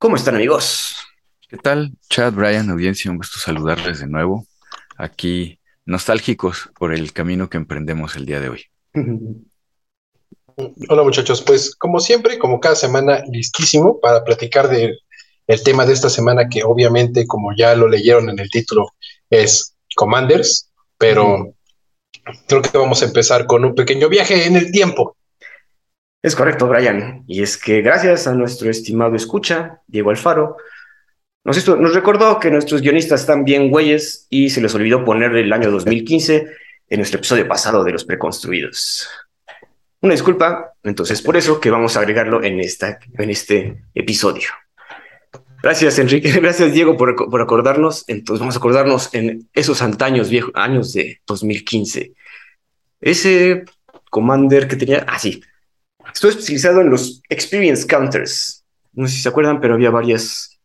¿Cómo están amigos? ¿Qué tal? Chad, Brian, audiencia, un gusto saludarles de nuevo. Aquí nostálgicos por el camino que emprendemos el día de hoy. Hola muchachos, pues como siempre, como cada semana, listísimo para platicar del tema de esta semana que obviamente, como ya lo leyeron en el título, es Commanders, pero creo que vamos a empezar con un pequeño viaje en el tiempo. Es correcto, Brian. Y es que gracias a nuestro estimado escucha, Diego Alfaro, nos, nos recordó que nuestros guionistas están bien güeyes y se les olvidó poner el año 2015 en nuestro episodio pasado de los preconstruidos. Una disculpa, entonces por eso que vamos a agregarlo en, esta, en este episodio. Gracias, Enrique. Gracias, Diego, por, por, acordarnos. Entonces, vamos a acordarnos en esos antaños viejos, años de 2015. Ese Commander que tenía. Ah, sí. Estuvo especializado en los Experience Counters. No sé si se acuerdan, pero había varias.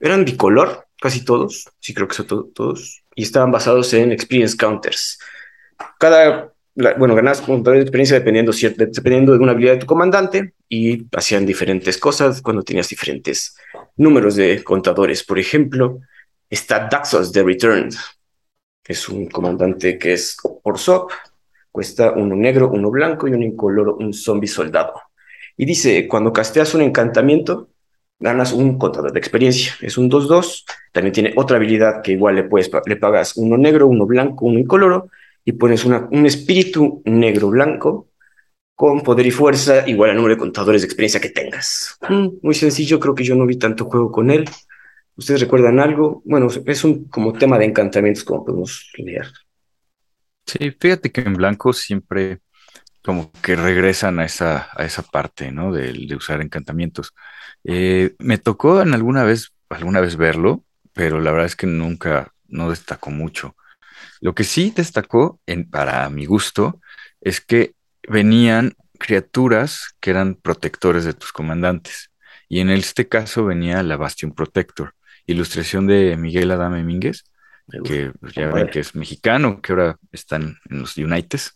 Eran bicolor, casi todos. Sí, creo que son todos. Y estaban basados en Experience Counters. Cada bueno, ganas puntos de experiencia dependiendo, dependiendo de una habilidad de tu comandante y hacían diferentes cosas cuando tenías diferentes números de contadores. Por ejemplo, está Daxos de Return, que es un comandante que es por SOP, cuesta uno negro, uno blanco y un incoloro, un zombie soldado. Y dice, cuando casteas un encantamiento, ganas un contador de experiencia. Es un 2-2. También tiene otra habilidad que igual le, puedes, le pagas uno negro, uno blanco, uno incoloro y pones un espíritu negro-blanco con poder y fuerza igual al número de contadores de experiencia que tengas. Mm, muy sencillo, creo que yo no vi tanto juego con él. ¿Ustedes recuerdan algo? Bueno, es un como tema de encantamientos como podemos leer. Sí, fíjate que en blanco siempre como que regresan a esa, a esa parte, ¿no? De, usar encantamientos. Eh, me tocó en alguna vez, alguna vez verlo, pero la verdad es que nunca, no destacó mucho. Lo que sí destacó, para mi gusto, es que venían criaturas que eran protectores de tus comandantes. Y en este caso venía la Bastion Protector, ilustración de Miguel Adame Mínguez, que pues, ya ven que es mexicano, que ahora están en los Unites,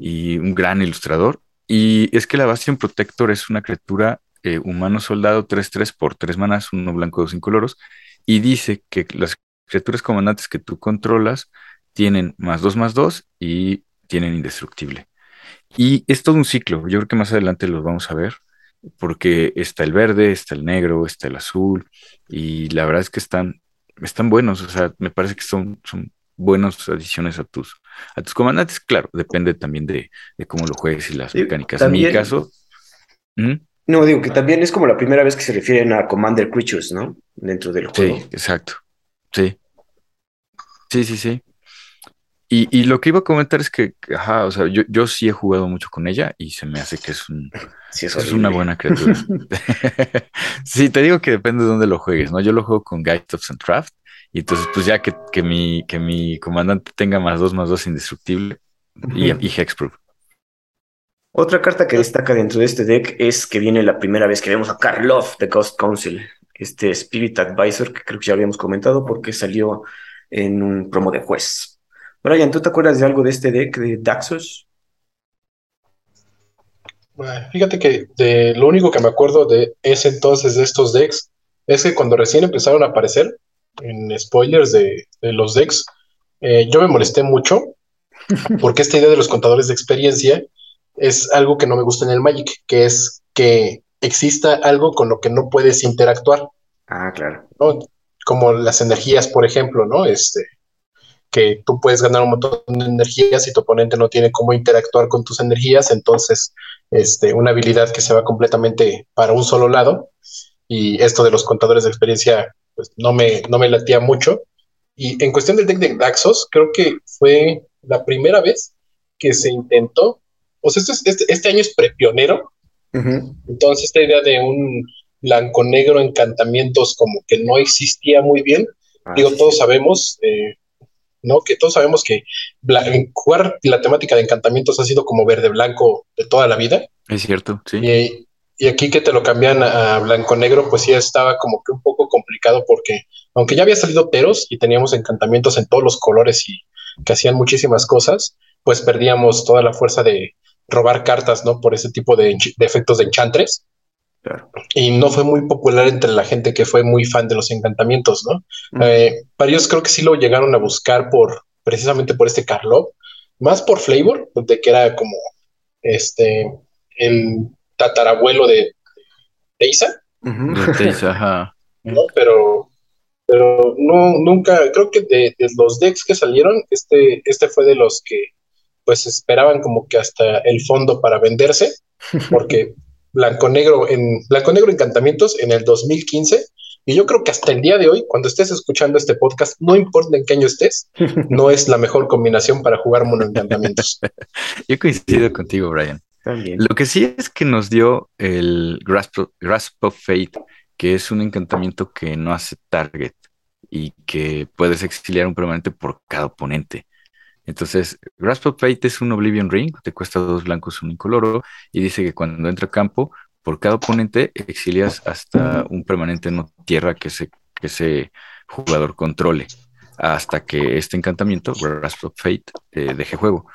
y un gran ilustrador. Y es que la Bastion Protector es una criatura eh, humano soldado 3-3 por 3 manas, uno blanco, dos incoloros, y dice que las criaturas comandantes que tú controlas tienen más 2 más 2 y tienen indestructible. Y es todo un ciclo. Yo creo que más adelante los vamos a ver, porque está el verde, está el negro, está el azul, y la verdad es que están, están buenos. O sea, me parece que son, son buenas adiciones a tus, a tus comandantes. Claro, depende también de, cómo lo juegues y las mecánicas. en mi caso. No, digo que también es como la primera vez que se refieren a Commander Creatures, ¿no? Dentro del juego. Sí, exacto. Sí. Sí, sí, sí. Y, lo que iba a comentar es que, ajá, o sea, yo, yo sí he jugado mucho con ella y se me hace que es, un, es, una buena criatura. sí, te digo que depende de dónde lo juegues, ¿no? Yo lo juego con Guide of Draft y entonces, pues ya que, que, mi, que mi comandante tenga más dos, más dos indestructible y, y Hexproof. Otra carta que destaca dentro de este deck es que viene la primera vez que vemos a Karlov de Ghost Council, este Spirit Advisor que creo que ya habíamos comentado porque salió en un promo de juez. Brian, ¿tú te acuerdas de algo de este deck de Daxos? fíjate que de lo único que me acuerdo de ese entonces de estos decks es que cuando recién empezaron a aparecer en spoilers de, los decks, eh, yo me molesté mucho porque esta idea de los contadores de experiencia es algo que no me gusta en el Magic, que es que exista algo con lo que no puedes interactuar. Ah, claro. Como las energías, por ejemplo, ¿no? Este, que tú puedes ganar un montón de energías y tu oponente no tiene cómo interactuar con tus energías, entonces este, una habilidad que se va completamente para un solo lado y esto de los contadores de experiencia pues, no, me, no me latía mucho. Y en cuestión del deck de Daxos, creo que fue la primera vez que se intentó, o sea, este, este, este año es prepionero, entonces esta idea de un blanco-negro encantamientos como que no existía muy bien. Ah, Digo, sí, todos sabemos, eh, ¿no? Que todos sabemos que jugar la temática de encantamientos ha sido como verde-blanco de toda la vida. Es cierto, sí. Y, y aquí que te lo cambian a, blanco-negro, pues sí estaba como que un poco complicado porque aunque ya había salido Teros y teníamos encantamientos en todos los colores y que hacían muchísimas cosas, pues perdíamos toda la fuerza de robar cartas, ¿no? Por ese tipo de, de efectos de enchantres. Claro. Y no fue muy popular entre la gente que fue muy fan de los encantamientos, ¿no? Mm. Eh, varios creo que sí lo llegaron a buscar por precisamente por este Karlov, más por flavor, de que era como este el tatarabuelo de Teisa, Ujú. De Teisa, ajá. ¿no? Pero, pero no, nunca, creo que de, de los decks que salieron, este, este fue de los que pues esperaban como que hasta el fondo para venderse, porque Blanco Negro en Blanco Negro Encantamientos en el 2015, y yo creo que hasta el día de hoy, cuando estés escuchando este podcast, no importa en qué año estés, no es la mejor combinación para jugar mono encantamientos. Yo coincido contigo, Brian. También. Lo que sí es que nos dio el Grasp, Grasp of Fate, que es un encantamiento que no hace target y que puedes exiliar un permanente por cada oponente. Entonces, Grasp of Fate es un Oblivion Ring, te cuesta dos blancos, un incoloro, y dice que cuando entra a campo, por cada oponente exilias hasta un permanente no tierra que ese, que ese jugador controle, hasta que este encantamiento, Grasp of Fate, eh, deje juego.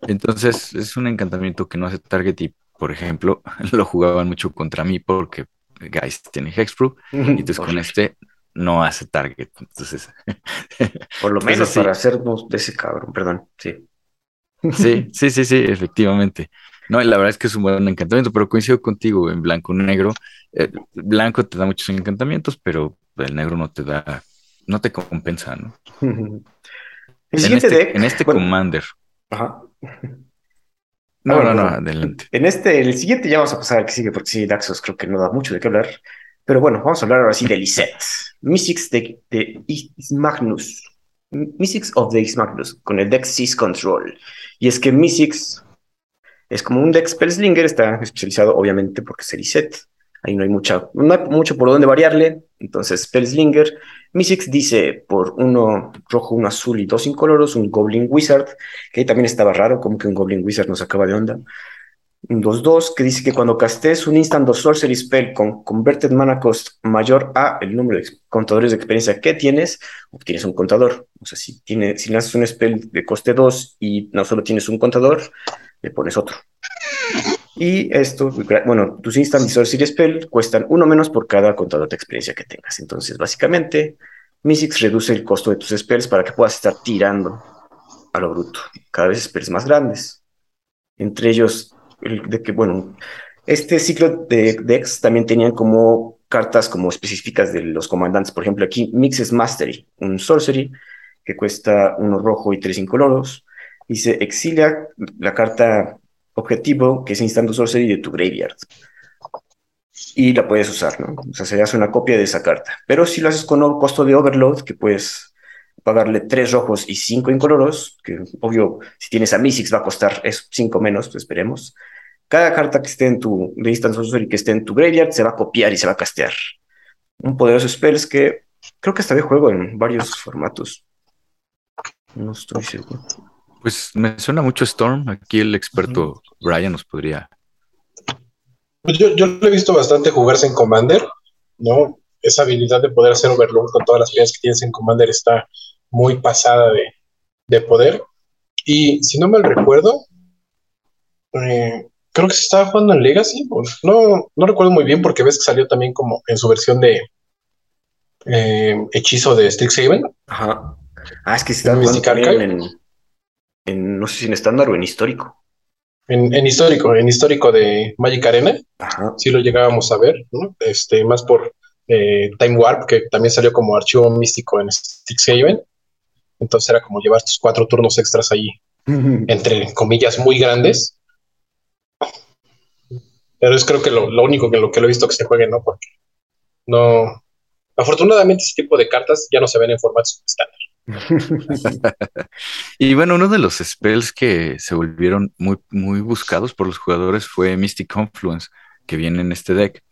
Entonces, es un encantamiento que no hace target y, por ejemplo, lo jugaban mucho contra mí porque Geist tiene Hexproof y entonces con este no hace target. Entonces, Por lo Entonces, menos sí. para hacernos de ese cabrón, perdón. Sí. sí, sí, sí, sí, efectivamente. No, y la verdad es que es un buen encantamiento, pero coincido contigo en blanco negro. Eh, blanco te da muchos encantamientos, pero el negro no te da, no te compensa, ¿no? El En siguiente este, deck. en este bueno, Commander. ajá. No, bueno, no, no, adelante. En este, el siguiente ya vamos a pasar al que sigue, porque sí, Daxos creo que no da mucho de qué hablar. Pero bueno, vamos a hablar ahora sí de Lisette. Mystics de, Magnus. Mystics of the Magnus, con el deck Sys Control. Y es que Mystics es como un deck Spellslinger, está especializado obviamente porque es Lisette. Ahí no hay, mucha, no hay mucho por dónde variarle. Entonces, Spellslinger. Mystics dice por uno rojo, uno azul y dos incoloros, un Goblin Wizard, que ahí también estaba raro, como que un Goblin Wizard nos acaba de onda. Un 2-2 que dice que cuando castes un instant of sorcery spell con converted mana cost mayor a el número de contadores de experiencia que tienes, obtienes un contador. O sea, si, tiene, si lanzas un spell de coste 2 y no solo tienes un contador, le pones otro. Y esto, bueno, tus instant sorcery spell cuestan uno menos por cada contador de experiencia que tengas. Entonces, básicamente, Mystics reduce el costo de tus spells para que puedas estar tirando a lo bruto. Cada vez spells más grandes. Entre ellos, el de que, bueno, este ciclo de decks también tenían como cartas como específicas de los comandantes. Por ejemplo, aquí Mixes Mastery, un sorcery que cuesta uno rojo y tres incoloros. Y se exilia la carta objetivo, que es Instant Sorcery de tu graveyard. Y la puedes usar, ¿no? O sea, se hace una copia de esa carta. Pero si lo haces con un costo de Overload, que puedes pagarle tres rojos y cinco incoloros, que obvio, si tienes a Mystics va a costar eso, cinco menos, pues esperemos. Cada carta que esté en tu de Instant Sorcery que esté en tu graveyard se va a copiar y se va a castear. Un poderoso spells que creo que hasta de juego en varios formatos. No estoy seguro. Pues me suena mucho Storm. Aquí el experto Brian nos podría. Pues yo, yo lo he visto bastante jugarse en Commander, ¿no? Esa habilidad de poder hacer overload con todas las piezas que tienes en Commander está muy pasada de, de poder. Y si no mal recuerdo, eh, creo que se estaba jugando en Legacy. No, no recuerdo muy bien porque ves que salió también como en su versión de eh, hechizo de Strixhaven. Ajá. Ah, es que está ¿En en, en, no sé si en estándar o en histórico. En, en histórico, en histórico de Magic Arena, Ajá. sí lo llegábamos a ver, ¿no? Este, más por eh, Time Warp, que también salió como archivo místico en Strixhaven. Entonces era como llevar tus cuatro turnos extras ahí, entre comillas, muy grandes. Pero es creo que lo, lo único que lo que lo he visto que se juegue, ¿no? Porque no. Afortunadamente, ese tipo de cartas ya no se ven en formatos estándar. Y bueno, uno de los spells que se volvieron muy, muy buscados por los jugadores fue Mystic Confluence, que viene en este deck.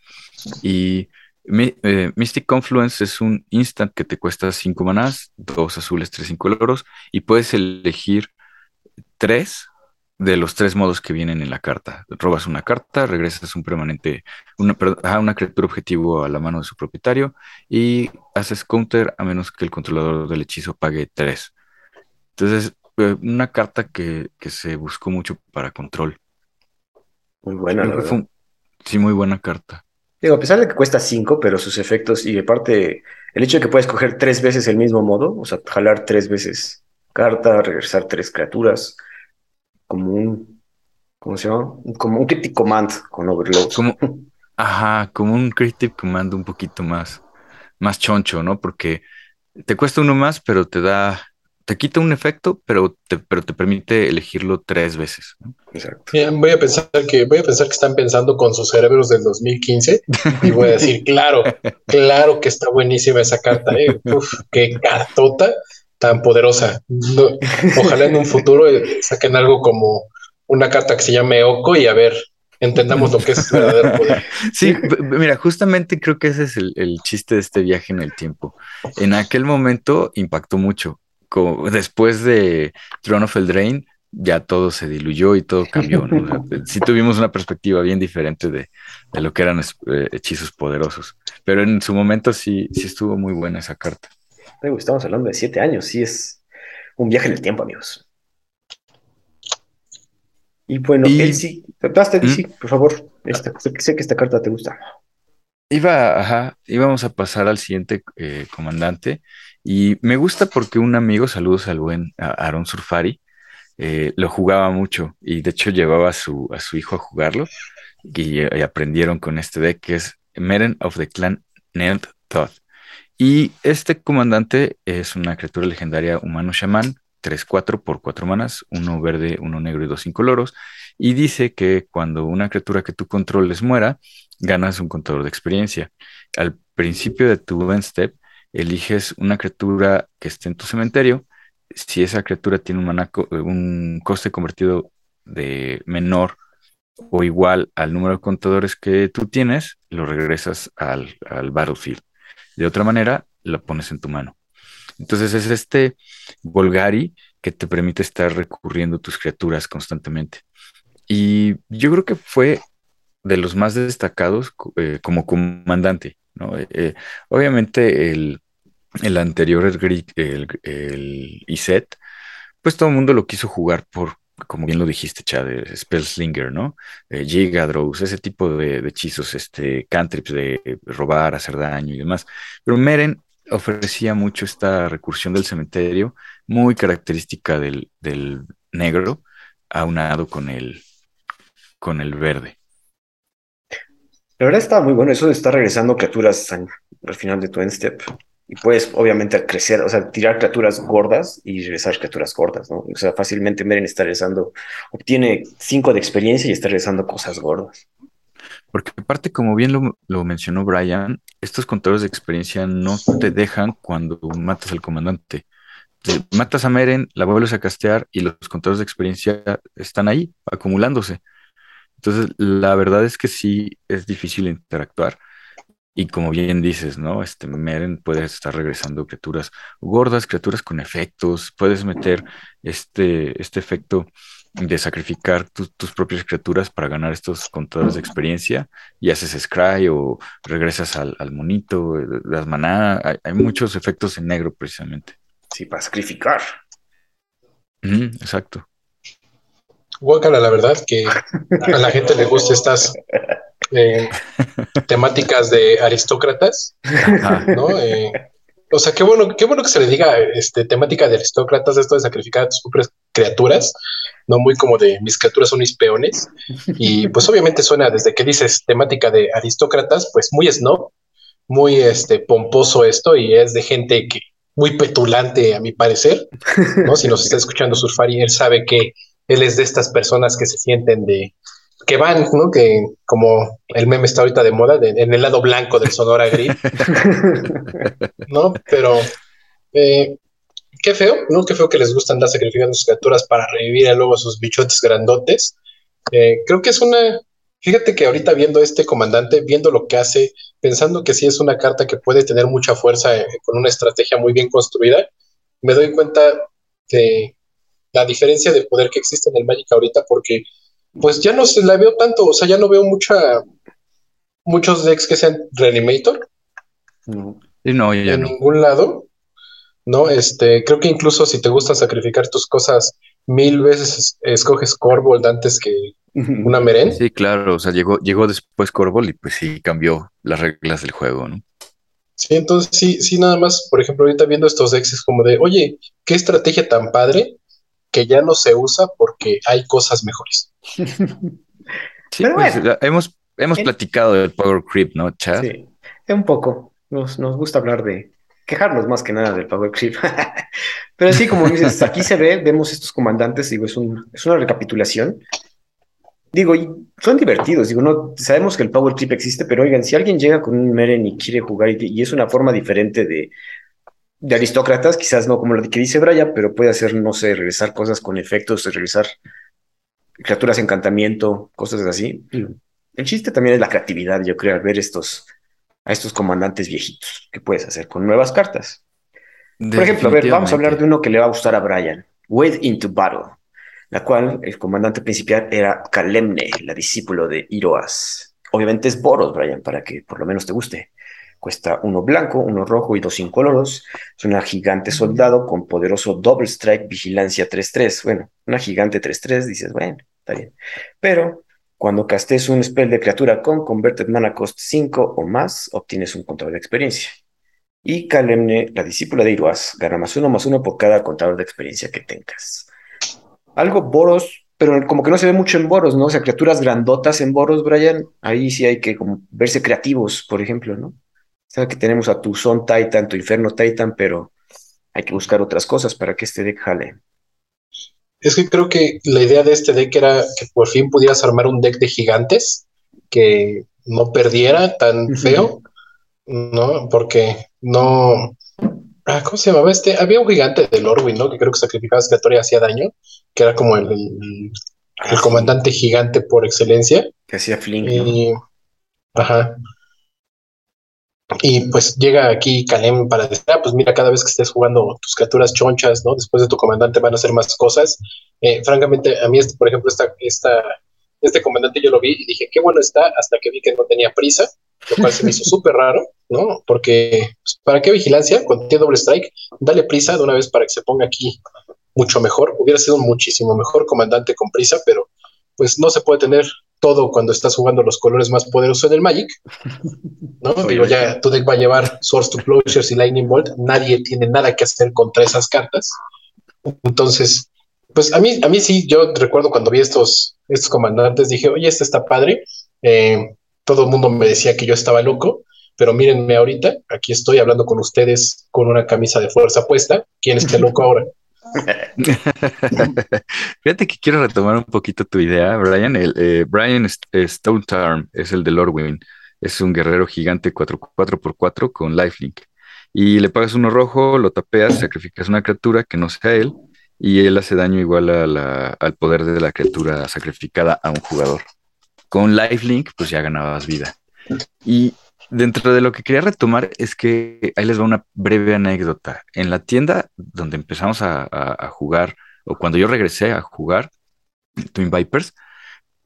Y eh, Mystic Confluence es un instant que te cuesta 5 manás, 2 azules, 3 incoloros, y puedes elegir 3 de los tres modos que vienen en la carta. Robas una carta, regresas un permanente, una, una criatura objetivo a la mano de su propietario y haces counter a menos que el controlador del hechizo pague 3. Entonces, eh, una carta que, se buscó mucho para control. Muy buena, la verdad. sí, muy buena carta. Digo, a pesar de que cuesta 5, pero sus efectos y aparte el hecho de que puedes coger tres veces el mismo modo, o sea, jalar tres veces carta, regresar tres criaturas, como un, ¿cómo se llama? Como un Cryptic Command con Overload. Como, ajá, como un Cryptic Command un poquito más, más choncho, ¿no? Porque te cuesta uno más, pero te da, te quita un efecto, pero te, pero te permite elegirlo tres veces. Exacto. voy a pensar que, voy a pensar que están pensando con sus cerebros del 2015 y voy a decir, claro, claro que está buenísima esa carta, ¿eh? Uf, qué cartota tan poderosa. ojalá en un futuro saquen algo como una carta que se llame Oko y a ver, entendamos lo que es verdadero poder. Sí, mira, justamente creo que ese es el, chiste de este viaje en el tiempo. En aquel momento impactó mucho. Después de Throne of Eldraine, ya todo se diluyó y todo cambió. sí tuvimos una perspectiva bien diferente de, lo que eran eh, hechizos poderosos. Pero en su momento sí, sí estuvo muy buena esa carta. Estamos hablando de siete años, sí es un viaje en el tiempo, amigos. Y bueno, y... sí, ¿Mm? por favor, sé que esta carta te gusta. Iba, ajá, íbamos a pasar al siguiente eh, comandante y me gusta porque un amigo, saludos al buen Aaron Surfari, eh, lo jugaba mucho y de hecho llevaba a su, a su hijo a jugarlo y, aprendieron con este deck que es Meren of the Clan Thoth. Y este comandante es una criatura legendaria humano chamán, 3-4 por 4 manas, uno verde, uno negro y dos incoloros. Y dice que cuando una criatura que tú controles muera, ganas un contador de experiencia. Al principio de tu end step, eliges una criatura que esté en tu cementerio. Si esa criatura tiene un, un coste convertido de menor o igual al número de contadores que tú tienes, lo regresas al, al battlefield. De otra manera, la pones en tu mano. Entonces es este Volgari que te permite estar recurriendo tus criaturas constantemente. Y yo creo que fue de los más destacados eh, como comandante. Eh, eh, obviamente el, anterior, el, el, el ISET, pues todo el mundo lo quiso jugar por, como bien lo dijiste, Chad, Spellslinger, ¿no? Eh, Gigadrows, ese tipo de, hechizos, este, cantrips de robar, hacer daño y demás. Pero Meren ofrecía mucho esta recursión del cementerio, muy característica del, del negro, aunado con el, con el verde. La verdad está muy bueno eso de estar regresando criaturas al, final de tu end step y puedes obviamente crecer, o sea, tirar criaturas gordas y regresar criaturas gordas, ¿no? O sea, fácilmente Meren está regresando, obtiene cinco de experiencia y está regresando cosas gordas. Porque aparte, como bien lo, mencionó Brian, estos contadores de experiencia no te dejan cuando matas al comandante. matas a Meren, la vuelves a castear y los contadores de experiencia están ahí, acumulándose. Entonces, la verdad es que sí es difícil interactuar. Y como bien dices, ¿no? Este Meren puede estar regresando criaturas gordas, criaturas con efectos. Puedes meter este, este efecto de sacrificar tus propias criaturas para ganar estos contadores de experiencia y haces scry o regresas al, monito, las maná. Hay, muchos efectos en negro precisamente. Sí, para sacrificar. exacto. Guacala, la verdad que a la gente le gusta estas eh, temáticas de aristócratas, ¿no? Eh, o sea, qué bueno, qué bueno que se le diga este, temática de aristócratas, esto de sacrificar a tus propias criaturas, no muy como de mis criaturas son mis peones. Y pues obviamente suena desde que dices temática de aristócratas, pues muy snob, muy este, pomposo esto y es de gente que muy petulante a mi parecer, ¿no? Si nos está escuchando Surfari, él sabe que él es de estas personas que se sienten de, que van, ¿no? Que como el meme está ahorita de moda, en el lado blanco del Sonora Gris, ¿no? Pero eh, qué feo, ¿no? Qué feo que les gustan andar sacrificando sus criaturas para revivir a luego sus bichotes grandotes. Eh, creo que es una, Fíjate que ahorita viendo este comandante, viendo lo que hace, pensando que sí es una carta que puede tener mucha fuerza eh, con una estrategia muy bien construida, me doy cuenta de la diferencia de poder que existe en el Magic ahorita, porque pues ya no se la veo tanto, o sea, ya no veo mucha muchos decks que sean Reanimator. No, no en ningún lado. No, este, creo que incluso si te gusta sacrificar tus cosas mil veces escoges Corvold antes que una Meren. Sí, claro, o sea, llegó, llegó después Corvold y pues sí cambió las reglas del juego, ¿no? Sí, entonces sí, sí, nada más, por ejemplo, ahorita viendo estos decks es como de, oye, qué estrategia tan padre que ya no se usa porque hay cosas mejores. sí, pues, hemos, hemos platicado del Power Creep, ¿no, Chad? Sí, un poco. Nos, nos gusta hablar de, quejarnos más que nada del Power Creep. Pero sí, como dices, aquí se ve, vemos estos comandantes, digo, es, un, es una recapitulación. Digo, y son divertidos, digo, no sabemos que el Power Creep existe, pero oigan, si alguien llega con un Meren y quiere jugar y, es una forma diferente de, de aristócratas, quizás no como lo que dice Brian, pero puede hacer, no sé, regresar cosas con efectos, regresar criaturas encantamiento, cosas así. El chiste también es la creatividad, yo creo, al ver estos, a estos comandantes viejitos. ¿Qué puedes hacer con nuevas cartas? Por ejemplo, a ver, vamos a hablar de uno que le va a gustar a Brian, Wade into Battle, la cual el comandante principal era Kalemne, la discípulo de Iroas. Obviamente es Boros, Brian, para que por lo menos te guste. Cuesta uno blanco, uno rojo y dos incoloros. Es una gigante soldado con poderoso Double Strike, vigilancia 3-3. Bueno, una gigante 3-3, dices, bueno, está bien. Pero cuando castes un spell de criatura con Converted Mana Cost 5 o más, obtienes un contador de experiencia. Y Kalemne, la discípula de Iruas, gana más uno más uno por cada contador de experiencia que tengas. Algo Boros, pero como que no se ve mucho en Boros, ¿no? O sea, criaturas grandotas en Boros, Brian, ahí sí hay que verse creativos, por ejemplo, ¿no? O que tenemos a tu Son Titan, tu Inferno Titan, pero hay que buscar otras cosas para que este deck jale. Es que creo que la idea de este deck era que por fin pudieras armar un deck de gigantes que no perdiera tan feo, ¿no? Porque no. Ah, ¿Cómo se llamaba este? Había un gigante del Orwin, ¿no? Que creo que sacrificaba criatura y hacía daño, que era como el, el, ah, comandante gigante por excelencia. Que hacía flink. Ajá. Y pues llega aquí Kalem para decir, ah, pues mira, cada vez que estés jugando tus criaturas chonchas, ¿no? Después de tu comandante van a hacer más cosas. Eh, francamente, a mí, este, por ejemplo, esta, esta, este comandante yo lo vi y dije, qué bueno está, hasta que vi que no tenía prisa, lo cual se me hizo súper raro, ¿no? Porque, pues, ¿para qué vigilancia? Cuando tiene doble strike, dale prisa de una vez para que se ponga aquí mucho mejor. Hubiera sido un muchísimo mejor comandante con prisa, pero pues no se puede tener todo cuando estás jugando los colores más poderosos en el Magic. ¿no? Digo, ya tu deck va a llevar Source to Closures y Lightning Bolt. Nadie tiene nada que hacer contra esas cartas. Entonces, pues a mí, a mí sí, yo recuerdo cuando vi estos, estos comandantes, dije, oye, este está padre. Eh, todo el mundo me decía que yo estaba loco, pero mírenme ahorita, aquí estoy hablando con ustedes con una camisa de fuerza puesta. ¿Quién está loco ahora? Fíjate que quiero retomar un poquito tu idea, Brian. El, eh, Brian Stone Tarm es el de Lordwin. Es un guerrero gigante 4x4 con lifelink. Y le pagas uno rojo, lo tapeas, sacrificas una criatura que no sea él, y él hace daño igual al poder de la criatura sacrificada a un jugador. Con lifelink, pues ya ganabas vida. Y Dentro de lo que quería retomar es que ahí les va una breve anécdota. En la tienda donde empezamos a, jugar, o cuando yo regresé a jugar Twin Vipers,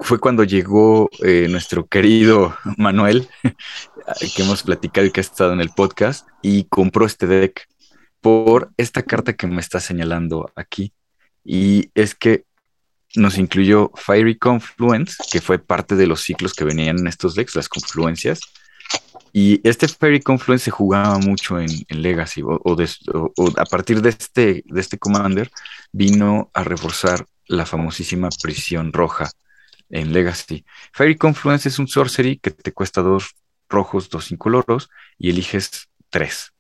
fue cuando llegó eh, nuestro querido Manuel, que hemos platicado y que ha estado en el podcast, y compró este deck por esta carta que me está señalando aquí. Y es que nos incluyó Fiery Confluence, que fue parte de los ciclos que venían en estos decks, las confluencias y este Fairy Confluence se jugaba mucho en, Legacy, o, a partir de este, de este Commander vino a reforzar la famosísima prisión roja en Legacy. Fairy Confluence es un sorcery que te cuesta dos rojos, dos incoloros, y eliges tres.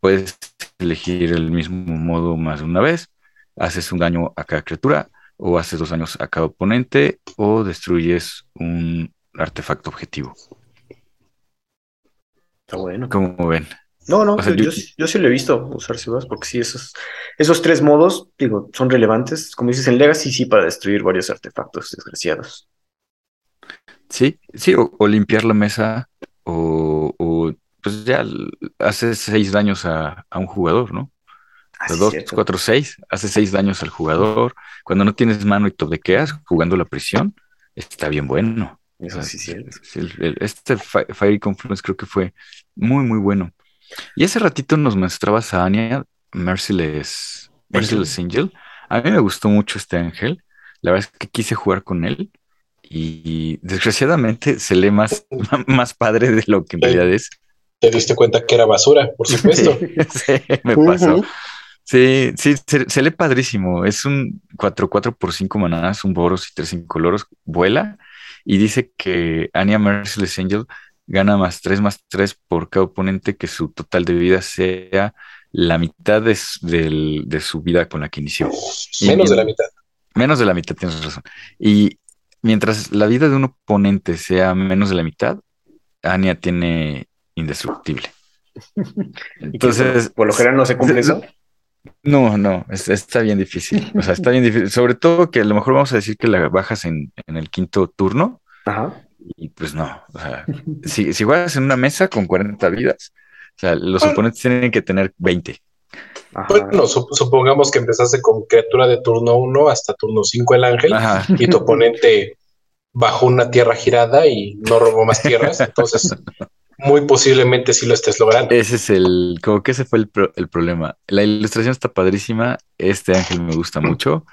Puedes elegir el mismo modo más de una vez, haces un daño a cada criatura, o haces dos daños a cada oponente, o destruyes un artefacto objetivo bueno. Como ven. No, no, yo, yo, sí lo he visto usarse más, porque sí, esos, esos tres modos, digo, son relevantes. Como dices, en Legacy sí para destruir varios artefactos desgraciados. Sí, sí, o, limpiar la mesa, o, o, pues ya hace seis daños a, un jugador, ¿no? Ah, dos, cuatro, seis, hace seis daños al jugador. Cuando no tienes mano y todequeas jugando la prisión, está bien bueno. Eso sí, cierto. este Fiery Confluence creo que fue muy, muy bueno. Y ese ratito nos mostrabas a Anya, Merciless, Merciless Angel. A mí me gustó mucho este ángel. La verdad es que quise jugar con él y desgraciadamente se lee más, más padre de lo que en realidad es. Te diste cuenta que era basura, por supuesto. sí, me pasó. Sí, sí, se, lee padrísimo. Es un 4-4 por 5 manadas, un boros y 3 incoloros. Vuela y dice que Anya Merciless Angel gana más 3 más 3 por cada oponente que su total de vida sea la mitad de, su vida con la que inició. Menos de la mitad. Menos de la mitad, tienes razón. Y mientras la vida de un oponente sea menos de la mitad, Anya tiene indestructible. Entonces, por, lo general no se cumple eso. No, no, está bien difícil. O sea, está bien difícil. Sobre todo que a lo mejor vamos a decir que la bajas en, el quinto turno. Ajá. Y pues no. O sea, si, si juegas en una mesa con 40 vidas, o sea, los oponentes tienen que tener 20. Bueno, supongamos que empezaste con criatura de turno 1 hasta turno 5 el ángel y tu oponente bajó una tierra girada y no robó más tierras. Entonces, muy posiblemente sí lo estés logrando. Ese es el, como que ese fue el, problema. La ilustración está padrísima, este ángel me gusta mucho.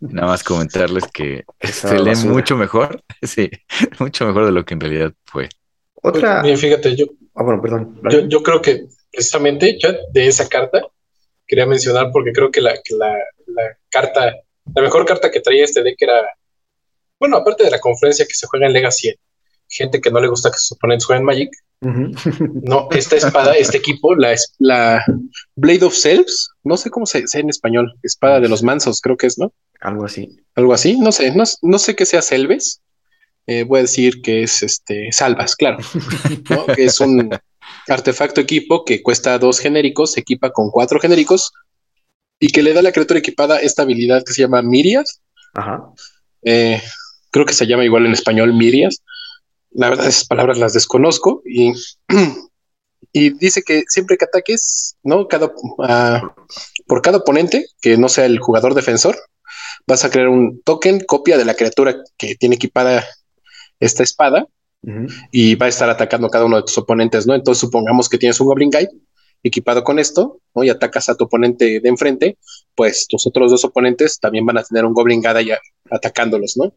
Nada más comentarles que se lee mucho mejor, sí, mucho mejor de lo que en realidad fue. Otra. Bien, fíjate, yo. Ah, bueno, perdón. Yo, creo que precisamente ya de esa carta quería mencionar porque creo que la, la carta, la mejor carta que traía este deck era, bueno, aparte de la conferencia que se juega en Legacy, gente que no le gusta que sus oponentes jueguen Magic, no, esta espada, este equipo, la, la Blade of Selves, no sé cómo se dice en español, espada de los mansos, creo que es, ¿no? Algo así. Algo así, no sé, no, sé qué sea Selves. Eh, voy a decir que es este Salvas, claro. que es un artefacto equipo que cuesta dos genéricos, se equipa con cuatro genéricos y que le da a la criatura equipada esta habilidad que se llama Mirias. Ajá. Eh, creo que se llama igual en español Mirias la verdad esas palabras las desconozco y, y dice que siempre que ataques, ¿no? Cada, uh, por cada oponente que no sea el jugador defensor, vas a crear un token copia de la criatura que tiene equipada esta espada y va a estar atacando a cada uno de tus oponentes, ¿no? Entonces supongamos que tienes un Goblin Guide equipado con esto, ¿no? Y atacas a tu oponente de enfrente, pues tus otros dos oponentes también van a tener un Goblin Guide ya atacándolos, ¿no?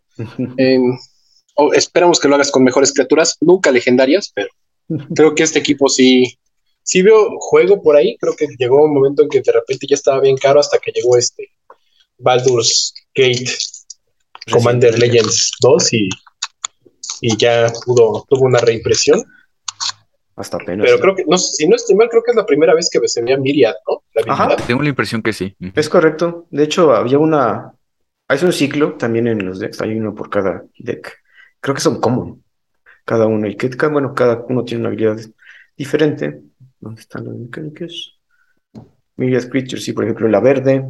Esperamos que lo hagas con mejores criaturas, nunca legendarias, pero creo que este equipo sí, sí veo juego por ahí. Creo que llegó un momento en que de repente ya estaba bien caro hasta que llegó este Baldur's Gate Commander Legends 2 y, y ya pudo, tuvo una reimpresión. Hasta apenas. Pero creo que, no, si no estoy mal, creo que es la primera vez que se veía Myriad, ¿no? Ajá. Tengo la impresión que sí. Es correcto. De hecho, había una. Hay un ciclo también en los decks, hay uno por cada deck creo que son común cada uno y que bueno, cada uno tiene una habilidad diferente. ¿Dónde están las mecánicas? Medias Creatures, sí, por ejemplo, la verde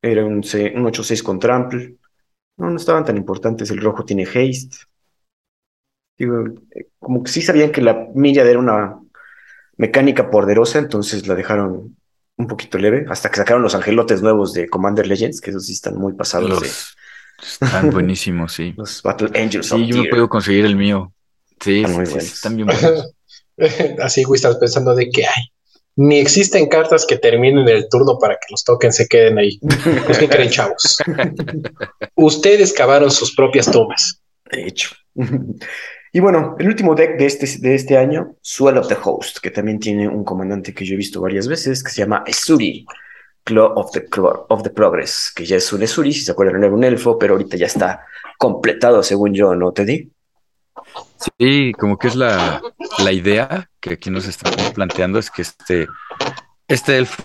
era un, un 8-6 con trample. No, no estaban tan importantes. El rojo tiene haste. Digo, eh, como que sí sabían que la milla era una mecánica poderosa, entonces la dejaron un poquito leve, hasta que sacaron los angelotes nuevos de Commander Legends, que esos sí están muy pasados de, están buenísimos, sí. Los Battle Angels. Sí, yo me puedo conseguir el mío. Sí, están bien buenos. Así, güey, estás pensando de que hay. Ni existen cartas que terminen el turno para que los tokens se queden ahí. Pues, ¿qué creen, chavos? Ustedes cavaron sus propias tomas. De hecho. Y bueno, el último deck de este, de este año, Swell of the Host, que también tiene un comandante que yo he visto varias veces, que se llama Esuri. Claw of the, of the Progress, que ya es un Esuri, si se acuerdan, era un elfo, pero ahorita ya está completado, según yo, ¿no, Teddy? Sí, como que es la, la idea que aquí nos están planteando, es que este, este elfo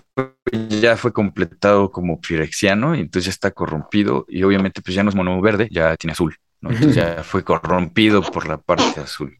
ya fue completado como Firexiano, y entonces ya está corrompido, y obviamente pues ya no es mono verde, ya tiene azul, ¿no? Entonces ya fue corrompido por la parte azul.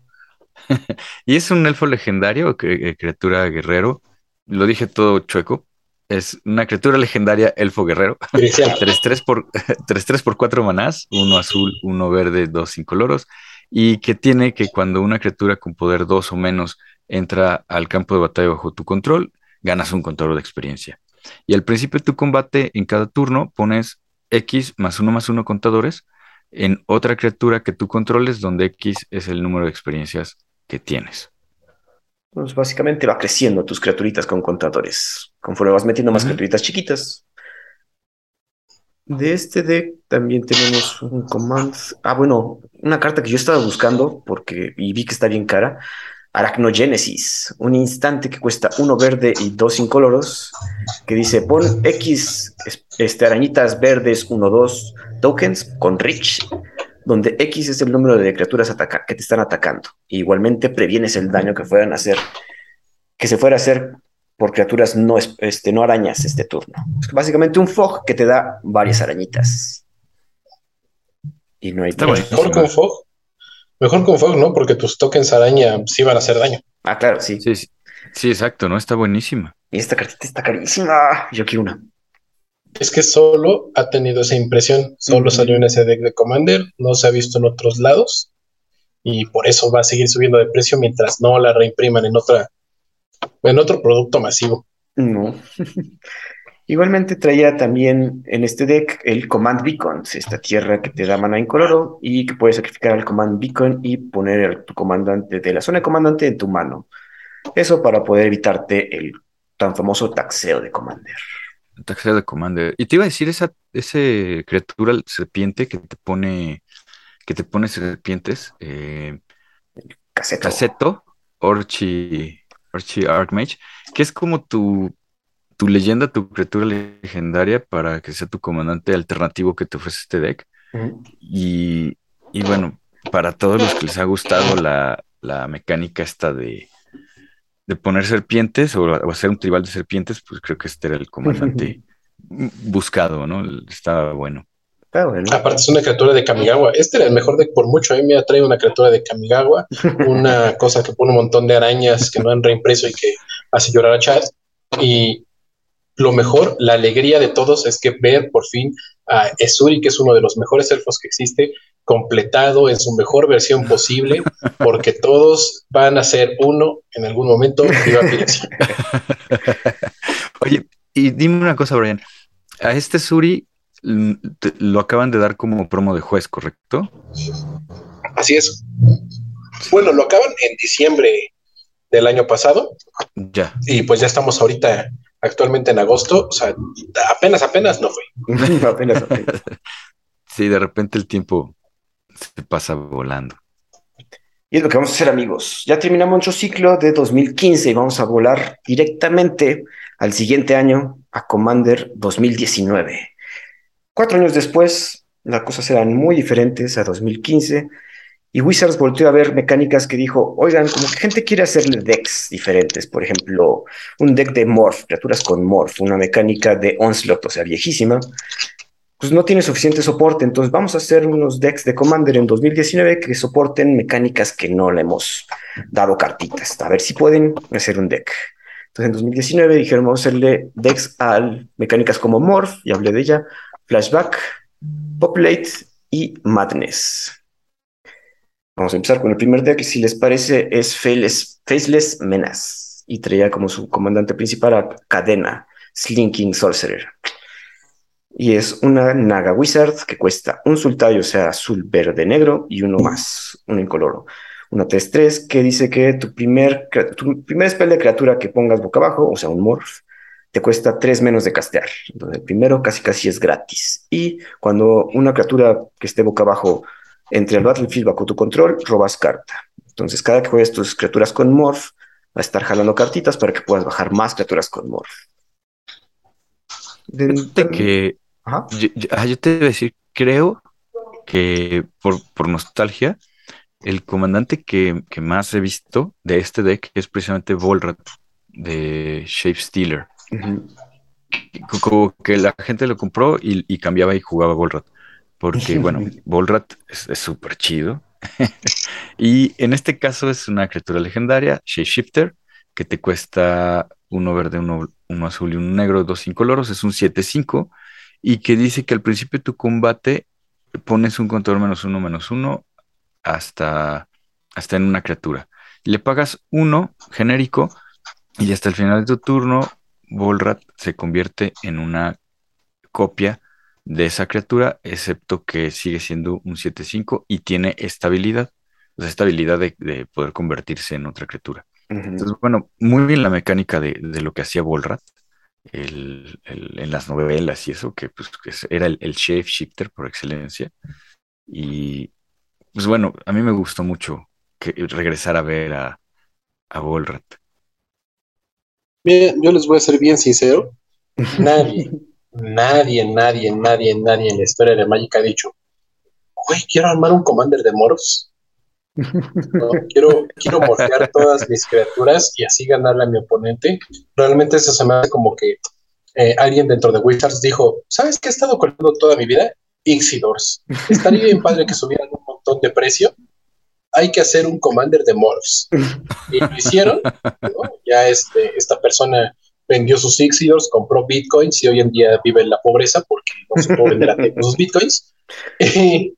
y es un elfo legendario, que, criatura guerrero, lo dije todo chueco, es una criatura legendaria, elfo guerrero. 3-3 por, 3 por 4 manás, uno azul, uno verde, dos incoloros. y que tiene que cuando una criatura con poder 2 o menos entra al campo de batalla bajo tu control, ganas un contador de experiencia. Y al principio de tu combate, en cada turno, pones X más 1 más 1 contadores en otra criatura que tú controles, donde X es el número de experiencias que tienes. Pues básicamente va creciendo tus criaturitas con contadores. Conforme vas metiendo más criaturitas chiquitas. De este deck también tenemos un command. Ah, bueno, una carta que yo estaba buscando porque y vi que está bien cara. Arachnogénesis, un instante que cuesta uno verde y dos incoloros, que dice pon X este, arañitas verdes 1-2 tokens con Rich, donde X es el número de criaturas que te están atacando. igualmente previenes el daño que fueran a hacer, que se fuera a hacer por criaturas no, este, no arañas este turno. básicamente un fog que te da varias arañitas. Y no hay... Está mejor con fog. Mejor con fog, ¿no? Porque tus tokens araña sí van a hacer daño. Ah, claro, sí. Sí, sí, exacto, ¿no? Está buenísima. Y esta cartita está carísima. Yo quiero una. Es que solo ha tenido esa impresión. Solo salió en ese deck de Commander. No se ha visto en otros lados. Y por eso va a seguir subiendo de precio mientras no la reimpriman en otra en otro producto masivo. No. Igualmente traía también en este deck el Command Beacons, esta tierra que te da mana incoloro y que puedes sacrificar al Command Beacon y poner tu comandante de la zona de comandante en tu mano. Eso para poder evitarte el tan famoso taxeo de Commander. Taxeo de Commander. Y te iba a decir esa ese criatura serpiente que te pone que te pone serpientes. Eh, caseto. Caseto, Orchi Archie Archmage, que es como tu, tu leyenda, tu criatura legendaria para que sea tu comandante alternativo que te ofrece este deck. y, bueno, para todos los que les ha gustado la, mecánica esta de, de poner serpientes o, hacer un tribal de serpientes, pues creo que este era el comandante buscado, ¿no? Estaba bueno. Aparte es una criatura de Kamigawa. Este era el mejor deck por mucho. A mí me ha traído una criatura de Kamigawa, una cosa que pone un montón de arañas que no han reimpreso y que hace llorar a Chad. Y lo mejor, la alegría de todos es que ver por fin a Esuri, que es uno de los mejores elfos que existe, completado en su mejor versión posible, porque todos van a ser uno en algún momento. Oye, y dime una cosa, Brian. A este Suri lo acaban de dar como promo de juez, ¿correcto? Así es. Bueno, lo acaban en diciembre del año pasado. Ya. Y pues ya estamos ahorita actualmente en agosto. O sea, apenas, apenas no fue. apenas, apenas. Sí, de repente el tiempo se pasa volando. Y es lo que vamos a hacer, amigos. Ya terminamos nuestro ciclo de 2015 y vamos a volar directamente al siguiente año a Commander 2019. Cuatro años después, las cosas eran muy diferentes a 2015 y Wizards volvió a ver mecánicas que dijo, oigan, como que gente quiere hacerle decks diferentes, por ejemplo, un deck de Morph, criaturas con Morph, una mecánica de Onslaught, o sea, viejísima, pues no tiene suficiente soporte, entonces vamos a hacer unos decks de Commander en 2019 que soporten mecánicas que no le hemos dado cartitas, a ver si pueden hacer un deck. Entonces en 2019 dijeron, vamos a hacerle decks a mecánicas como Morph, y hablé de ella, Flashback, Populate y Madness. Vamos a empezar con el primer deck, si les parece, es Faceless, Menace. Y traía como su comandante principal a Cadena, Slinking Sorcerer. Y es una Naga Wizard que cuesta un sultayo, o sea, azul, verde, negro, y uno más, uno incoloro. Una 3-3 que dice que tu primer, tu primer spell de criatura que pongas boca abajo, o sea, un morph, te cuesta tres menos de castear. Entonces, el primero casi casi es gratis. Y cuando una criatura que esté boca abajo entre al battlefield bajo tu control, robas carta. Entonces, cada que juegues tus criaturas con Morph, va a estar jalando cartitas para que puedas bajar más criaturas con Morph. De, que ah, Yo, te voy a decir, creo que por, nostalgia, el comandante que, más he visto de este deck es precisamente Volrat de Shape Stealer. Como que la gente lo compró y, cambiaba y jugaba Volrat. Porque, bueno, Volrat es súper chido. y en este caso es una criatura legendaria, Shapeshifter, que te cuesta uno verde, uno, azul y uno negro, dos incoloros, es un 7-5, y que dice que al principio de tu combate pones un control menos uno, menos uno hasta, hasta en una criatura. Le pagas uno genérico y hasta el final de tu turno, Volrat se convierte en una copia de esa criatura, excepto que sigue siendo un 7-5 y tiene estabilidad, o sea, estabilidad de, de poder convertirse en otra criatura. Entonces, bueno, muy bien la mecánica de, de lo que hacía Volrat el, el, en las novelas y eso, que, pues, que era el, el shape shifter por excelencia. Y pues bueno, a mí me gustó mucho que regresar a ver a, a Volrat. Bien, yo les voy a ser bien sincero. Nadie, nadie, nadie, nadie, nadie en la historia de Magic ha dicho, güey, quiero armar un Commander de Morphs. No, quiero, quiero morfear todas mis criaturas y así ganarle a mi oponente. Realmente eso se me hace como que eh, alguien dentro de Wizards dijo, ¿sabes qué he estado colgando toda mi vida? Ixidors. Estaría bien padre que subieran un montón de precio. Hay que hacer un Commander de Morphs. Y lo hicieron. ¿no? Ya este, esta persona vendió sus Ixidors, compró Bitcoins y hoy en día vive en la pobreza porque no se puede vender a sus Bitcoins.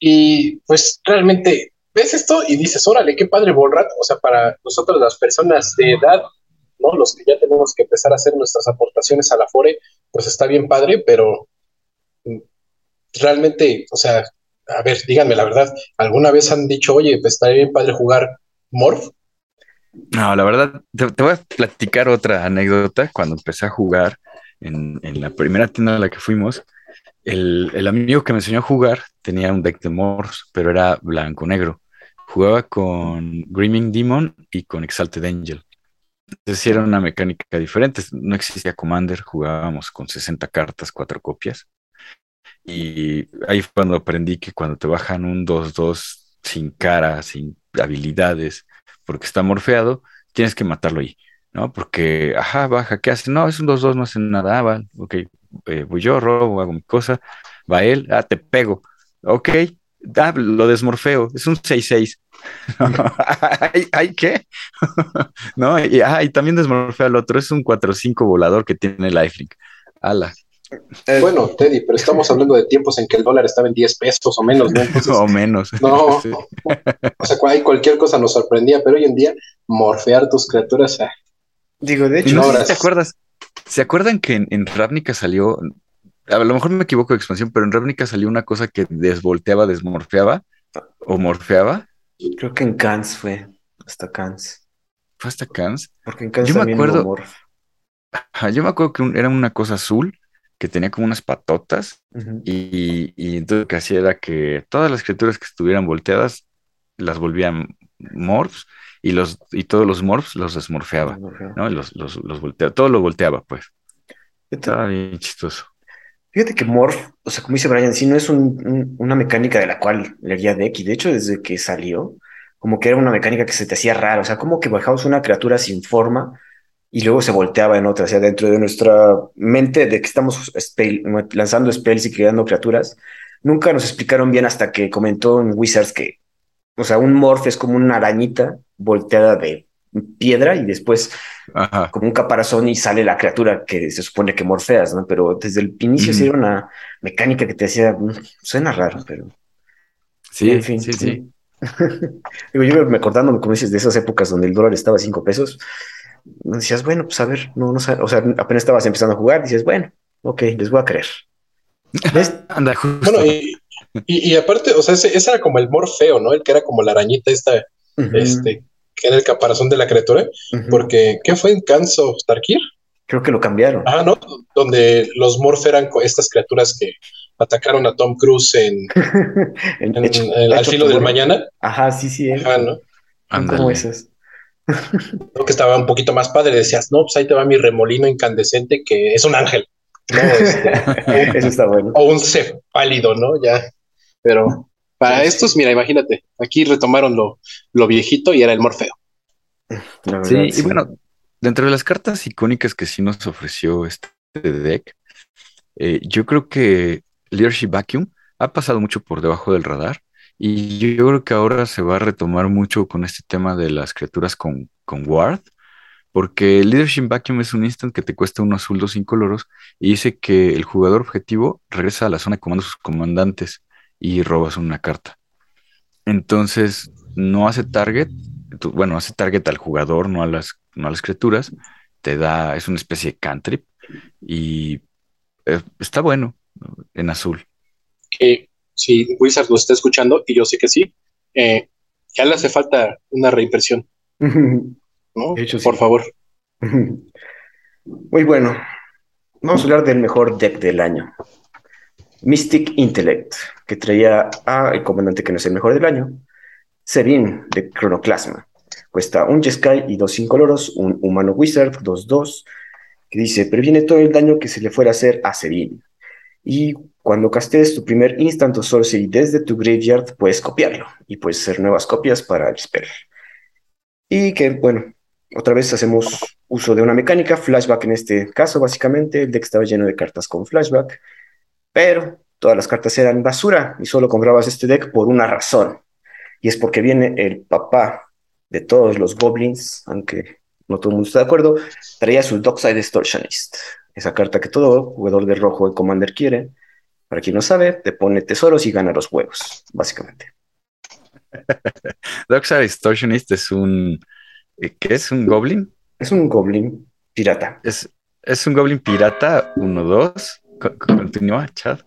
y pues realmente ves esto y dices, órale, qué padre Volrat. O sea, para nosotros las personas de edad, ¿no? Los que ya tenemos que empezar a hacer nuestras aportaciones a la FORE, pues está bien padre, pero realmente, o sea, a ver, díganme la verdad, ¿alguna vez han dicho, oye, pues estaría bien padre jugar Morph? No, la verdad, te, voy a platicar otra anécdota. Cuando empecé a jugar en, en la primera tienda a la que fuimos, el, el, amigo que me enseñó a jugar tenía un deck de Morphs, pero era blanco-negro. Jugaba con Griming Demon y con Exalted Angel. Entonces era una mecánica diferente. No existía Commander, jugábamos con 60 cartas, cuatro copias. Y ahí fue cuando aprendí que cuando te bajan un 2-2 sin cara, sin habilidades, porque está morfeado, tienes que matarlo ahí, ¿no? Porque, ajá, baja, ¿qué hace? No, es un 2-2, no hace nada, ah, va, ok, eh, voy yo, robo, hago mi cosa, va él, ah, te pego, ok, ah, lo desmorfeo, es un 6-6. ¿Ay, ¿Ay, qué? no, y, ah, y también desmorfea al otro, es un 4-5 volador que tiene lifelink. Ala, eh, bueno, Teddy, pero estamos hablando de tiempos en que el dólar estaba en 10 pesos o menos, ¿no? Entonces, o menos. No, sí. o sea, cualquier cosa nos sorprendía, pero hoy en día, morfear tus criaturas. Ah, Digo, de hecho, no, ¿te acuerdas? ¿Se acuerdan que en, en Ravnica salió, a lo mejor me equivoco de expansión, pero en Ravnica salió una cosa que desvolteaba, desmorfeaba o morfeaba? Creo que en Cans fue, hasta Cans. ¿Fue hasta Cans? Porque en Cans yo me acuerdo, hubo yo me acuerdo que un, era una cosa azul que tenía como unas patotas y, y entonces lo que hacía era que todas las criaturas que estuvieran volteadas las volvían morphs y los y todos los morphs los desmorfeaba, ¿no? Los, los, los volteaba, todo lo volteaba, pues. Estaba bien chistoso. Fíjate que Morph, o sea, como dice Brian, sí no es un- un- una mecánica de la cual leería deck, y de hecho desde que salió, como que era una mecánica que se te hacía rara, o sea, como que bajabas una criatura sin forma y luego se volteaba en otra, o sea, dentro de nuestra mente de que estamos lanzando spells y creando criaturas, nunca nos explicaron bien hasta que comentó en Wizards que, o sea, un Morph es como una arañita volteada de piedra y después Ajá. como un caparazón y sale la criatura que se supone que morfeas, ¿no? Pero desde el inicio sí Ujú. era una mecánica que te decía, "Mm, suena raro, pero Sí, en fin, sí, sí. Digo, yo me acordándome, como dices, de esas épocas donde el dólar estaba a cinco pesos, decías, bueno, pues a ver, no, no sé, o sea, apenas estabas empezando a jugar, dices, bueno, ok, les voy a creer. ¿Ves? Anda, justo. Bueno, y, y, y aparte, o sea, ese, ese era como el morfeo, ¿no? El que era como la arañita esta, este, que era el caparazón de la criatura. Porque, ¿qué fue en Cans of Tarkir? Creo que lo cambiaron. Ah, ¿no? Donde los morph eran estas criaturas que atacaron a Tom Cruise en, En- en- hecho- en- al filo del mañana. Ajá, sí, sí, eh. Ajá, ¿no? Ándale. esas. Creo que estaba un poquito más padre. Decías, no, pues ahí te va mi remolino incandescente que es un ángel. ¿no? Este, Eso está bueno. o un cefálido, ¿no? Ya. Pero para estos, mira, imagínate, aquí retomaron lo, lo viejito y era el morfeo. La Sí, y bueno, dentro de las cartas icónicas que sí nos ofreció este deck, eh, yo creo que Leadership Vacuum ha pasado mucho por debajo del radar y yo creo que ahora se va a retomar mucho con este tema de las criaturas con, con Ward, porque Leadership Vacuum es un instant que te cuesta un azul, dos incoloros y dice que el jugador objetivo regresa a la zona de comando sus comandantes y robas una carta. Entonces, no hace target, bueno, hace target al jugador, no a las, no a las criaturas. Te da, es una especie de cantrip y eh, está bueno en azul. Eh, si Wizard nos está escuchando, y yo sé que sí, eh, ya le hace falta una reimpresión. ¿no? Por favor. Muy bueno. Vamos a hablar del mejor deck del año. Mystic Intellect, que traía a el comandante que no es el mejor del año, Serin de Chronoclasma. Cuesta un Jeskai y dos incoloros, un humano wizard, 2-2, que dice, previene todo el daño que se le fuera a hacer a Serin. Y cuando castees tu primer instant o sorcery desde tu graveyard, puedes copiarlo y puedes hacer nuevas copias para spell. Y que, bueno, otra vez hacemos uso de una mecánica, flashback en este caso, básicamente. El deck estaba lleno de cartas con flashback, pero todas las cartas eran basura y solo comprabas este deck por una razón. Y es porque viene el papá de todos los goblins, aunque no todo el mundo está de acuerdo, traía su Dockside Distortionist. Esa carta que todo jugador de rojo el Commander quiere. Para quien no sabe, te pone tesoros y gana los juegos, básicamente. Dockside Distortionist es un eh, ¿Qué es un goblin? Es un goblin pirata. Es, es un goblin pirata 1-2. Continúa, Chad.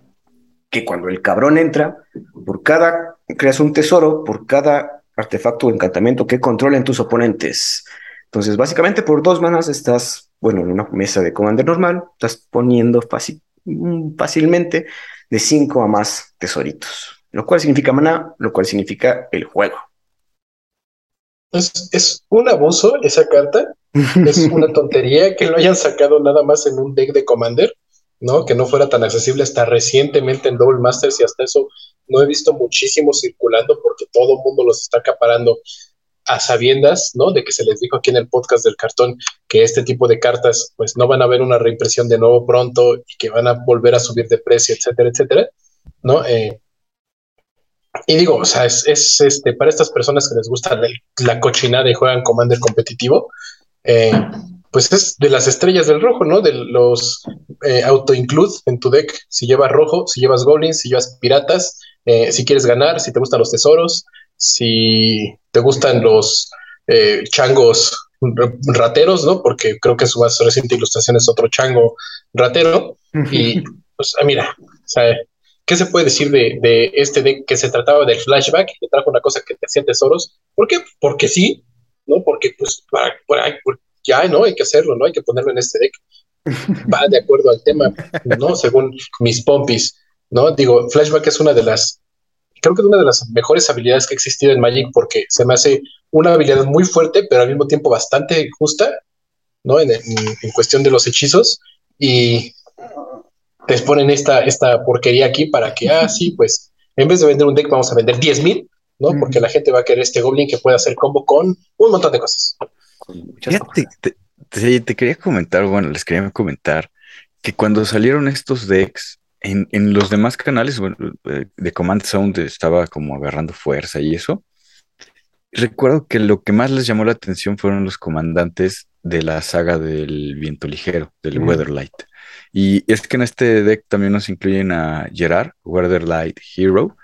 Que cuando el cabrón entra, por cada, creas un tesoro por cada artefacto o encantamiento que controlen tus oponentes. Entonces, básicamente por dos manas estás, bueno, en una mesa de commander normal, estás poniendo fácil, mm, fácilmente de 5 a más tesoritos. Lo cual significa mana, lo cual significa el juego. Es, es un abuso esa carta. Es una tontería que lo hayan sacado nada más en un deck de Commander, ¿no? Que no fuera tan accesible hasta recientemente en Double Masters y hasta eso no he visto muchísimo circulando porque todo el mundo los está acaparando a sabiendas, ¿no? De que se les dijo aquí en el podcast del cartón que este tipo de cartas pues no van a ver una reimpresión de nuevo pronto y que van a volver a subir de precio, etcétera, etcétera, ¿no? Eh, y digo, o sea, es, este, para estas personas que les gusta la, cochinada y juegan Commander competitivo, eh, pues es de las estrellas del rojo, ¿no? De los eh, auto-include en tu deck. Si llevas rojo, si llevas goblins, si llevas piratas, eh, si quieres ganar, si te gustan los tesoros, si te gustan los changos rateros, ¿no? Porque creo que su más reciente ilustración es otro chango ratero. Y pues, ah, mira, o sea, ¿Qué se puede decir de, este deck que se trataba del flashback, que trajo una cosa que te hacía tesoros? ¿Por qué? Porque sí, ¿no? Porque pues para, ya, ¿no? Hay que hacerlo, ¿no? Hay que ponerlo en este deck. Va de acuerdo al tema, ¿no? Según mis pompis, ¿no? Digo, flashback es una de las, creo que es una de las mejores habilidades que ha existido en Magic porque se me hace una habilidad muy fuerte, pero al mismo tiempo bastante justa, ¿no? En, en cuestión de los hechizos. Y les ponen esta, esta porquería aquí para que, ah, sí, pues en vez de vender un deck vamos a vender 10 mil, ¿no? Porque la gente va a querer este goblin que puede hacer combo con un montón de cosas. te, quería comentar, bueno, les quería comentar que cuando salieron estos decks, en, en los demás canales eh, de Command Sound estaba como agarrando fuerza y eso. Recuerdo que lo que más les llamó la atención fueron los comandantes de la saga del viento ligero, del Weatherlight. Y es que en este deck también nos incluyen a Gerard, Weatherlight Hero,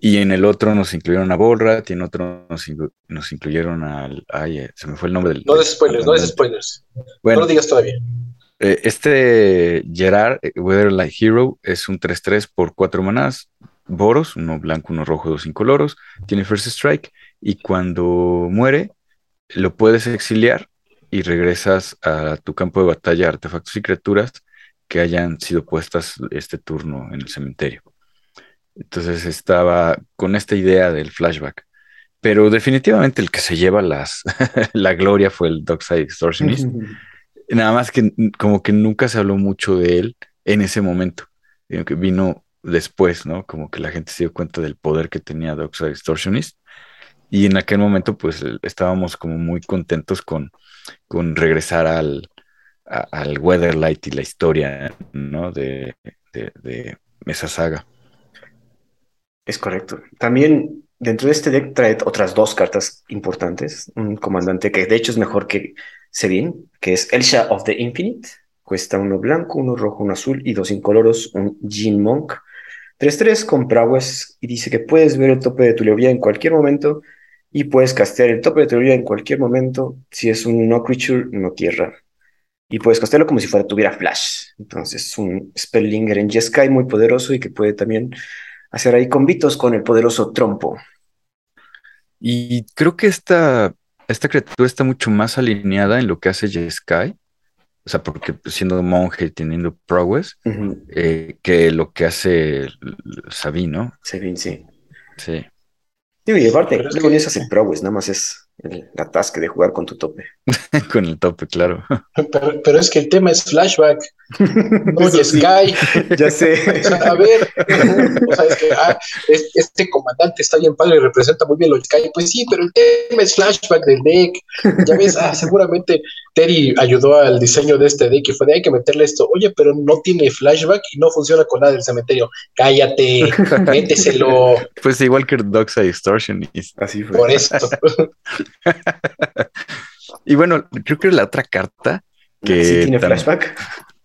y en el otro nos incluyeron a Bolrat, y en otro nos, incluyeron al. Ay, eh, se me fue el nombre del. No des spoilers, no des spoilers. Bueno, no lo digas todavía. Eh, este Gerard, eh, Weatherlight Hero, es un 3-3 por 4 manás, Boros, uno blanco, uno rojo, dos incoloros, tiene First Strike, y cuando muere, lo puedes exiliar y regresas a tu campo de batalla, artefactos y criaturas que hayan sido puestas este turno en el cementerio. Entonces estaba con esta idea del flashback. Pero definitivamente el que se lleva las, la gloria fue el Dockside Extortionist. Nada más que como que nunca se habló mucho de él en ese momento. Que vino después, ¿no? Como que la gente se dio cuenta del poder que tenía Dockside Extortionist. Y en aquel momento, pues estábamos como muy contentos con, con regresar al, al Weatherlight y la historia, ¿no? De, esa saga. Es correcto. También dentro de este deck trae otras dos cartas importantes. Un comandante que de hecho es mejor que Sevin, que es Elsha of the Infinite. Cuesta uno blanco, uno rojo, uno azul y dos incoloros, un Jin Monk. 3-3 con Prowess y dice que puedes ver el tope de tu Leovía en cualquier momento y puedes castear el tope de tu Leovía en cualquier momento si es un no creature, no tierra. Y puedes castearlo como si fuera tuviera flash. Entonces es un Spellinger en Jeskai muy poderoso y que puede también hacer ahí convitos con el poderoso Trompo. Y creo que esta, esta criatura está mucho más alineada en lo que hace Jeskai o sea, porque siendo monje y teniendo prowess, eh, que lo que hace Sabine, ¿no? Sabine, sí. Sí. y aparte, luego eso hace prowess, nada más es el, la tasca de jugar con tu tope. con el tope, claro. Pero, pero, es que el tema es flashback. No Sky. Ya sé. a ver, o sea, es que ah, este comandante está bien padre y representa muy bien los Sky. Pues sí, pero el tema es flashback del deck. Ya ves, ah, seguramente Terry ayudó al diseño de este deck y fue de hay que meterle esto. Oye, pero no tiene flashback y no funciona con nada del cementerio. Cállate, méteselo. Pues igual que Doxa Extortionist. Así fue. Por eso. Y bueno, creo que la otra carta que ¿Sí tiene flashback.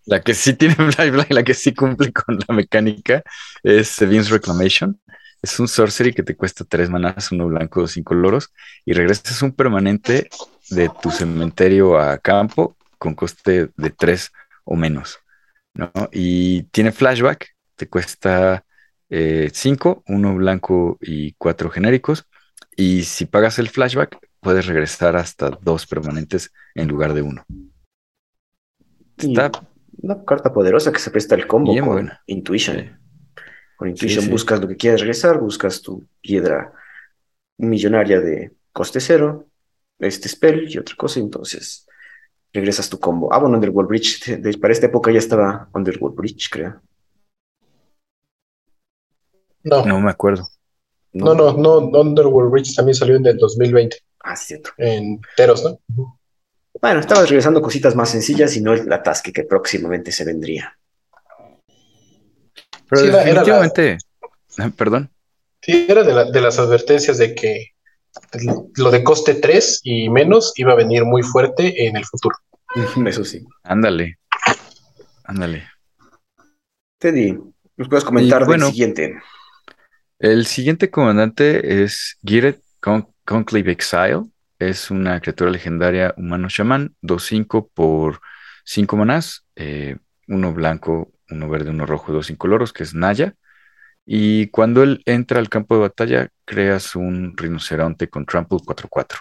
La que sí tiene flashback, la que sí cumple con la mecánica es Sevin's Reclamation. Es un sorcery que te cuesta tres manas, uno blanco, dos incoloros, y regresas un permanente de tu cementerio a campo con coste de tres o menos. ¿no? Y tiene flashback, te cuesta eh, cinco, uno blanco y cuatro genéricos. Y si pagas el flashback, puedes regresar hasta dos permanentes en lugar de uno. Está una carta poderosa que se presta el combo con Intuition. Con Intuition buscas lo que quieres regresar, buscas tu piedra millonaria de coste cero, este spell y otra cosa, entonces regresas tu combo. Ah, bueno, Underworld Bridge, para esta época ya estaba Underworld Bridge, creo. No. No me acuerdo. No, no, no, Underworld Bridge también salió en el 2020. Ah, cierto. En Teros, ¿no? Bueno, estabas regresando cositas más sencillas y no el atasque que próximamente se vendría. Pero sí, definitivamente, la... perdón. Sí, era de, la, de, las advertencias de que lo de coste 3 y menos iba a venir muy fuerte en el futuro. Eso sí. Ándale. Ándale. Teddy, ¿nos puedes comentar y, bueno, del siguiente? El siguiente comandante es Giret Con Conclave Exile. Es una criatura legendaria humano chamán, 2-5 por 5 manás, eh, uno blanco, uno verde, uno rojo, dos incoloros, que es Naya. Y cuando él entra al campo de batalla, creas un rinoceronte con trample 4-4.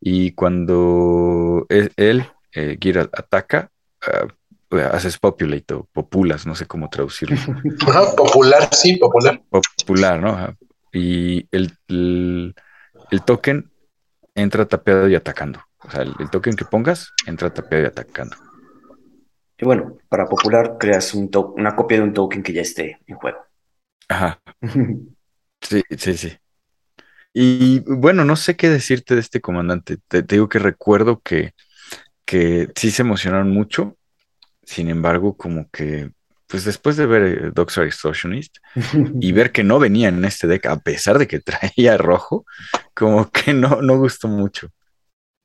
Y cuando él, él eh, Gira, ataca, uh, haces populate o populas, no sé cómo traducirlo. popular, sí, popular. Popular, ¿no? Y el, el, el token entra tapeado y atacando. O sea, el, el, token que pongas entra tapeado y atacando. Y bueno, para popular creas un una copia de un token que ya esté en juego. Ajá. sí, sí, sí. Y bueno, no sé qué decirte de este comandante. Te, te digo que recuerdo que, que sí se emocionaron mucho. Sin embargo, como que pues después de ver eh, Doxar Extortionist y ver que no venía en este deck, a pesar de que traía rojo, como que no, no gustó mucho.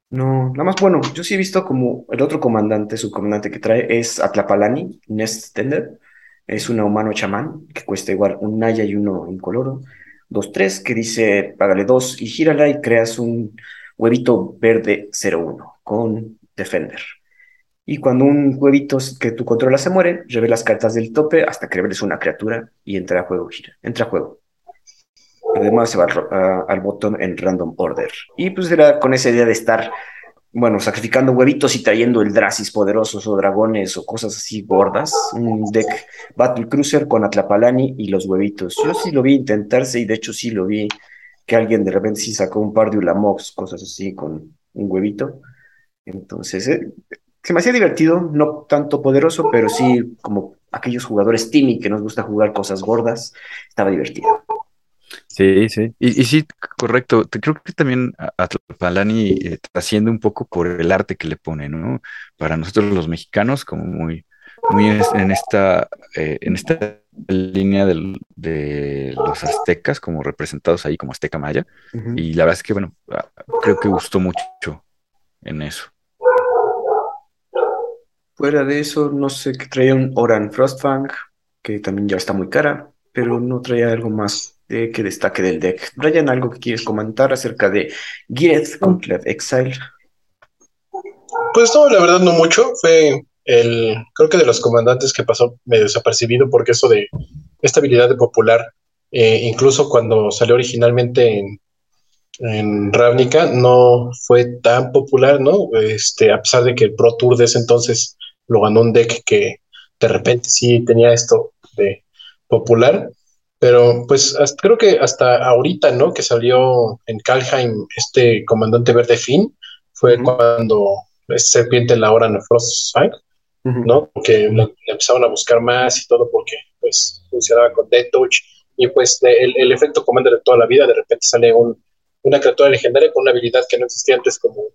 No, nada más bueno, yo sí he visto como el otro comandante, su comandante que trae es Atlapalani, Nest Tender. Es una humano chamán que cuesta igual un Naya y uno incoloro. Dos, tres, que dice págale dos y gírala y creas un huevito verde 0-1 con Defender. Y cuando un huevito que tú controlas se muere, revelas cartas del tope hasta que reveles una criatura y entra a juego, gira, entra a juego. Además se va a, al botón en random order. Y pues era con esa idea de estar, bueno, sacrificando huevitos y trayendo el Dracis poderosos o dragones o cosas así gordas. Un deck Battle Cruiser con Atlapalani y los huevitos. Yo sí lo vi intentarse y de hecho sí lo vi que alguien de repente sí sacó un par de Ulamox, cosas así con un huevito. Entonces, eh, se me hacía divertido, no tanto poderoso, pero sí como aquellos jugadores Timmy que nos gusta jugar cosas gordas, estaba divertido. Sí, sí, y, y sí, correcto. Creo que también Atlapalani eh, trasciende un poco por el arte que le pone, ¿no? Para nosotros los mexicanos, como muy, muy en esta, eh, en esta línea del, de los aztecas, como representados ahí como azteca maya. Uh -huh. Y la verdad es que, bueno, ah, creo que gustó mucho en eso. Fuera de eso, no sé, que traía un Oran Frostfang, que también ya está muy cara. pero no traía algo más de que destaque del deck. Brian, ¿algo que quieres comentar acerca de Gireth contra Exile? Pues no, la verdad no mucho. Fue el, creo que de los comandantes que pasó medio desapercibido porque eso de esta habilidad de popular, eh, incluso cuando salió originalmente en, en Ravnica no fue tan popular, ¿no? Este, a pesar de que el Pro Tour de ese entonces lo ganó un deck que de repente sí tenía esto de popular, pero pues creo que hasta ahorita, ¿no? Que salió en Kalheim este comandante verde Finn, fue cuando Serpiente la hora en Frostfang, ¿no? Porque le, empezaron a buscar más y todo porque pues funcionaba con Death Touch y pues el, el efecto commander de toda la vida, de repente sale un una criatura legendaria con una habilidad que no existía antes como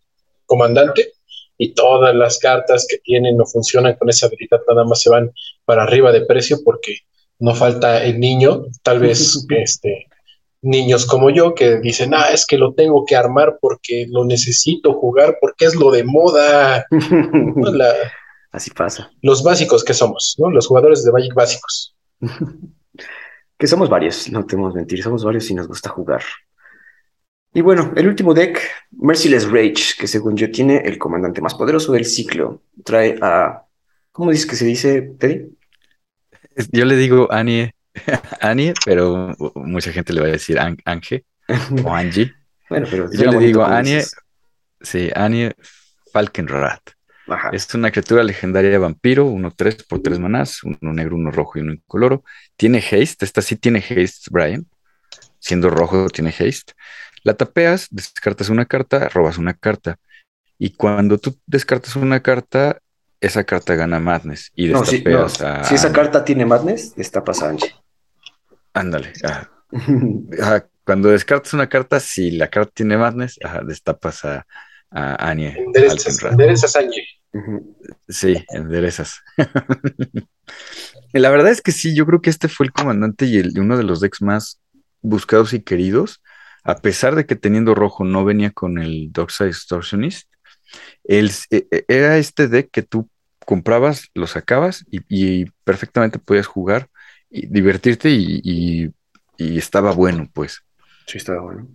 comandante y todas las cartas que tienen no funcionan con esa habilidad, nada más se van para arriba de precio porque no falta el niño, tal vez este, niños como yo que dicen, ah, es que lo tengo que armar porque lo necesito jugar porque es lo de moda. Así pasa. Los básicos que somos, ¿no? Los jugadores de Magic básicos. que somos varios, no tenemos mentir, somos varios y nos gusta jugar. Y bueno, el último deck, Merciless Rage, que según yo tiene el comandante más poderoso del ciclo. Trae a. ¿Cómo dices que se dice, Teddy? Yo le digo Anie, Anie, pero mucha gente le va a decir Ange o Angie. bueno, pero yo le digo Anie, sí, Anie Falkenrat. Es una criatura legendaria vampiro, 1-3 por 3 manás, uno negro, uno rojo y uno incoloro. Tiene haste, esta sí tiene haste, Brian. Siendo rojo, tiene haste. La tapeas, descartas una carta, robas una carta. Y cuando tú descartas una carta, esa carta gana Madness. Y a... Si esa carta tiene Madness, destapas a Angie. Ándale. Cuando descartas una carta, si la carta tiene Madness, destapas a, a Anie. Enderezas, Angie. Sí, enderezas. la verdad es que sí, yo creo que este fue el comandante y el, uno de los decks más buscados y queridos a pesar de que teniendo rojo no venía con el Dockside Extortionist, el, e, e, era este deck que tú comprabas, lo sacabas y, perfectamente podías jugar y divertirte y, estaba bueno, pues. Sí, estaba bueno.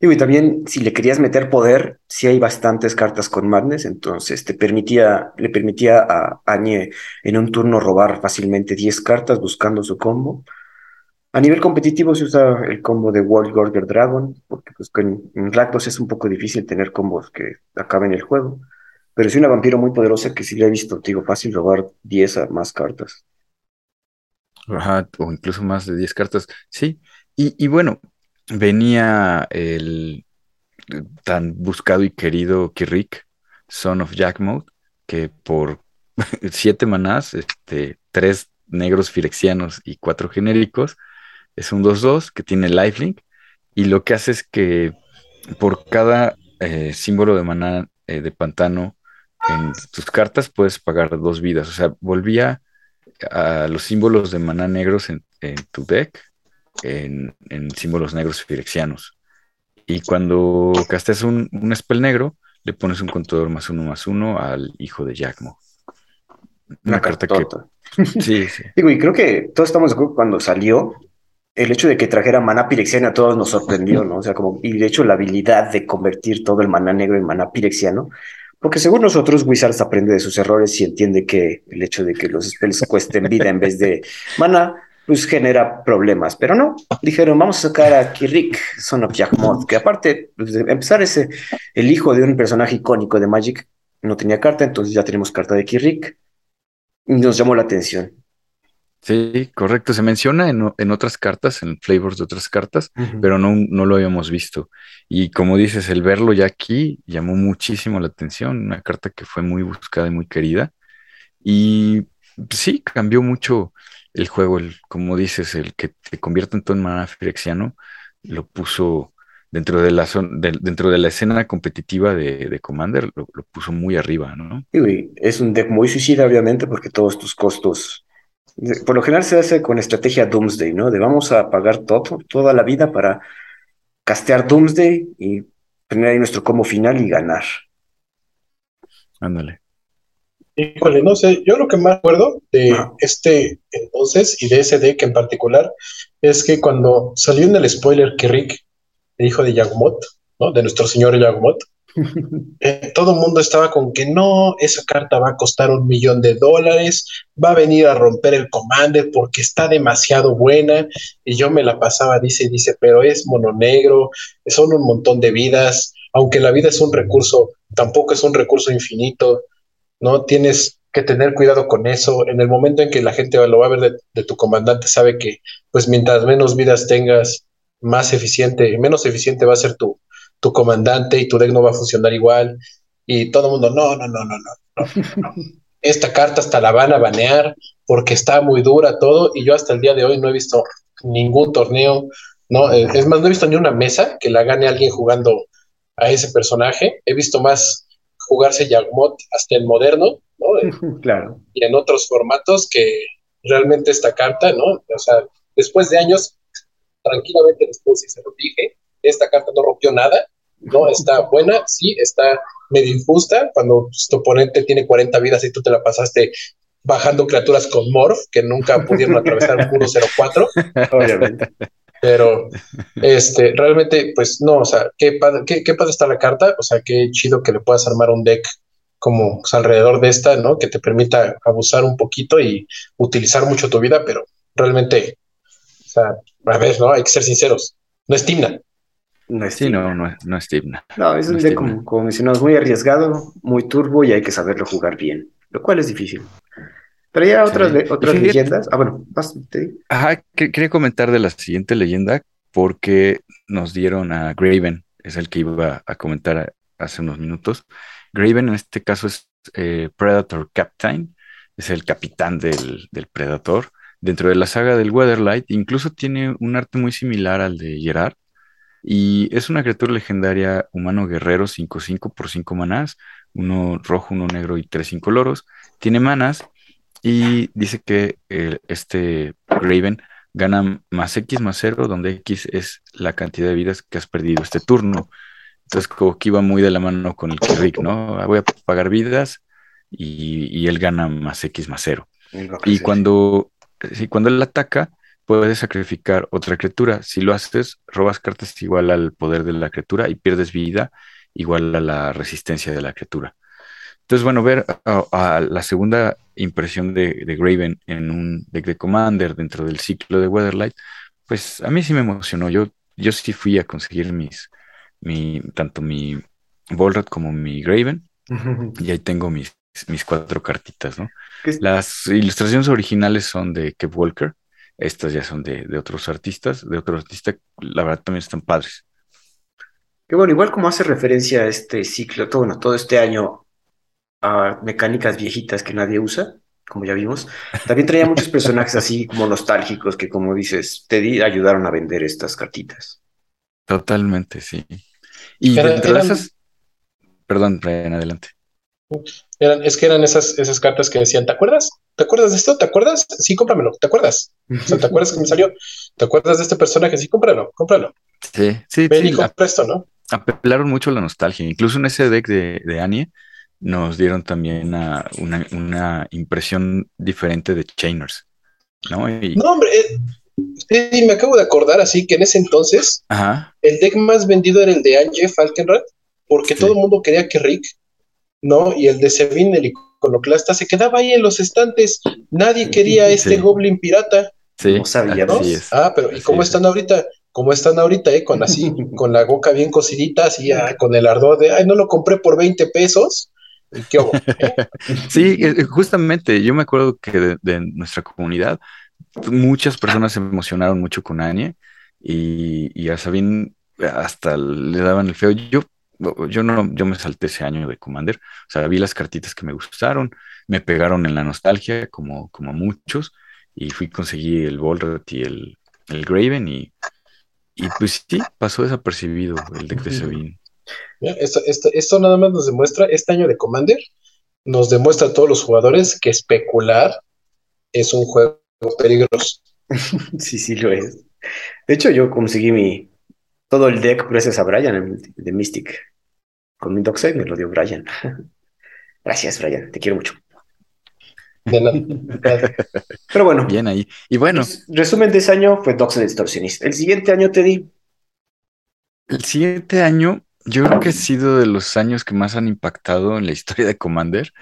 y también si le querías meter poder, sí hay bastantes cartas con Madness, entonces te permitía, le permitía a Añe en un turno robar fácilmente 10 cartas buscando su combo. A nivel competitivo se usa el combo de World Gorger Dragon, porque pues con, en Rakdos es un poco difícil tener combos que acaben el juego. Pero sí una vampiro muy poderosa que sí le he visto, digo, fácil robar 10 a más cartas. Ajá, o incluso más de 10 cartas. Sí, y, bueno, venía el tan buscado y querido Kirik, Son of Jackmode, que por 7 manás, este, 3 negros firexianos y 4 genéricos, es un 2-2 que tiene lifelink y lo que hace es que por cada eh, símbolo de maná eh, de pantano en tus cartas puedes pagar dos vidas. O sea, volvía a los símbolos de maná negros en, tu deck en, símbolos negros firexianos. Y cuando castes un, un, spell negro, le pones un contador más uno más uno al hijo de Jackmo. Una, carta que. Sí, sí. Digo, y creo que todos estamos de acuerdo cuando salió, el hecho de que trajera maná pirexiano a todos nos sorprendió, ¿no? O sea, como, y de hecho la habilidad de convertir todo el maná negro en maná pirexiano, porque según nosotros, Wizards aprende de sus errores y entiende que el hecho de que los spells cuesten vida en vez de maná, pues genera problemas. Pero no, dijeron, vamos a sacar a Kirik, Son que aparte pues, de empezar ese, el hijo de un personaje icónico de Magic, no tenía carta, entonces ya tenemos carta de Kirik. Y nos llamó la atención. Sí, correcto. Se menciona en, otras cartas, en flavors de otras cartas, pero no, no lo habíamos visto. Y como dices, el verlo ya aquí llamó muchísimo la atención. Una carta que fue muy buscada y muy querida. Y sí, cambió mucho el juego. El, como dices, el que te convierta en todo en firexiano, lo puso dentro de la, dentro de la escena competitiva de, Commander, lo, puso muy arriba, ¿no? Sí, es un deck muy suicida, obviamente, porque todos tus costos por lo general se hace con estrategia Doomsday, ¿no? De vamos a pagar todo, toda la vida para castear Doomsday y tener ahí nuestro combo final y ganar. Ándale. Híjole, no sé, yo lo que más recuerdo de este entonces y de ese deck en particular es que cuando salió en el spoiler que Rick, el hijo de Yagmot, ¿no? De nuestro señor Yagmot, eh, todo el mundo estaba con que no, esa carta va a costar un millón de dólares, va a venir a romper el Commander porque está demasiado buena. Y yo me la pasaba, dice, dice, pero es mono negro, son un montón de vidas, aunque la vida es un recurso, tampoco es un recurso infinito, ¿no? Tienes que tener cuidado con eso. En el momento en que la gente lo va a ver de, de tu comandante, sabe que, pues, mientras menos vidas tengas, más eficiente, menos eficiente va a ser tu, tu comandante y tu deck no va a funcionar igual. Y todo el mundo, no, no, no, no, no, Esta carta hasta la van a banear porque está muy dura todo y yo hasta el día de hoy no he visto ningún torneo, no, eh, es más, no he visto ni una mesa que la gane alguien jugando a ese personaje. He visto más jugarse Yagmot hasta el moderno, ¿no? Eh, claro. Y en otros formatos que realmente esta carta, ¿no? O sea, después de años, tranquilamente después, si se lo dije, esta carta no rompió nada, ¿no? Está buena, sí, está medio injusta, cuando tu oponente tiene 40 vidas y tú te la pasaste bajando criaturas con Morph, que nunca pudieron atravesar el puro 04. Obviamente. Pero, este, realmente, pues no, o sea, qué padre, qué, qué padre está la carta, o sea, qué chido que le puedas armar un deck como alrededor de esta, ¿no? Que te permita abusar un poquito y utilizar mucho tu vida, pero realmente, o sea, a ver, ¿no? Hay que ser sinceros, no es Timna. No es sí, no, no, es, no es No, es un como, como, mencionamos, muy arriesgado, muy turbo y hay que saberlo jugar bien, lo cual es difícil. Pero ya otras, otras leyendas. Ah, bueno, te Ajá, quería comentar de la siguiente leyenda porque nos dieron a Graven, es el que iba a comentar hace unos minutos. Graven en este caso es eh, Predator Captain, es el capitán del, del, Predator. Dentro de la saga del Weatherlight, incluso tiene un arte muy similar al de Gerard, y es una criatura legendaria humano guerrero 5-5 por 5 manás, uno rojo, uno negro y tres incoloros. Tiene manas y dice que este Raven gana más X más 0, donde X es la cantidad de vidas que has perdido este turno. Entonces, como que iba muy de la mano con el Kirik, ¿no? Ah, voy a pagar vidas y, él gana más X más 0. Y cuando, sí, cuando él ataca, puedes sacrificar otra criatura. Si lo haces, robas cartas igual al poder de la criatura y pierdes vida igual a la resistencia de la criatura. Entonces, bueno, ver a, la segunda impresión de, Graven en un deck de Commander dentro del ciclo de Weatherlight, pues a mí sí me emocionó. Yo, yo sí fui a conseguir mis, mi, tanto mi Volrat como mi Graven, y ahí tengo mis, mis cuatro cartitas, ¿no? Las ilustraciones originales son de Kev Walker, estas ya son de, otros artistas, de otros artistas, la verdad también están padres. Que bueno, igual como hace referencia a este ciclo, todo, bueno, todo este año a mecánicas viejitas que nadie usa, como ya vimos, también traía muchos personajes así como nostálgicos que, como dices, te ayudaron a vender estas cartitas. Totalmente, sí. Y entre esas... Perdón, Brian, adelante. Eran, es que eran esas, esas cartas que decían, ¿te acuerdas? ¿Te acuerdas de esto? ¿Te acuerdas? Sí, cómpramelo. ¿Te acuerdas? ¿te acuerdas que me salió? ¿Te acuerdas de este personaje? Sí, cómpralo, cómpralo. Sí, sí. Ven y compra esto, ¿no? Apelaron mucho a la nostalgia. Incluso en ese deck de, de Anie nos dieron también una, una, impresión diferente de Chainers. No, no hombre, eh, me acabo de acordar así que en ese entonces el deck más vendido era el de Angie Falkenrath, porque todo el mundo quería que Rick ¿no? Y el de Sevin, el iconoclasta, se quedaba ahí en los estantes. Nadie quería este Goblin pirata. Sí, no sabía, Ah, pero ¿y cómo están ahorita? ¿Cómo están ahorita, eh? Con así, con la boca bien cocidita, así, ah, con el ardor de, ay, no lo compré por 20 pesos. qué hubo? sí, eh, justamente, yo me acuerdo que de, nuestra comunidad, muchas personas se emocionaron mucho con Anya y, y a Sabine hasta le daban el feo. Yo yo no, yo me salté ese año de Commander, o sea, vi las cartitas que me gustaron, me pegaron en la nostalgia, como, como muchos, y fui, conseguí el Volrat y el, el Graven, y, y pues sí, pasó desapercibido el deck de Sabine. Esto, esto, nada más nos demuestra, este año de Commander, nos demuestra a todos los jugadores que especular es un juego peligroso. sí, sí lo es. De hecho, yo conseguí mi todo el deck gracias a Brian de Mystic con mi Dockside me lo dio Brian. Gracias, Brian, te quiero mucho. De. Pero bueno, Bien ahí. Y bueno, res- resumen de ese año fue Dox el extorsionista. El siguiente año te di. el siguiente año, yo creo que ha sido de los años que más han impactado en la historia de Commander.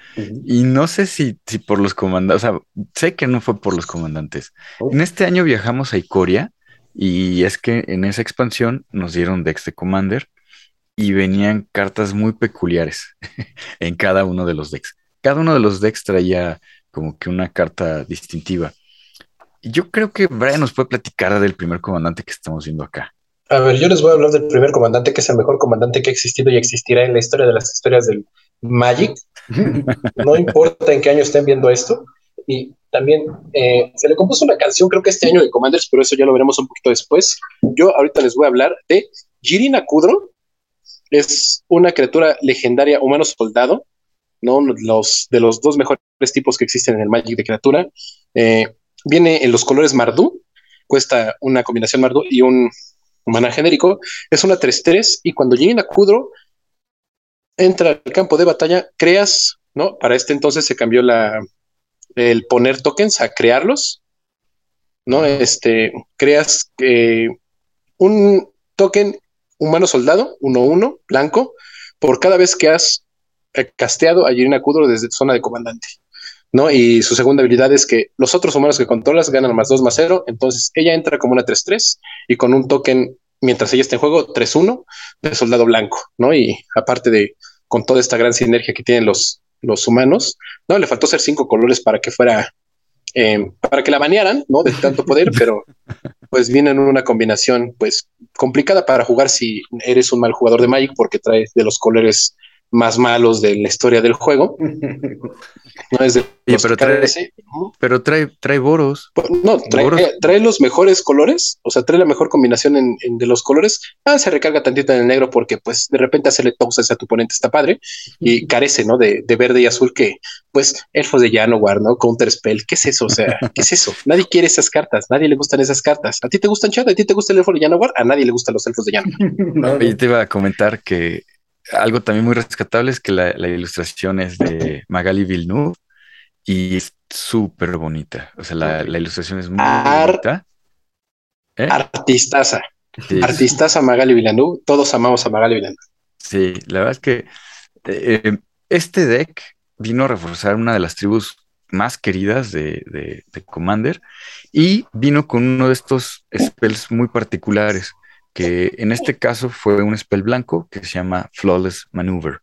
Y no sé si, si por los comandantes, o sea, sé que no fue por los comandantes. En este año viajamos a Ikoria y es que en esa expansión nos dieron decks de Commander y venían cartas muy peculiares en cada uno de los decks. Cada uno de los decks traía como que una carta distintiva. Yo creo que Brian nos puede platicar del primer comandante que estamos viendo acá. A ver, yo les voy a hablar del primer comandante, que es el mejor comandante que ha existido y existirá en la historia de las historias del Magic. No importa en qué año estén viendo esto. Y también eh, se le compuso una canción, creo que este año de Commanders, pero eso ya lo veremos un poquito después. Yo ahorita les voy a hablar de Jirina Kudro. Es una criatura legendaria humano soldado, ¿no? Los, de los dos mejores tipos que existen en el Magic de criatura. Eh, viene en los colores Mardu, cuesta una combinación Mardu y un mana genérico. Es una 3-3 y cuando Jirina Kudro entra al campo de batalla, creas, ¿no? Para este entonces se cambió la, el poner tokens a crearlos, ¿no? Este, creas eh, un token humano soldado, 1-1, blanco, por cada vez que has eh, casteado a Jirina Kudro desde zona de comandante, ¿no? Y su segunda habilidad es que los otros humanos que controlas ganan más 2 más 0, entonces ella entra como una 3-3 y con un token, mientras ella esté en juego, 3-1 de soldado blanco, ¿no? Y aparte de con toda esta gran sinergia que tienen los, los humanos, ¿no? Le faltó ser cinco colores para que fuera, eh, para que la banearan, ¿no? De tanto poder, pero pues viene en una combinación, pues, complicada para jugar si eres un mal jugador de Magic porque trae de los colores más malos de la historia del juego. No es de Oye, pero trae-. Pero trae, trae boros. Pues, No, trae, Boros. eh, trae los mejores colores, o sea, trae la mejor combinación en, en de los colores. Ah, se recarga tantito en el negro porque, pues, de repente hacerle toques a tu oponente está padre y carece, ¿no? De, de verde y azul que, pues, elfos de Janowar, ¿no? Counter Spell, ¿qué es eso? O sea, ¿qué es eso? Nadie quiere esas cartas, nadie le gustan esas cartas. ¿A ti te gustan, Chad? ¿A ti te gusta el elfo de Janowar? A nadie le gustan los elfos de Janowar. No, Oye, te iba a comentar que algo también muy rescatable es que la, la ilustración es de Magali Villeneuve y es súper bonita. O sea, la, la ilustración es muy Ar- bonita. ¿Eh? Artistaza, Sí, artistaza Magali Villeneuve. Todos amamos a Magali Villeneuve. sí, la verdad es que eh, este deck vino a reforzar una de las tribus más queridas de, de- de Commander y vino con uno de estos spells muy particulares, que en este caso fue un spell blanco que se llama Flawless Maneuver.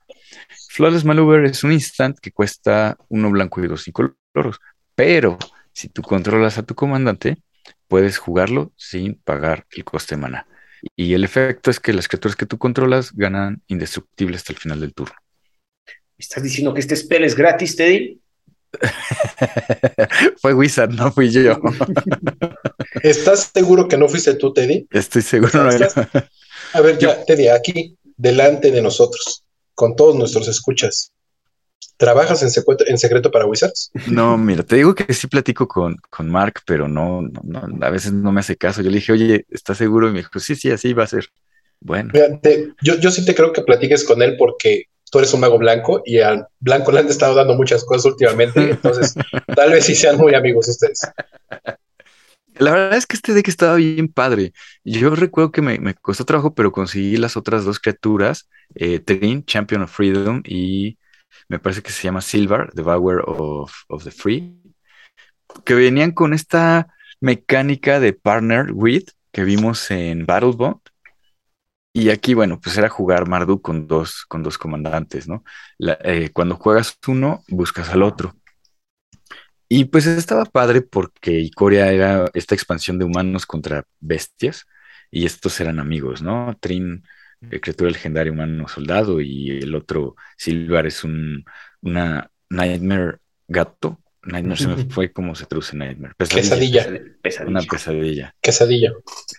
Flawless Maneuver es un instant que cuesta uno blanco y dos incoloros, pero si tú controlas a tu comandante, puedes jugarlo sin pagar el coste de mana. Y el efecto es que las criaturas que tú controlas ganan indestructible hasta el final del turno. ¿Estás diciendo que este spell es gratis, Teddy? Fue Wizard, no fui yo. ¿Estás seguro que no fuiste tú, Teddy? Estoy seguro. no. A ver, ya, Teddy, aquí, delante de nosotros, con todos nuestros escuchas, ¿trabajas en secreto, en secreto para Wizards? No, mira, te digo que sí platico con, con Mark, pero no, no, no, a veces no me hace caso. Yo le dije, oye, ¿estás seguro? Y me dijo, sí, sí, así va a ser. Bueno, Mira, te- yo, yo sí te creo que platiques con él porque tú eres un mago blanco y al blanco le han estado dando muchas cosas últimamente, entonces tal vez sí sean muy amigos ustedes. la verdad es que este deck estaba bien padre. Yo recuerdo que me, me costó trabajo, pero conseguí las otras dos criaturas, eh, Trin, Champion of Freedom, y me parece que se llama Silver, Devourer of, of the Free, que venían con esta mecánica de Partner With que vimos en Battlebond. Y aquí, bueno, pues era jugar Marduk con dos, con dos comandantes, ¿no? La- eh, cuando juegas uno, buscas al otro. Y pues estaba padre porque Ikoria era esta expansión de humanos contra bestias y estos eran amigos, ¿no? Trin, eh, criatura legendaria humano soldado y el otro Silvar es un una Nightmare gato. Nightmare se me fue como se traduce Nightmare. Pesadilla. Quesadilla, Pesadilla. Una pesadilla. quesadilla.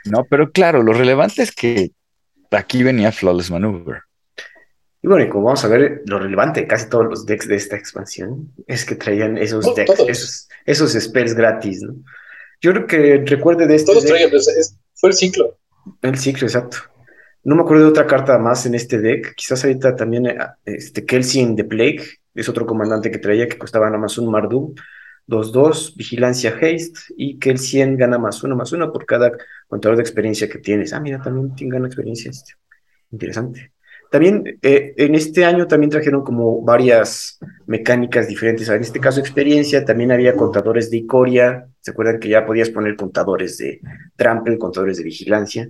No, pero claro, lo relevante es que aquí venía Flawless Maneuver. Y bueno, y como vamos a ver, lo relevante de casi todos los decks de esta expansión es que traían esos decks, esos, esos spells gratis, ¿no? Yo creo que recuerde de este Todos deck- traían, es- fue el ciclo. El ciclo, exacto. No me acuerdo de otra carta más en este deck. Quizás ahorita también eh, este Kelsey in the Plague es otro comandante que traía que costaba nada más un Marduk. 2-2, vigilancia haste y que el 100 gana más uno más uno por cada contador de experiencia que tienes. Ah, mira, también gana experiencia este. Interesante. También eh, en este año también trajeron como varias mecánicas diferentes. En este caso, experiencia, también había contadores de Icoria. ¿Se acuerdan que ya podías poner contadores de trample, contadores de vigilancia?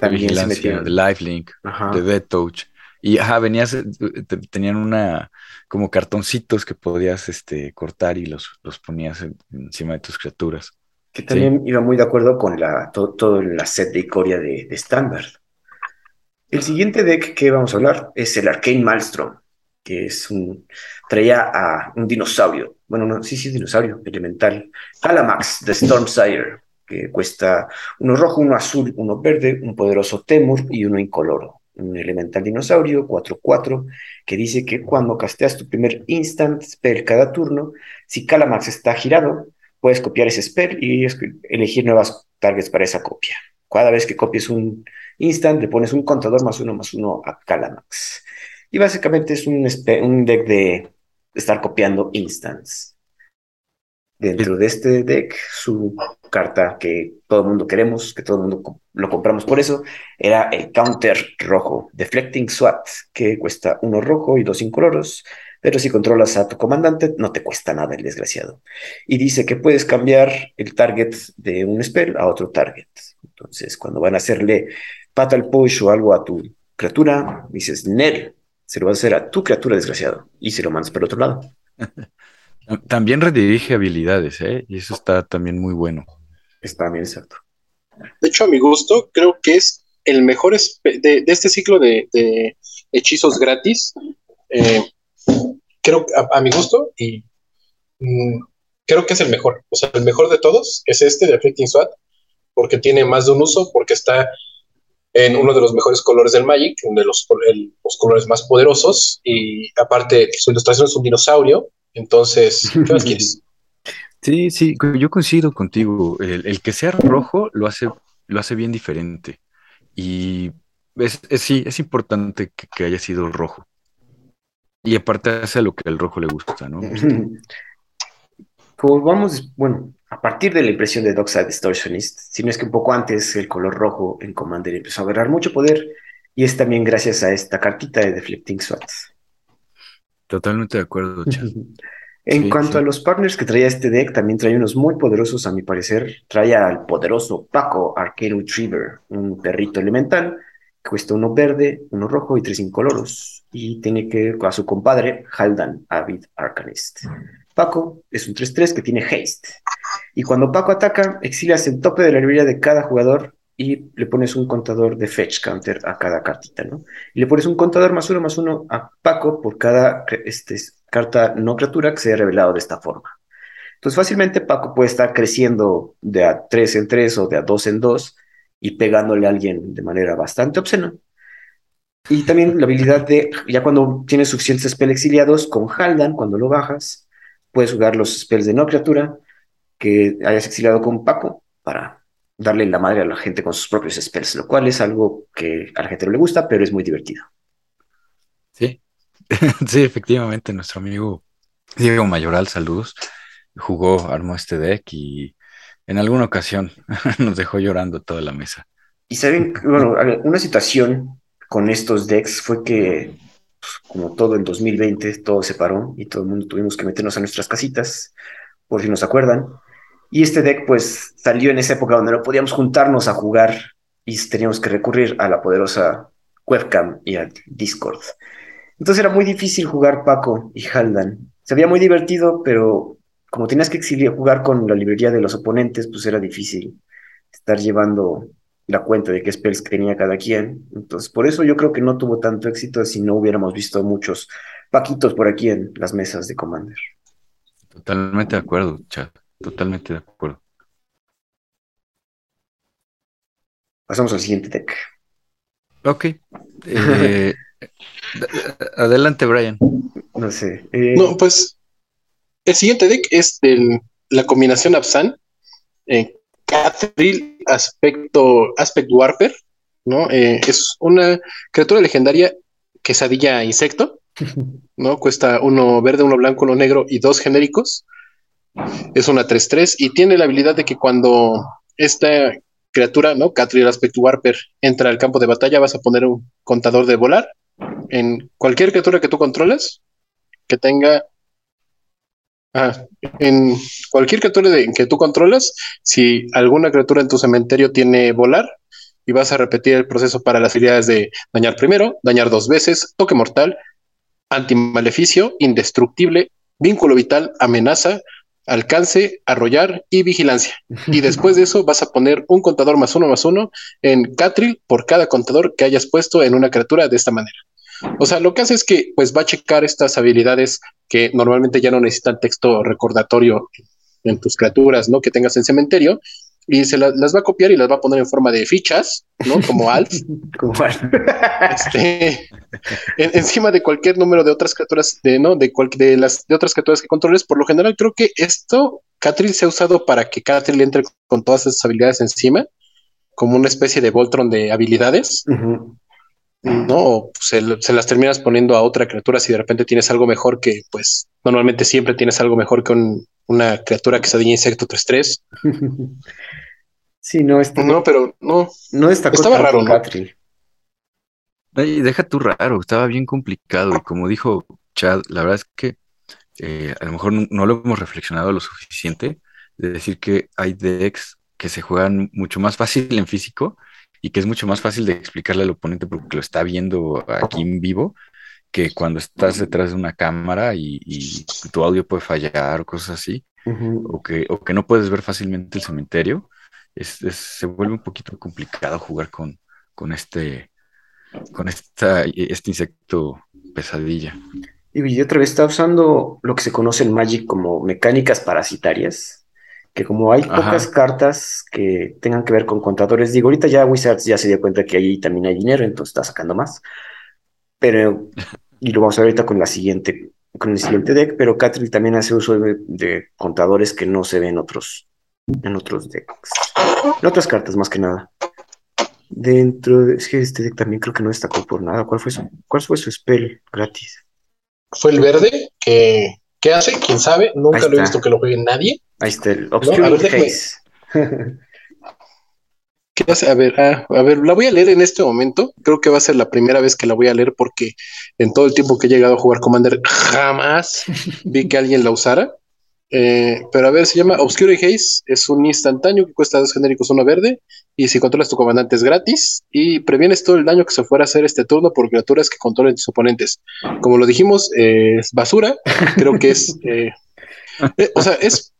También vigilancia, de lifelink, de dead touch. Y ajá, venías, eh, tenían una como cartoncitos que podías este, cortar y los, los ponías encima de tus criaturas. Que también iba muy de acuerdo con la, todo, la set de Icoria de, Standard. El siguiente deck que vamos a hablar es el Arcane Maelstrom, que es un. traía a un dinosaurio. Bueno, no, sí, sí, dinosaurio, elemental. Calamax de Stormsire, que cuesta uno rojo, uno azul, uno verde, un poderoso Temur y uno incoloro. Un elemental dinosaurio, 4-4, que dice que cuando casteas tu primer instant spell cada turno, si Calamax está girado, puedes copiar ese spell y elegir nuevas targets para esa copia. Cada vez que copies un instant, le pones un contador más uno más uno a Calamax. Y básicamente es un, un deck de estar copiando instants. Dentro de este deck, su carta que todo el mundo queremos, que todo el mundo lo compramos por eso, era el Counter rojo, Deflecting SWAT, que cuesta uno rojo y dos incoloros, pero si controlas a tu comandante, no te cuesta nada el desgraciado. Y dice que puedes cambiar el target de un spell a otro target. Entonces, cuando van a hacerle al push o algo a tu criatura, dices, Nel, se lo vas a hacer a tu criatura desgraciado y se lo mandas por otro lado. También redirige habilidades, ¿eh? Y eso está también muy bueno. Está bien, exacto. De hecho, a mi gusto, creo que es el mejor de, este ciclo de, hechizos gratis. Eh, creo a, a, mi gusto y mm, creo que es el mejor. O sea, el mejor de todos es este de Afflicting SWAT, porque tiene más de un uso, porque está en uno de los mejores colores del Magic, uno de los, los colores más poderosos, y aparte su ilustración es un dinosaurio, entonces, ¿qué más quieres? Sí, sí, yo coincido contigo. El, que sea rojo lo hace, lo hace bien diferente. Y es, sí, es importante que, haya sido rojo. Y aparte hace lo que al rojo le gusta, ¿no? Pues vamos, bueno, a partir de la impresión de Dockside Distortionist, si no es que un poco antes el color rojo en Commander empezó a agarrar mucho poder, y es también gracias a esta cartita de Deflecting Swats. Totalmente de acuerdo, En cuanto a los partners que traía este deck, también trae unos muy poderosos, a mi parecer. Trae al poderoso Paco Arcane Retriever, un perrito elemental, que cuesta uno verde, uno rojo y tres incoloros. Y tiene que a su compadre, Haldan Avid Arcanist. Paco es un 3-3 que tiene haste. Y cuando Paco ataca, exilias el tope de la librería de cada jugador y le pones un contador de fetch counter a cada cartita, ¿no? Y le pones un contador más uno más uno a Paco por cada este, carta no criatura que se haya revelado de esta forma. Entonces fácilmente Paco puede estar creciendo de a 3 en 3 o de a 2 en 2 y pegándole a alguien de manera bastante obscena. Y también la habilidad de, ya cuando tienes suficientes spell exiliados, con Haldan, cuando lo bajas, puedes jugar los spells de no criatura que hayas exiliado con Paco para darle la madre a la gente con sus propios spells, lo cual es algo que a la gente no le gusta, pero es muy divertido. Sí, sí, efectivamente, nuestro amigo Diego Mayoral, saludos, jugó, armó este deck y en alguna ocasión nos dejó llorando toda la mesa. Y saben, bueno, una situación con estos decks fue que como todo en 2020, todo se paró y todo el mundo tuvimos que meternos a nuestras casitas, por si nos acuerdan. Y este deck pues salió en esa época donde no podíamos juntarnos a jugar y teníamos que recurrir a la poderosa webcam y al Discord. Entonces era muy difícil jugar Paco y Haldan. Se había muy divertido, pero como tenías que jugar con la librería de los oponentes, pues era difícil estar llevando la cuenta de qué spells tenía cada quien. Entonces, por eso yo creo que no tuvo tanto éxito si no hubiéramos visto muchos paquitos por aquí en las mesas de Commander. Totalmente de acuerdo, chat. Totalmente de acuerdo. Pasamos al siguiente deck. Ok. Eh, adelante, Brian. No sé. Eh, no, pues el siguiente deck es la combinación Absan, eh, Cathril aspecto, Aspect Warper, ¿no? Eh, es una criatura legendaria quesadilla insecto, ¿no? Cuesta uno verde, uno blanco, uno negro y dos genéricos. Es una 3-3 y tiene la habilidad de que cuando esta criatura, ¿no? Catriel Aspect Warper entra al campo de batalla, vas a poner un contador de volar en cualquier criatura que tú controles que tenga. En cualquier criatura que tú controlas, si alguna criatura en tu cementerio tiene volar, y vas a repetir el proceso para las habilidades de dañar primero, dañar dos veces, toque mortal, antimaleficio, indestructible, vínculo vital, amenaza, alcance, arrollar y vigilancia. Y después de eso vas a poner un contador más uno más uno en Catril por cada contador que hayas puesto en una criatura de esta manera. O sea, lo que hace es que pues va a checar estas habilidades que normalmente ya no necesitan texto recordatorio en tus criaturas, ¿no? Que tengas en cementerio y se las va a copiar y las va a poner en forma de fichas, ¿no? Como alt. Como este, encima de cualquier número de otras criaturas, de, ¿no? De, de, las, de otras criaturas que controles. Por lo general, creo que esto, Catril se ha usado para que Catril entre con todas esas habilidades encima, como una especie de Voltron de habilidades. ¿no? Se, se, las terminas poniendo a otra criatura si de repente tienes algo mejor que, pues, normalmente siempre tienes algo mejor que un, una criatura que se de insecto 3-3. sí, no, está, no, pero no. No está estaba raro, ¿no? deja tú raro, estaba bien complicado y como dijo Chad, la verdad es que eh, a lo mejor no, lo hemos reflexionado lo suficiente de decir que hay decks que se juegan mucho más fácil en físico y que es mucho más fácil de explicarle al oponente porque lo está viendo aquí en vivo que cuando estás detrás de una cámara y, tu audio puede fallar o cosas así, o, que, o que no puedes ver fácilmente el cementerio, se vuelve un poquito complicado jugar con, con este con esta, este insecto pesadilla. Y otra vez está usando lo que se conoce en Magic como mecánicas parasitarias, que como hay pocas cartas que tengan que ver con contadores, digo, ahorita ya Wizards ya se dio cuenta que ahí también hay dinero, entonces está sacando más. Pero, y lo vamos a ver ahorita con la siguiente, con el siguiente deck, pero Catril también hace uso de, contadores que no se ven en otros, en otros decks. En otras cartas, más que nada. Dentro de. Es que este deck también creo que no destacó por nada. ¿Cuál fue su, cuál fue su spell gratis? Fue el verde, que. ¿Qué hace? ¿Quién sabe? Nunca lo he visto que lo juegue nadie. Ahí está el Obscure. ¿Qué A ver, ah, a ver, la voy a leer en este momento. Creo que va a ser la primera vez que la voy a leer porque en todo el tiempo que he llegado a jugar Commander jamás vi que alguien la usara. Eh, pero a ver, se llama Obscure Haze. Es un instantáneo que cuesta dos genéricos, uno verde. Y si controlas tu comandante es gratis. Y previenes todo el daño que se fuera a hacer este turno por criaturas que controlen tus oponentes. Como lo dijimos, eh, es basura. Creo que es. Eh, o sea, es.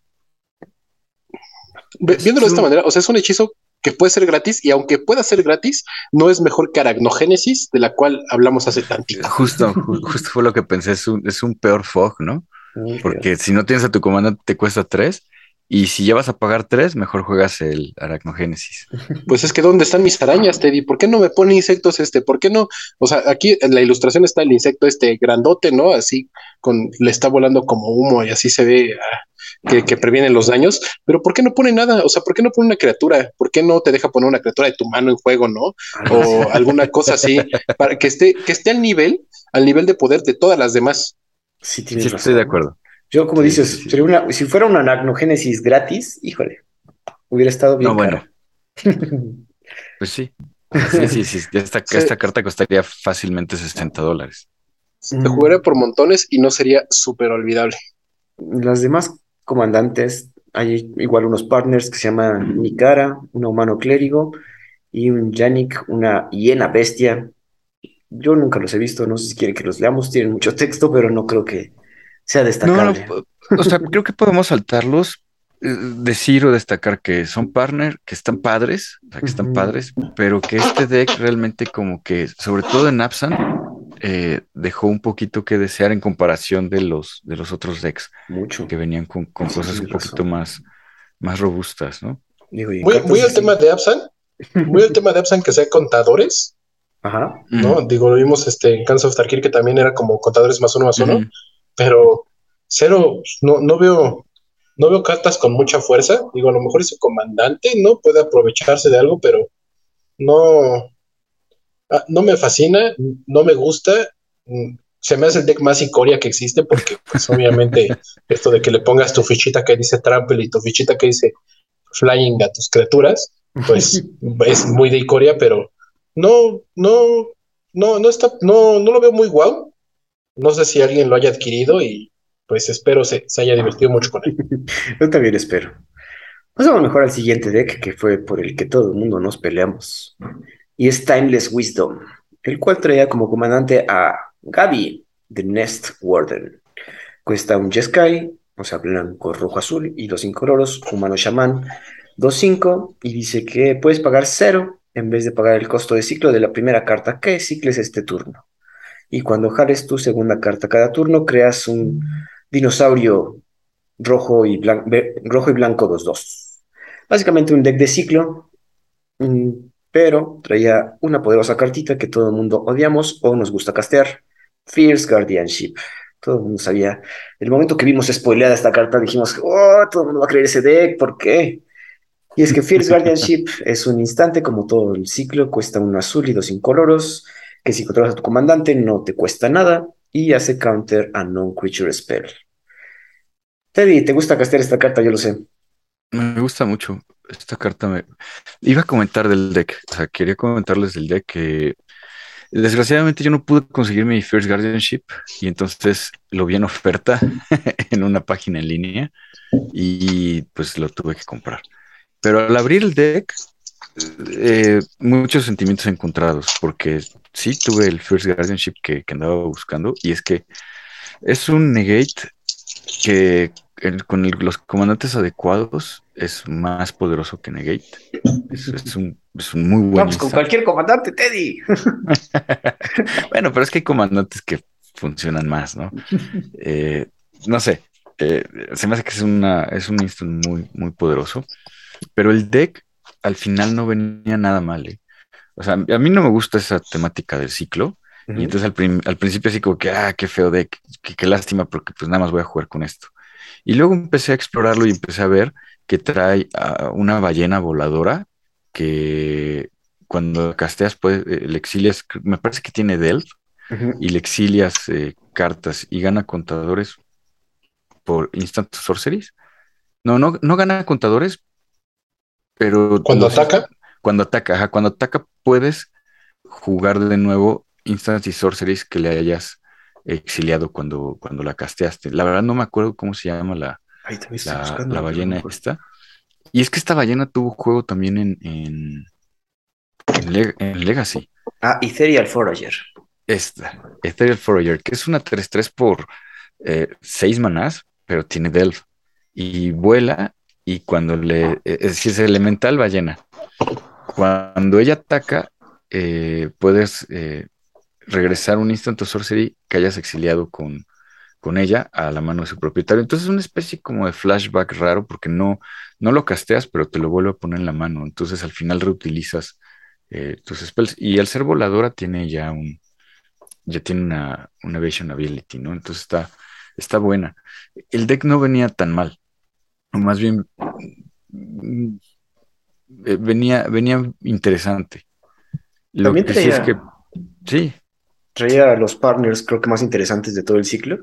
Viéndolo de esta manera, o sea, es un hechizo que puede ser gratis y aunque pueda ser gratis, no es mejor que Aracnogénesis, de la cual hablamos hace tantito. Justo, justo fue lo que pensé, es un, es un peor fog, ¿no? Porque si no tienes a tu comandante te cuesta tres y si ya vas a pagar tres, mejor juegas el Aracnogénesis. Pues es que ¿dónde están mis arañas, Teddy? ¿Por qué no me pone insectos este? ¿Por qué no? O sea, aquí en la ilustración está el insecto este grandote, ¿no? Así con le está volando como humo y así se ve ah, que, que, previenen los daños, pero ¿por qué no pone nada? O sea, ¿por qué no pone una criatura? ¿Por qué no te deja poner una criatura de tu mano en juego, no? O alguna cosa así, para que esté, que esté al nivel, al nivel de poder de todas las demás. Sí, sí estoy de acuerdo. Yo, como dices, si fuera una anagnogénesis gratis, híjole, hubiera estado bien. No, bueno. pues sí. Sí, sí, sí. Esta, esta carta costaría fácilmente 60 dólares. Se jugaría por montones y no sería súper olvidable. Las demás comandantes, hay igual unos partners que se llaman Nikara, un humano clérigo, y un Yannick, una hiena bestia. Yo nunca los he visto, no sé si quieren que los leamos, tienen mucho texto, pero no creo que sea destacable. o sea, creo que podemos saltarlos, eh, decir o destacar que son partners, que están padres, o sea, que están padres, pero que este deck realmente como que, sobre todo en Absan, eh, dejó un poquito que desear en comparación de los, de los otros decks. Mucho. Que venían con, cosas un poquito más, más robustas, ¿no? muy, al tema de Absan, muy al tema de Absan que sea contadores. Ajá. ¿No? Digo, lo vimos este, en Kansas of Tarkir que también era como contadores más uno más uno, pero cero, no, no veo, no veo cartas con mucha fuerza. Digo, a lo mejor ese comandante, ¿no? Puede aprovecharse de algo, pero no, no me fascina, no me gusta. Mm, se me hace el deck más icoria que existe porque, pues, obviamente, esto de que le pongas tu fichita que dice Trample y tu fichita que dice Flying a tus criaturas, pues es muy de icoria, pero no, no, no, no está, no, no lo veo muy guau. No sé si alguien lo haya adquirido y pues espero se, se haya divertido mucho con él. Yo también espero. Pasamos mejor al siguiente deck, que fue por el que todo el mundo nos peleamos. Y es Timeless Wisdom, el cual traía como comandante a Gaby, The Nest Warden. Cuesta un Jeskai, o sea, blanco, rojo, azul, y dos incoloros, humano chamán, 2-5, y dice que puedes pagar cero en vez de pagar el costo de ciclo de la primera carta que cicles este turno. Y cuando jales tu segunda carta cada turno, creas un dinosaurio rojo y, blanco 2-2. Básicamente un deck de ciclo, pero traía una poderosa cartita que todo el mundo odiamos o nos gusta castear, Fierce Guardianship. Todo el mundo sabía. El momento que vimos spoileada esta carta, dijimos, oh, todo el mundo va a creer ese deck, ¿por qué? Y es que Fierce Guardianship es un instante, como todo el ciclo, cuesta un azul y dos incoloros, que si controlas a tu comandante no te cuesta nada y hace counter a non-creature spell. Teddy, ¿te gusta castear esta carta? Yo lo sé. Me gusta mucho. Esta carta me... Iba a comentar del deck. O sea, quería comentarles del deck que Desgraciadamente yo no pude conseguir mi First Guardianship y entonces lo vi en oferta en una página en línea y pues lo tuve que comprar. Pero al abrir el deck, eh, muchos sentimientos encontrados, porque sí tuve el First Guardianship que, que andaba buscando y es que es un negate que con los comandantes adecuados es más poderoso que Negate. Es, un, muy buen. Vamos con cualquier comandante, Teddy. bueno, pero es que hay comandantes que funcionan más, ¿no? Eh, no sé. Eh, se me hace que es, una, es un instant muy, muy poderoso. Pero el deck al final no venía nada mal. ¿eh? O sea, a mí no me gusta esa temática del ciclo. Y entonces al, principio así como que, ah, qué feo deck, qué, qué lástima porque pues nada más voy a jugar con esto. Y luego empecé a explorarlo y empecé a ver que trae a una ballena voladora que cuando casteas, pues, le exilias, me parece que tiene Delft, y le exilias eh, cartas y gana contadores por instant sorceries. No, no, no gana contadores, pero... Cuando ataca. Cuando ataca, ajá, cuando ataca puedes jugar de nuevo instant y sorceries que le hayas exiliado cuando, cuando la casteaste. La verdad no me acuerdo cómo se llama la, la, ballena esta. Y es que esta ballena tuvo juego también en, en, en, Legacy. Ah, Ethereal Forager. Esta, Ethereal Forager, que es una 3-3 por 6 eh, manás, pero tiene Delph. Y vuela, y cuando le. Eh, es decir, es elemental ballena. Cuando ella ataca, eh, puedes regresar un instant sorcery que hayas exiliado con, con ella a la mano de su propietario. Entonces es una especie como de flashback raro porque no, no lo casteas, pero te lo vuelve a poner en la mano. Entonces al final reutilizas eh, tus spells. Y al ser voladora tiene ya un, ya tiene una, una evasion ability, ¿no? Entonces está, está buena. El deck no venía tan mal. Más bien mm, eh, venía, venía interesante. Lo que sí es que sí, traía los partners, creo que más interesantes de todo el ciclo.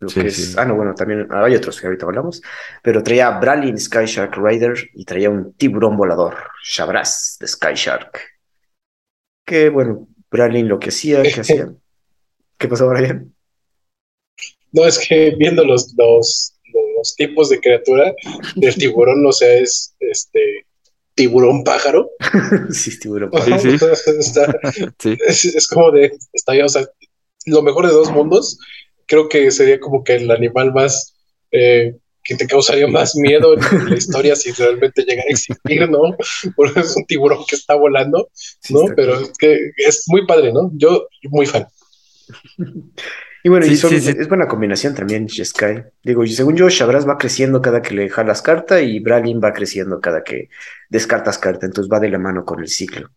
Lo que es, Ah, no, bueno, también hay otros que ahorita hablamos. Pero traía a Bralin Sky Shark Rider y traía un tiburón volador, Shabras de Sky Shark. Que bueno, Bralin lo que hacía, ¿qué hacía? ¿Qué pasó, Brian? No, es que viendo los, los, los tipos de criatura del tiburón, no sé, es este tiburón pájaro. sí, tiburón pájaro. Sí, Es, como de, está o sea, lo mejor de dos mundos, creo que sería como que el animal más, eh, que te causaría más miedo en la historia si realmente llegara a existir, ¿no? Porque es un tiburón que está volando, ¿no? Pero es que es muy padre, ¿no? Yo, muy fan. Y bueno, es buena combinación también, Sky. Digo, según yo, Shabras va creciendo cada que le jalas carta y Bralin va creciendo cada que descartas carta, entonces va de la mano con el ciclo.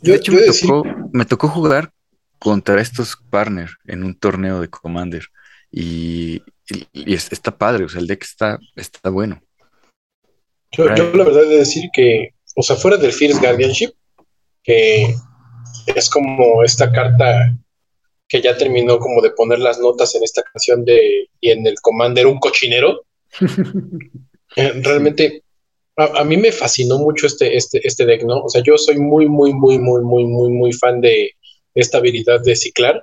de hecho, me, tocó, jugar contra estos partners en un torneo de Commander y, está padre, o sea, el deck está, está bueno. Yo, yo la verdad he de decir que, o sea, fuera del Fierce Guardianship, que es como esta carta que ya terminó como de poner las notas en esta canción de y en el Commander un cochinero. Eh, realmente a, mí me fascinó mucho este, este, este deck, ¿no? O sea, yo soy muy, muy, muy, muy, muy, muy, muy fan de esta habilidad de ciclar,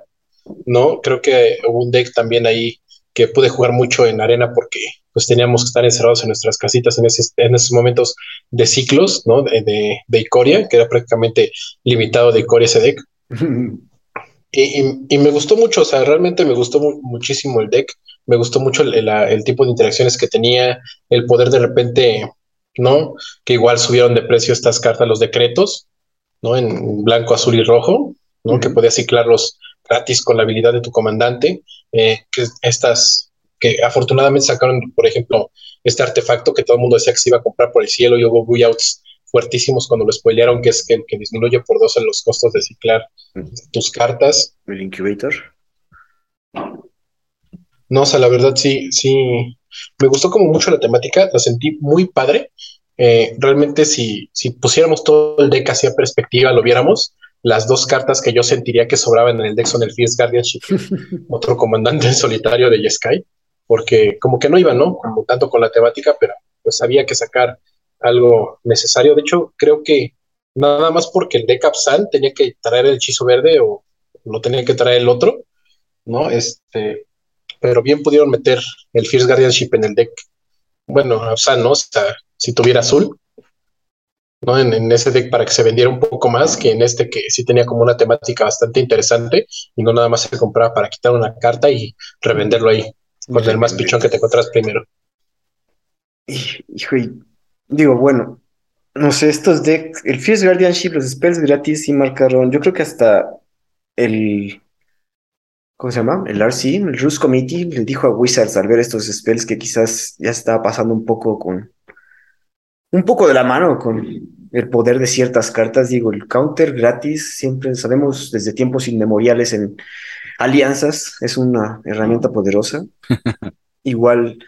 ¿no? Creo que hubo un deck también ahí que pude jugar mucho en arena porque pues teníamos que estar encerrados en nuestras casitas en, en esos momentos de ciclos, ¿no? De, de, Icoria, que era prácticamente limitado de Icoria ese deck. y, me gustó mucho, o sea, realmente me gustó muchísimo el deck, me gustó mucho el, el, tipo de interacciones que tenía, el poder de repente, ¿no? Que igual subieron de precio estas cartas, los decretos, ¿no? En blanco, azul y rojo, ¿no? Que podías ciclarlos gratis con la habilidad de tu comandante, eh, que estas que afortunadamente sacaron, por ejemplo, este artefacto que todo el mundo decía que se iba a comprar por el cielo y hubo buyouts fuertísimos cuando lo spoilearon, que es que, que disminuye por dos en los costos de ciclar tus cartas. El incubator. No, o sea, la verdad sí, sí, me gustó como mucho la temática, la sentí muy padre. Eh, realmente si, si pusiéramos todo el deck hacia perspectiva, lo viéramos, las dos cartas que yo sentiría que sobraban en el deck son el Fierce Guardianship, otro comandante en solitario de Yeskai, porque como que no iba, ¿no? Como tanto con la temática, pero pues había que sacar algo necesario. De hecho, creo que nada más porque el deck Absan tenía que traer el hechizo verde o lo tenía que traer el otro, ¿no? Este, pero bien pudieron meter el Fierce Guardianship en el deck. Bueno, Absan, ¿no? O sea, si tuviera azul, ¿no? En, ese deck para que se vendiera un poco más que en este que sí tenía como una temática bastante interesante y no nada más se compraba para quitar una carta y revenderlo ahí con el más pichón que te encuentras primero. Hijo, digo, bueno, no sé, estos decks, el Fierce Guardianship, los spells gratis y marcaron, yo creo que hasta el, ¿cómo se llama? El RC, el Rus Committee, le dijo a Wizards al ver estos spells que quizás ya estaba pasando un poco con un poco de la mano con el poder de ciertas cartas. Digo, el counter gratis, siempre sabemos desde tiempos inmemoriales en alianzas, es una herramienta poderosa. Igual,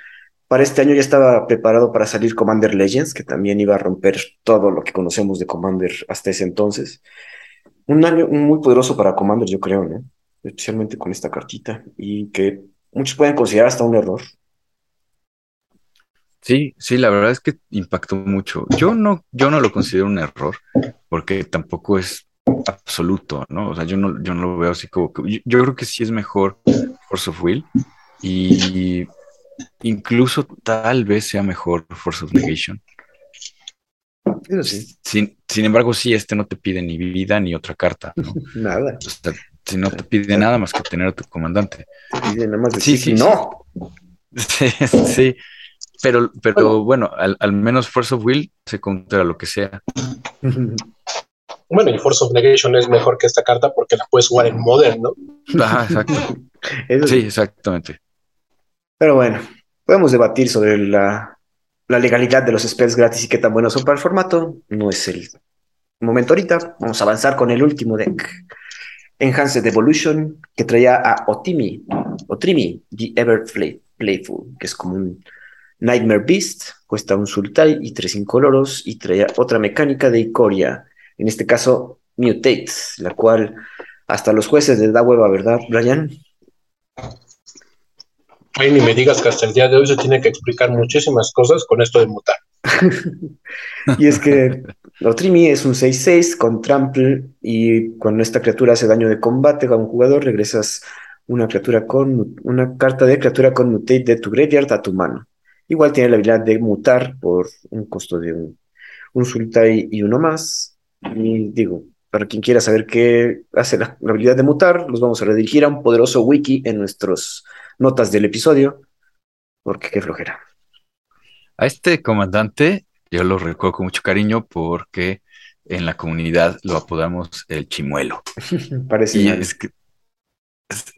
para este año ya estaba preparado para salir Commander Legends, que también iba a romper todo lo que conocemos de Commander hasta ese entonces. Un año muy poderoso para Commander, yo creo, ¿no? Especialmente con esta cartita, y que muchos pueden considerar hasta un error. Sí, sí, la verdad es que impactó mucho. Yo no, yo no lo considero un error, porque tampoco es absoluto, ¿no? O sea, yo no, yo no lo veo así como que, yo, creo que sí es mejor Force of Will y incluso tal vez sea mejor Force of Negation. Sin, sin, embargo, sí, este no te pide ni vida ni otra carta, ¿no? Nada. si no te pide nada más que tener a tu comandante. pide nada más decir sí, sí, no. Sí, sí. Pero, pero bueno, al, menos Force of Will se contra lo que sea. Bueno, y Force of Negation es mejor que esta carta porque la puedes jugar en Modern, ¿no? Ajá, exacto. sí, exactamente. Pero bueno, podemos debatir sobre la, legalidad de los spells gratis y qué tan buenos son para el formato. No es el momento ahorita. Vamos a avanzar con el último deck. Enhanced Evolution, que traía a Otimi, Otrimi, The Ever Playful, que es como un Nightmare Beast cuesta un Sultai y tres incoloros y trae otra mecánica de Icoria, en este caso Mutate, la cual hasta los jueces les da hueva, ¿verdad, Brian? Ay, ni me digas que hasta el día de hoy se tiene que explicar muchísimas cosas con esto de mutar. y es que Otrimi es un 6-6 con trample y cuando esta criatura hace daño de combate a un jugador, regresas una criatura con una carta de criatura con mutate de tu graveyard a tu mano. Igual tiene la habilidad de mutar por un costo de un, un Sultai y uno más. Y digo, para quien quiera saber qué hace la, habilidad de mutar, los vamos a redirigir a un poderoso wiki en nuestras notas del episodio, porque qué flojera. A este comandante yo lo recuerdo con mucho cariño porque en la comunidad lo apodamos el chimuelo. Parece es, que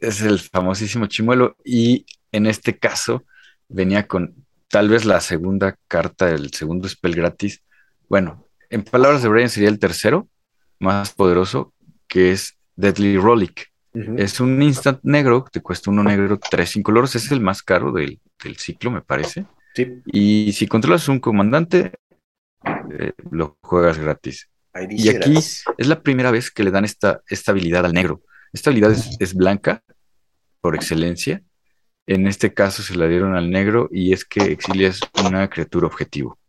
es el famosísimo chimuelo y en este caso venía con tal vez la segunda carta, el segundo spell gratis. Bueno, en palabras de Brian sería el tercero más poderoso, que es Deadly Rollick. Es un instant negro, te cuesta uno negro, tres incolores, es el más caro del, ciclo, me parece. Y si controlas un comandante, eh, lo juegas gratis. y aquí es la primera vez que le dan esta, esta habilidad al negro. Esta habilidad es, blanca por excelencia. En este caso se la dieron al negro y es que Exilia es una criatura objetivo.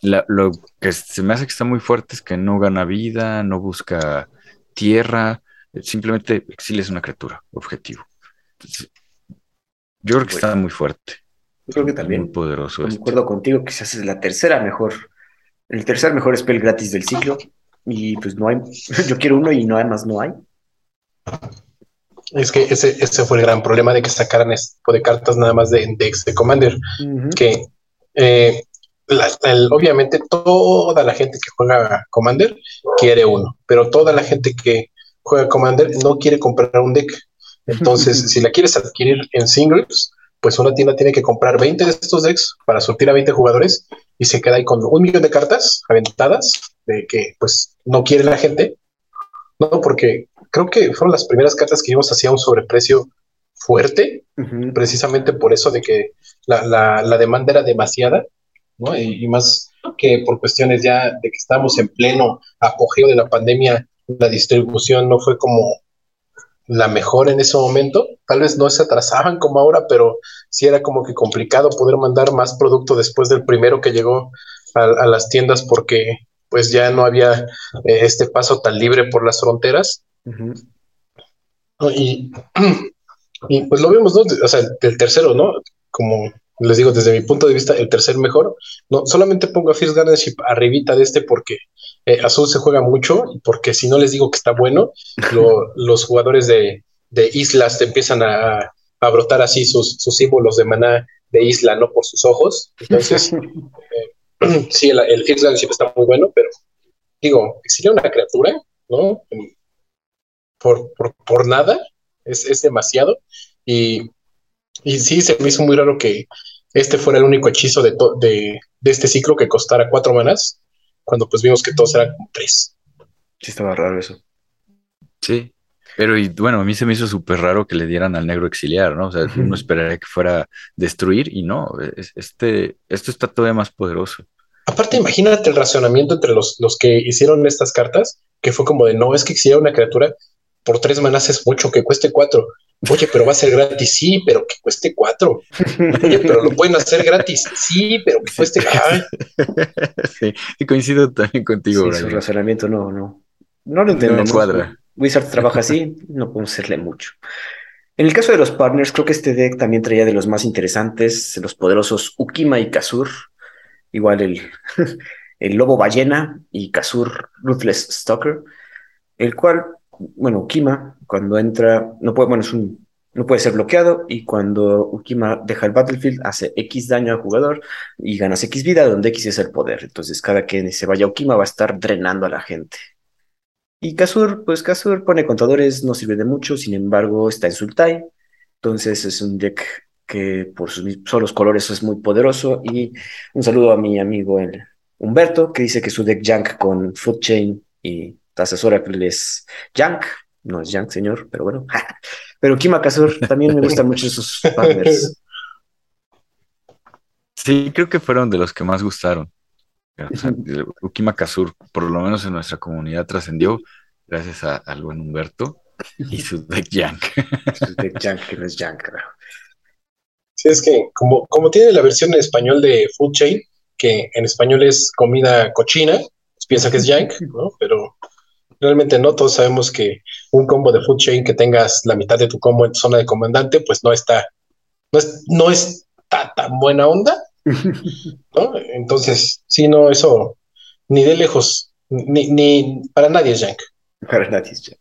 Lo que se me hace que está muy fuerte es que no gana vida, no busca tierra, simplemente Exilia es una criatura objetivo. yo creo que está muy fuerte. Yo creo que también. Muy poderoso. De acuerdo contigo que se hace la tercera mejor, el tercer mejor spell gratis del ciclo. Y pues no hay, yo quiero uno y no además no hay. Es que ese, ese fue el gran problema de que sacaran este tipo de cartas nada más de Dex de Commander. Que eh, obviamente toda la gente que juega Commander quiere uno, pero toda la gente que juega Commander no quiere comprar un deck. Entonces, si la quieres adquirir en singles, pues una tienda tiene que comprar 20 de estos decks para surtir a 20 jugadores y se queda ahí con un millón de cartas aventadas de que pues no quiere la gente. No, porque creo que fueron las primeras cartas que vimos hacia un sobreprecio fuerte, precisamente por eso de que la, demanda era demasiada, ¿no? Y, más que por cuestiones ya de que estamos en pleno apogeo de la pandemia, la distribución no fue como la mejor en ese momento. Tal vez no se atrasaban como ahora, pero sí era como que complicado poder mandar más producto después del primero que llegó a, las tiendas porque pues ya no había eh, este paso tan libre por las fronteras. y, y, pues lo vemos, ¿no? O sea, el tercero, ¿no? Como les digo, desde mi punto de vista, el tercer mejor. No, solamente pongo a First Guardianship arribita de este porque eh, Azul se juega mucho y porque si no les digo que está bueno, los jugadores de, islas te empiezan a, brotar así sus, símbolos de maná de isla, ¿no? Por sus ojos. Entonces, eh, sí, el, el First Guardianship está muy bueno, pero digo, sería una criatura, ¿no? Por, por, nada, es, es demasiado. Y y sí, se me hizo muy raro que este fuera el único hechizo de, de, este ciclo que costara cuatro manas, cuando pues vimos que todos eran tres. Sí, estaba raro eso. Sí, pero y bueno, a mí se me hizo súper raro que le dieran al negro exiliar, ¿no? O sea, uno esperaría que fuera destruir y no, este, esto está todavía más poderoso. Aparte, imagínate el razonamiento entre los, los que hicieron estas cartas, que fue como de, no, es que exiliar una criatura por tres manas es mucho, que cueste cuatro. Oye, pero va a ser gratis, sí, pero que cueste cuatro. Oye, pero lo pueden hacer gratis, sí, pero que cueste. Sí, y coincido también contigo. Sí, su razonamiento no, no, no lo entendemos. No cuadra. Wizard trabaja así, no podemos hacerle mucho. En el caso de los partners, creo que este deck también traía de los más interesantes, los poderosos Ukima y Kazur. Igual el, el lobo ballena y Kazur Ruthless Stalker, el cual bueno, Ukima, cuando entra, no puede, bueno, es un, no puede ser bloqueado y cuando Ukima deja el battlefield hace X daño al jugador y ganas X vida, donde X es el poder. Entonces, cada que se vaya Ukima va a estar drenando a la gente. Y Kazur, pues Kazur pone contadores, no sirve de mucho, sin embargo, está en Sultai. Entonces, es un deck que por sus solos colores es muy poderoso. Y un saludo a mi amigo el Humberto, que dice que su deck Junk con Food Chain y asesora que es Yank, no es Yank, señor, pero bueno. pero Kima Kazur también me gustan mucho sus partners. Sí, creo que fueron de los que más gustaron. Ukima Kazur, por lo menos en nuestra comunidad, trascendió gracias al buen Humberto y su deck Yank. su deck Yank, que no es Yank, Sí, es que como, como tiene la versión en español de Food Chain, que en español es comida cochina, pues piensa que es Yank, ¿no? Pero realmente no. Todos sabemos que un combo de food chain que tengas la mitad de tu combo en tu zona de comandante, pues no está, no es, no está tan buena onda. ¿no? Entonces, sí, no, eso ni de lejos, ni, ni para nadie es Jank. Para nadie es Jank.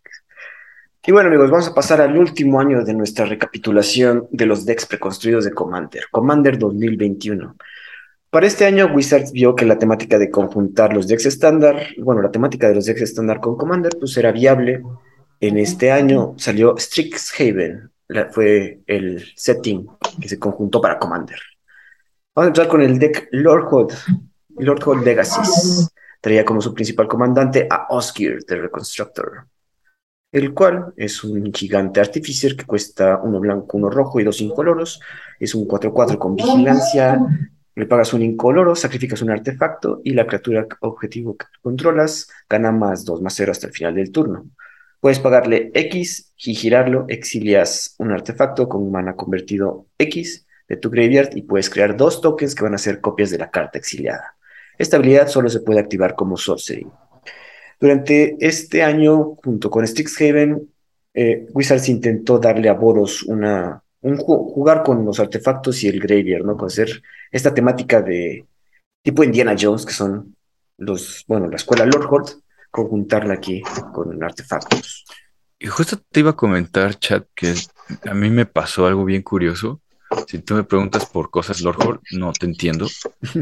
Y bueno, amigos, vamos a pasar al último año de nuestra recapitulación de los decks preconstruidos de Commander, Commander 2021. Para este año, Wizards vio que la temática de conjuntar los decks estándar, bueno, la temática de los decks estándar con Commander, pues era viable. En este año salió Strixhaven, fue el setting que se conjuntó para Commander. Vamos a empezar con el deck Lordhood, Lordhood Legacies. Traía como su principal comandante a Osgir, the Reconstructor, el cual es un gigante artificer que cuesta uno blanco, uno rojo y dos incoloros. Es un 4-4 con vigilancia, le pagas un incoloro, sacrificas un artefacto y la criatura objetivo que controlas gana más 2 más 0 hasta el final del turno. Puedes pagarle X y girarlo, exilias un artefacto con mana convertido X de tu graveyard y puedes crear dos tokens que van a ser copias de la carta exiliada. Esta habilidad solo se puede activar como sorcery. Durante este año, junto con Strixhaven, eh, Wizards intentó darle a Boros una, un jugar con los artefactos y el graveyard, ¿no? Con hacer esta temática de tipo Indiana Jones, que son los, bueno, la escuela Lord conjuntarla aquí con artefactos. Y justo te iba a comentar, chat, que a mí me pasó algo bien curioso. Si tú me preguntas por cosas Lord no te entiendo.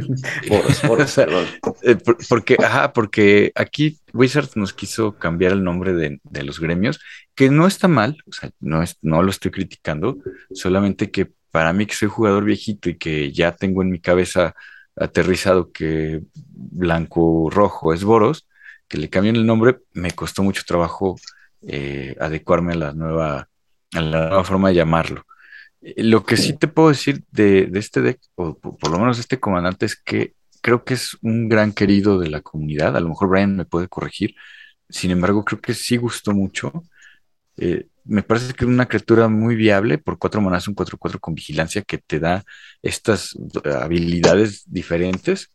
Eh, porque, ajá, porque aquí Wizards nos quiso cambiar el nombre de, de, los gremios, que no está mal, o sea, no, es, no lo estoy criticando, solamente que para mí que soy jugador viejito y que ya tengo en mi cabeza aterrizado que blanco rojo es Boros, que le cambien el nombre, me costó mucho trabajo eh, adecuarme a la nueva, a la nueva forma de llamarlo. Eh, lo que sí te puedo decir de, este deck, o por, lo menos este comandante, es que creo que es un gran querido de la comunidad. A lo mejor Brian me puede corregir. Sin embargo, creo que sí gustó mucho. Eh, me parece que es una criatura muy viable por cuatro monas, un 4-4 con vigilancia que te da estas habilidades diferentes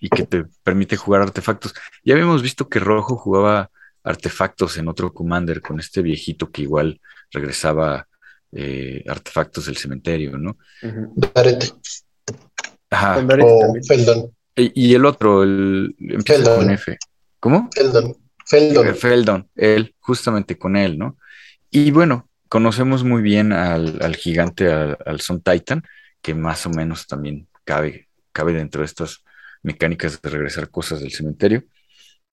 y que te permite jugar artefactos. Ya habíamos visto que Rojo jugaba artefactos en otro Commander con este viejito que igual regresaba eh, artefactos del cementerio, ¿no? Ajá. Feldon. Y, el otro, el empieza con F. ¿Cómo? Feldon. Feldon. Eh, Feldon, él, justamente con él, ¿no? Y bueno, conocemos muy bien al, gigante, al, al Sun Titan, que más o menos también cabe, cabe dentro de estas mecánicas de regresar cosas del cementerio.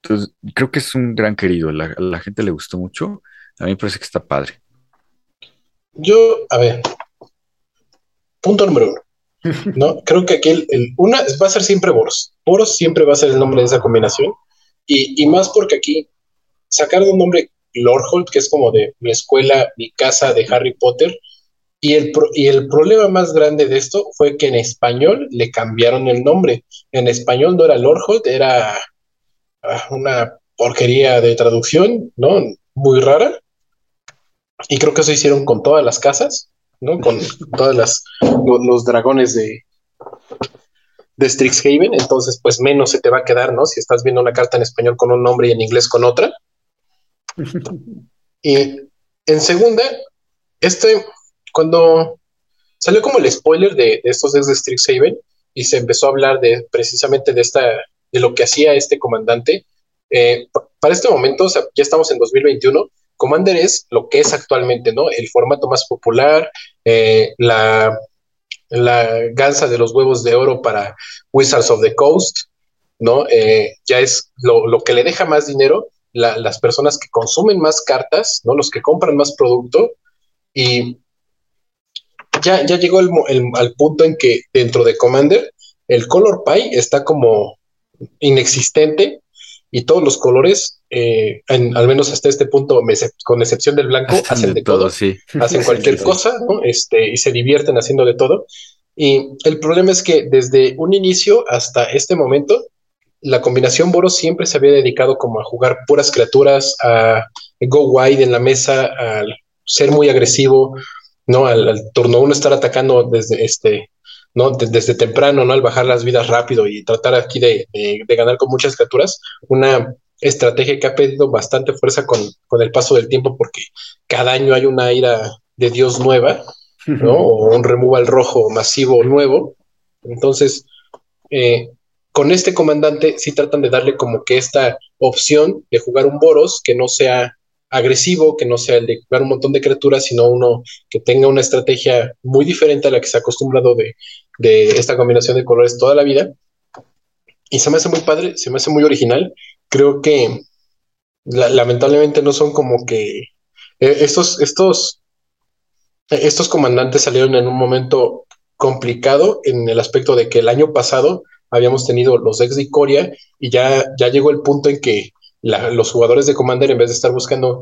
Entonces, creo que es un gran querido. a la gente le gustó mucho. A mí me parece que está padre. Yo, a ver, punto número uno. ¿no? Creo que aquí el, una va a ser siempre Boros. Boros siempre va a ser el nombre de esa combinación. Y, y más porque aquí sacar un nombre Lordhold, que es como de mi escuela, mi casa de Harry Potter, y el, y el problema más grande de esto fue que en español le cambiaron el nombre. En español no era Lordhold, era ah, una porquería de traducción, ¿no? Muy rara. Y creo que eso hicieron con todas las casas, ¿no? Con todas las los, dragones de, de Strixhaven. Entonces, pues menos se te va a quedar, ¿no? Si estás viendo una carta en español con un nombre y en inglés con otra. y en segunda, este cuando salió como el spoiler de, estos decks de Strixhaven y se empezó a hablar de precisamente de esta, de lo que hacía este comandante, eh, para este momento, ya estamos en 2021, Commander es lo que es actualmente, ¿no? El formato más popular, eh, la, ganza de los huevos de oro para Wizards of the Coast, ¿no? Eh, ya es lo, que le deja más dinero, las personas que consumen más cartas, ¿no? Los que compran más producto. Y ya, ya llegó el, al punto en que dentro de Commander el color pie está como inexistente y todos los colores, eh, al menos hasta este punto, con excepción del blanco, hacen de todo, hacen cualquier cosa este, y se divierten haciendo de todo. Y el problema es que desde un inicio hasta este momento, la combinación Boros siempre se había dedicado como a jugar puras criaturas, a go wide en la mesa, a ser muy agresivo, ¿no? Al, turno uno estar atacando desde este, ¿no? desde temprano, ¿no? Al bajar las vidas rápido y tratar aquí de, ganar con muchas criaturas, una estrategia que ha perdido bastante fuerza con, el paso del tiempo porque cada año hay una ira de Dios nueva, ¿no? O un removal rojo masivo nuevo. Entonces, eh, con este comandante sí tratan de darle como que esta opción de jugar un Boros que no sea agresivo, que no sea el de jugar un montón de criaturas, sino uno que tenga una estrategia muy diferente a la que se ha acostumbrado de, esta combinación de colores toda la vida. Y se me hace muy padre, se me hace muy original. Creo que lamentablemente no son como que eh, estos, estos, estos comandantes salieron en un momento complicado en el aspecto de que el año pasado habíamos tenido los ex de Icoria y ya, ya llegó el punto en que los jugadores de Commander, en vez de estar buscando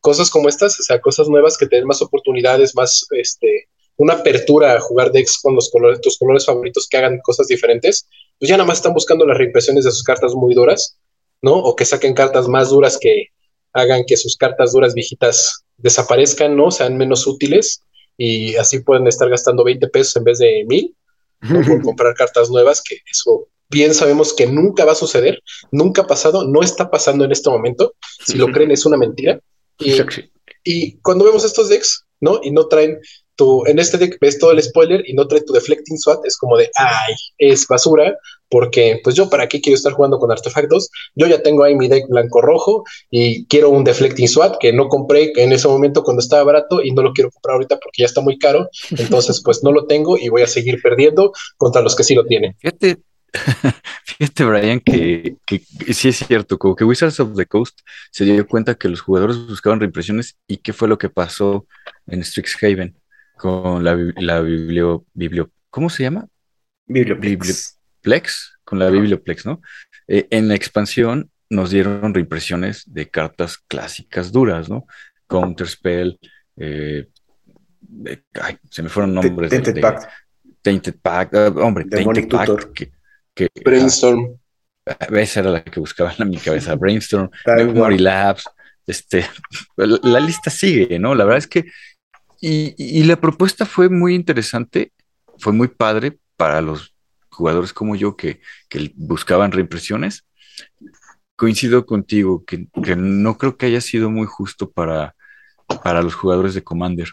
cosas como estas, o sea, cosas nuevas que te más oportunidades, más, este, una apertura a jugar decks con los colores, tus colores favoritos que hagan cosas diferentes, pues ya nada más están buscando las reimpresiones de sus cartas muy duras, ¿no? O que saquen cartas más duras que hagan que sus cartas duras viejitas desaparezcan, ¿no? Sean menos útiles y así pueden estar gastando 20 pesos en vez de mil por comprar cartas nuevas, que eso bien sabemos que nunca va a suceder, nunca ha pasado, no está pasando en este momento. Si lo creen, es una mentira. Y, y cuando vemos estos decks, ¿no? Y no traen tu, en este deck ves todo el spoiler y no trae tu deflecting SWAT, es como de, ay, es basura, porque pues yo para qué quiero estar jugando con artefactos, yo ya tengo ahí mi deck blanco-rojo y quiero un deflecting SWAT que no compré en ese momento cuando estaba barato y no lo quiero comprar ahorita porque ya está muy caro, entonces pues no lo tengo y voy a seguir perdiendo contra los que sí lo tienen. Fíjate, Fíjate, Brian, que, sí es cierto, como que Wizards of the Coast se dio cuenta que los jugadores buscaban reimpresiones y qué fue lo que pasó en Strixhaven con la, la biblio, ¿cómo se llama? Biblioplex. Con la Biblioplex, ¿no? Eh, en la expansión nos dieron reimpresiones de cartas clásicas duras, ¿no? Counterspell, eh, ay, se me fueron nombres. Tainted Pact. Tainted Pact, ah, hombre, Tainted Pact, que, Brainstorm. Ah, esa era la que buscaba en mi cabeza. Brainstorm, Memory Labs. Este, la, lista sigue, ¿no? La verdad es que. Y, la propuesta fue muy interesante, fue muy padre para los jugadores como yo que, buscaban reimpresiones. Coincido contigo que, no creo que haya sido muy justo para, para los jugadores de Commander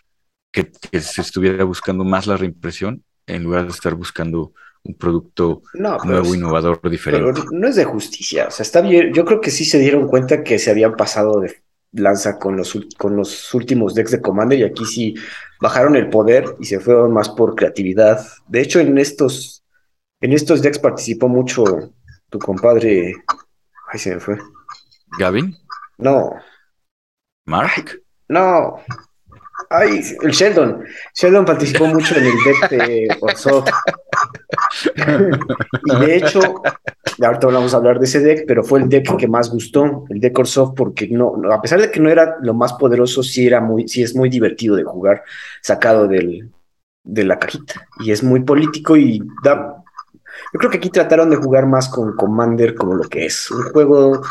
que, que se estuviera buscando más la reimpresión en lugar de estar buscando un producto nuevo, innovador, diferente. no es de justicia, o sea, está bien. Yo creo que sí se dieron cuenta que se habían pasado de lanza con los, con los últimos decks de Commander y aquí sí bajaron el poder y se fueron más por creatividad. De hecho, en estos, en estos decks participó mucho tu compadre. Ahí se me fue. ¿Gavin? No. ¿Mark? No. Ay, el Sheldon. Sheldon participó mucho en el deck de Orzhov. y de hecho, ahorita vamos a hablar de ese deck, pero fue el deck que más gustó, el deck Orzhov, porque no, a pesar de que no era lo más poderoso, sí era muy, sí es muy divertido de jugar, sacado del, de la cajita. Y es muy político y da. Yo creo que aquí trataron de jugar más con Commander como lo que es. Un juego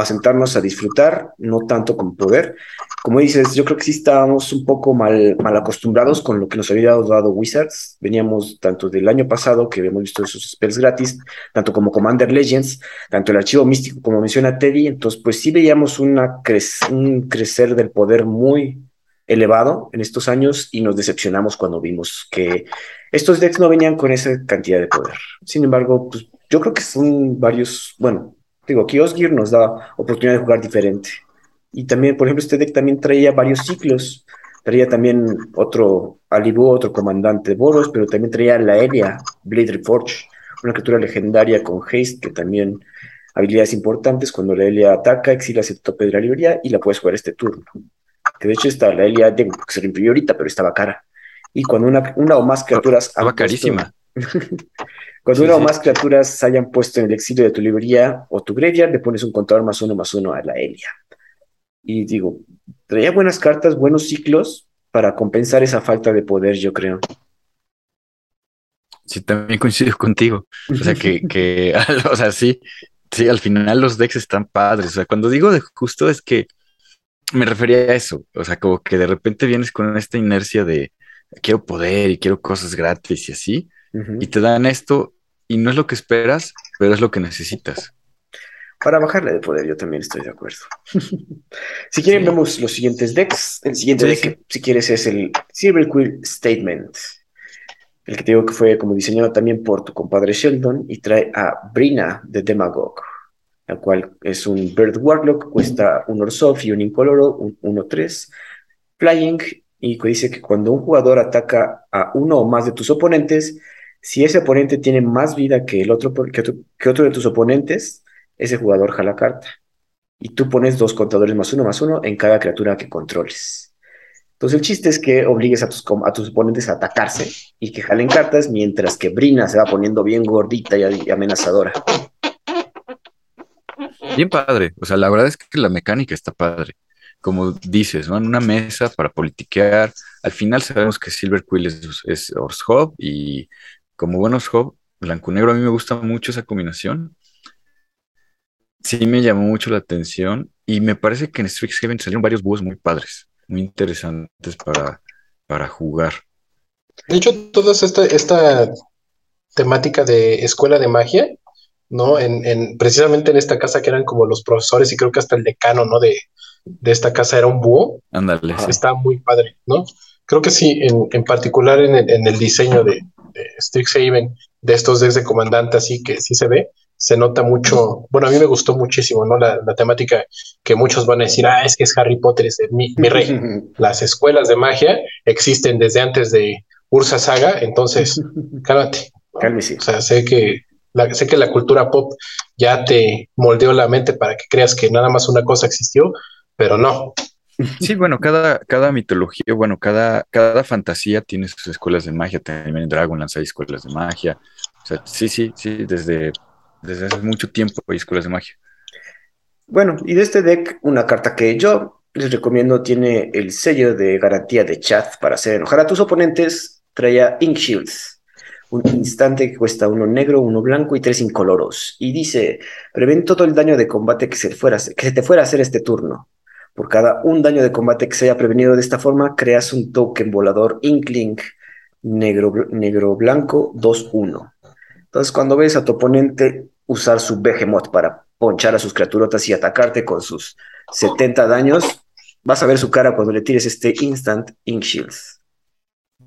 a sentarnos a disfrutar, no tanto con poder. Como dices, yo creo que sí estábamos un poco mal, acostumbrados con lo que nos había dado Wizards. Veníamos tanto del año pasado, que habíamos visto esos spells gratis, tanto como Commander Legends, tanto el archivo místico como menciona Teddy. Entonces, pues sí veíamos un crecer del poder muy elevado en estos años y nos decepcionamos cuando vimos que estos decks no venían con esa cantidad de poder. Sin embargo, pues yo creo que son varios, bueno, Digo, Kiosgir nos da oportunidad de jugar diferente. Y también, por ejemplo, este deck también traía varios ciclos. Traía también otro Alibu, otro comandante Boros, pero también traía la Elia, Blade Reforge, una criatura legendaria con haste que también habilidades importantes. Cuando la Elia ataca, exila ese tope de la librería y la puedes jugar este turno. Que de hecho está la Elia, que se le imprimió ahorita, pero estaba cara. Y cuando una, una o más criaturas. Estaba carísima. Cuando una o más criaturas se hayan puesto en el exilio de tu librería o tu graveyard, le pones un contador más uno más uno a la Elia. Y digo, traía buenas cartas, buenos ciclos para compensar esa falta de poder, yo creo. Sí, también coincido contigo. O sea, que, que o sea, sí, sí, al final los decks están padres. O sea, cuando digo de justo es que me refería a eso. O sea, como que de repente vienes con esta inercia de quiero poder y quiero cosas gratis y así y te dan esto y no es lo que esperas, pero es lo que necesitas. Para bajarle de poder, yo también estoy de acuerdo. si quieren, vemos los siguientes decks. El siguiente deck, si quieres, es el Silver Quill Statement. El que te digo que fue como diseñado también por tu compadre Sheldon y trae a Brina de Demagog, la cual es un Bird Warlock, cuesta un Orsoff y un Incoloro, un 1-3, Flying, y dice que cuando un jugador ataca a uno o más de tus oponentes, si ese oponente tiene más vida que el otro, que otro, de tus oponentes, ese jugador jala carta. Y tú pones dos contadores más uno más uno en cada criatura que controles. Entonces el chiste es que obligues a tus, a tus oponentes a atacarse y que jalen cartas mientras que Brina se va poniendo bien gordita y amenazadora. Bien padre. O sea, la verdad es que la mecánica está padre. Como dices, ¿no? En una mesa para politiquear. Al final sabemos que Silver Quill es, es y como buenos Hub, blanco-negro, a mí me gusta mucho esa combinación. Sí me llamó mucho la atención Y me parece que en Strixhaven salieron varios búhos muy padres, muy interesantes para, para jugar. De hecho, toda esta, esta temática de escuela de magia, ¿no? En, en, precisamente en esta casa que eran como los profesores y creo que hasta el decano, ¿no? De, de esta casa era un búho. Ándale. Está muy padre, ¿no? Creo que sí, en, en particular en el, en el diseño de, de Strixhaven, de estos decks de comandante, así que sí se ve, se nota mucho, bueno, a mí me gustó muchísimo, ¿no? La, la temática que muchos van a decir, ah, es que es Harry Potter, es mi, mi rey. Las escuelas de magia existen desde antes de Ursa Saga, entonces, cálmate. Cálmese. O sea, sé que, la, sé que la cultura pop ya te moldeó la mente para que creas que nada más una cosa existió, pero no. Sí, bueno, cada, cada mitología, bueno, cada, cada fantasía tiene sus escuelas de magia. También en Dragonlance hay escuelas de magia. O sea, sí, sí, sí, desde, desde hace mucho tiempo hay escuelas de magia. Bueno, y de este deck, una carta que yo les recomiendo tiene el sello de garantía de chat para hacer enojar a tus oponentes. Traía Ink Shields, un instante que cuesta uno negro, uno blanco y tres incoloros. Y dice, prevén todo el daño de combate que se, fuera, que se te fuera a hacer este turno. Por cada un daño de combate que se haya prevenido de esta forma, creas un token volador Inkling negro, negro blanco 2-1. Entonces, cuando ves a tu oponente usar su Behemoth para ponchar a sus criaturotas y atacarte con sus 70 daños, vas a ver su cara cuando le tires este Instant Ink Shields.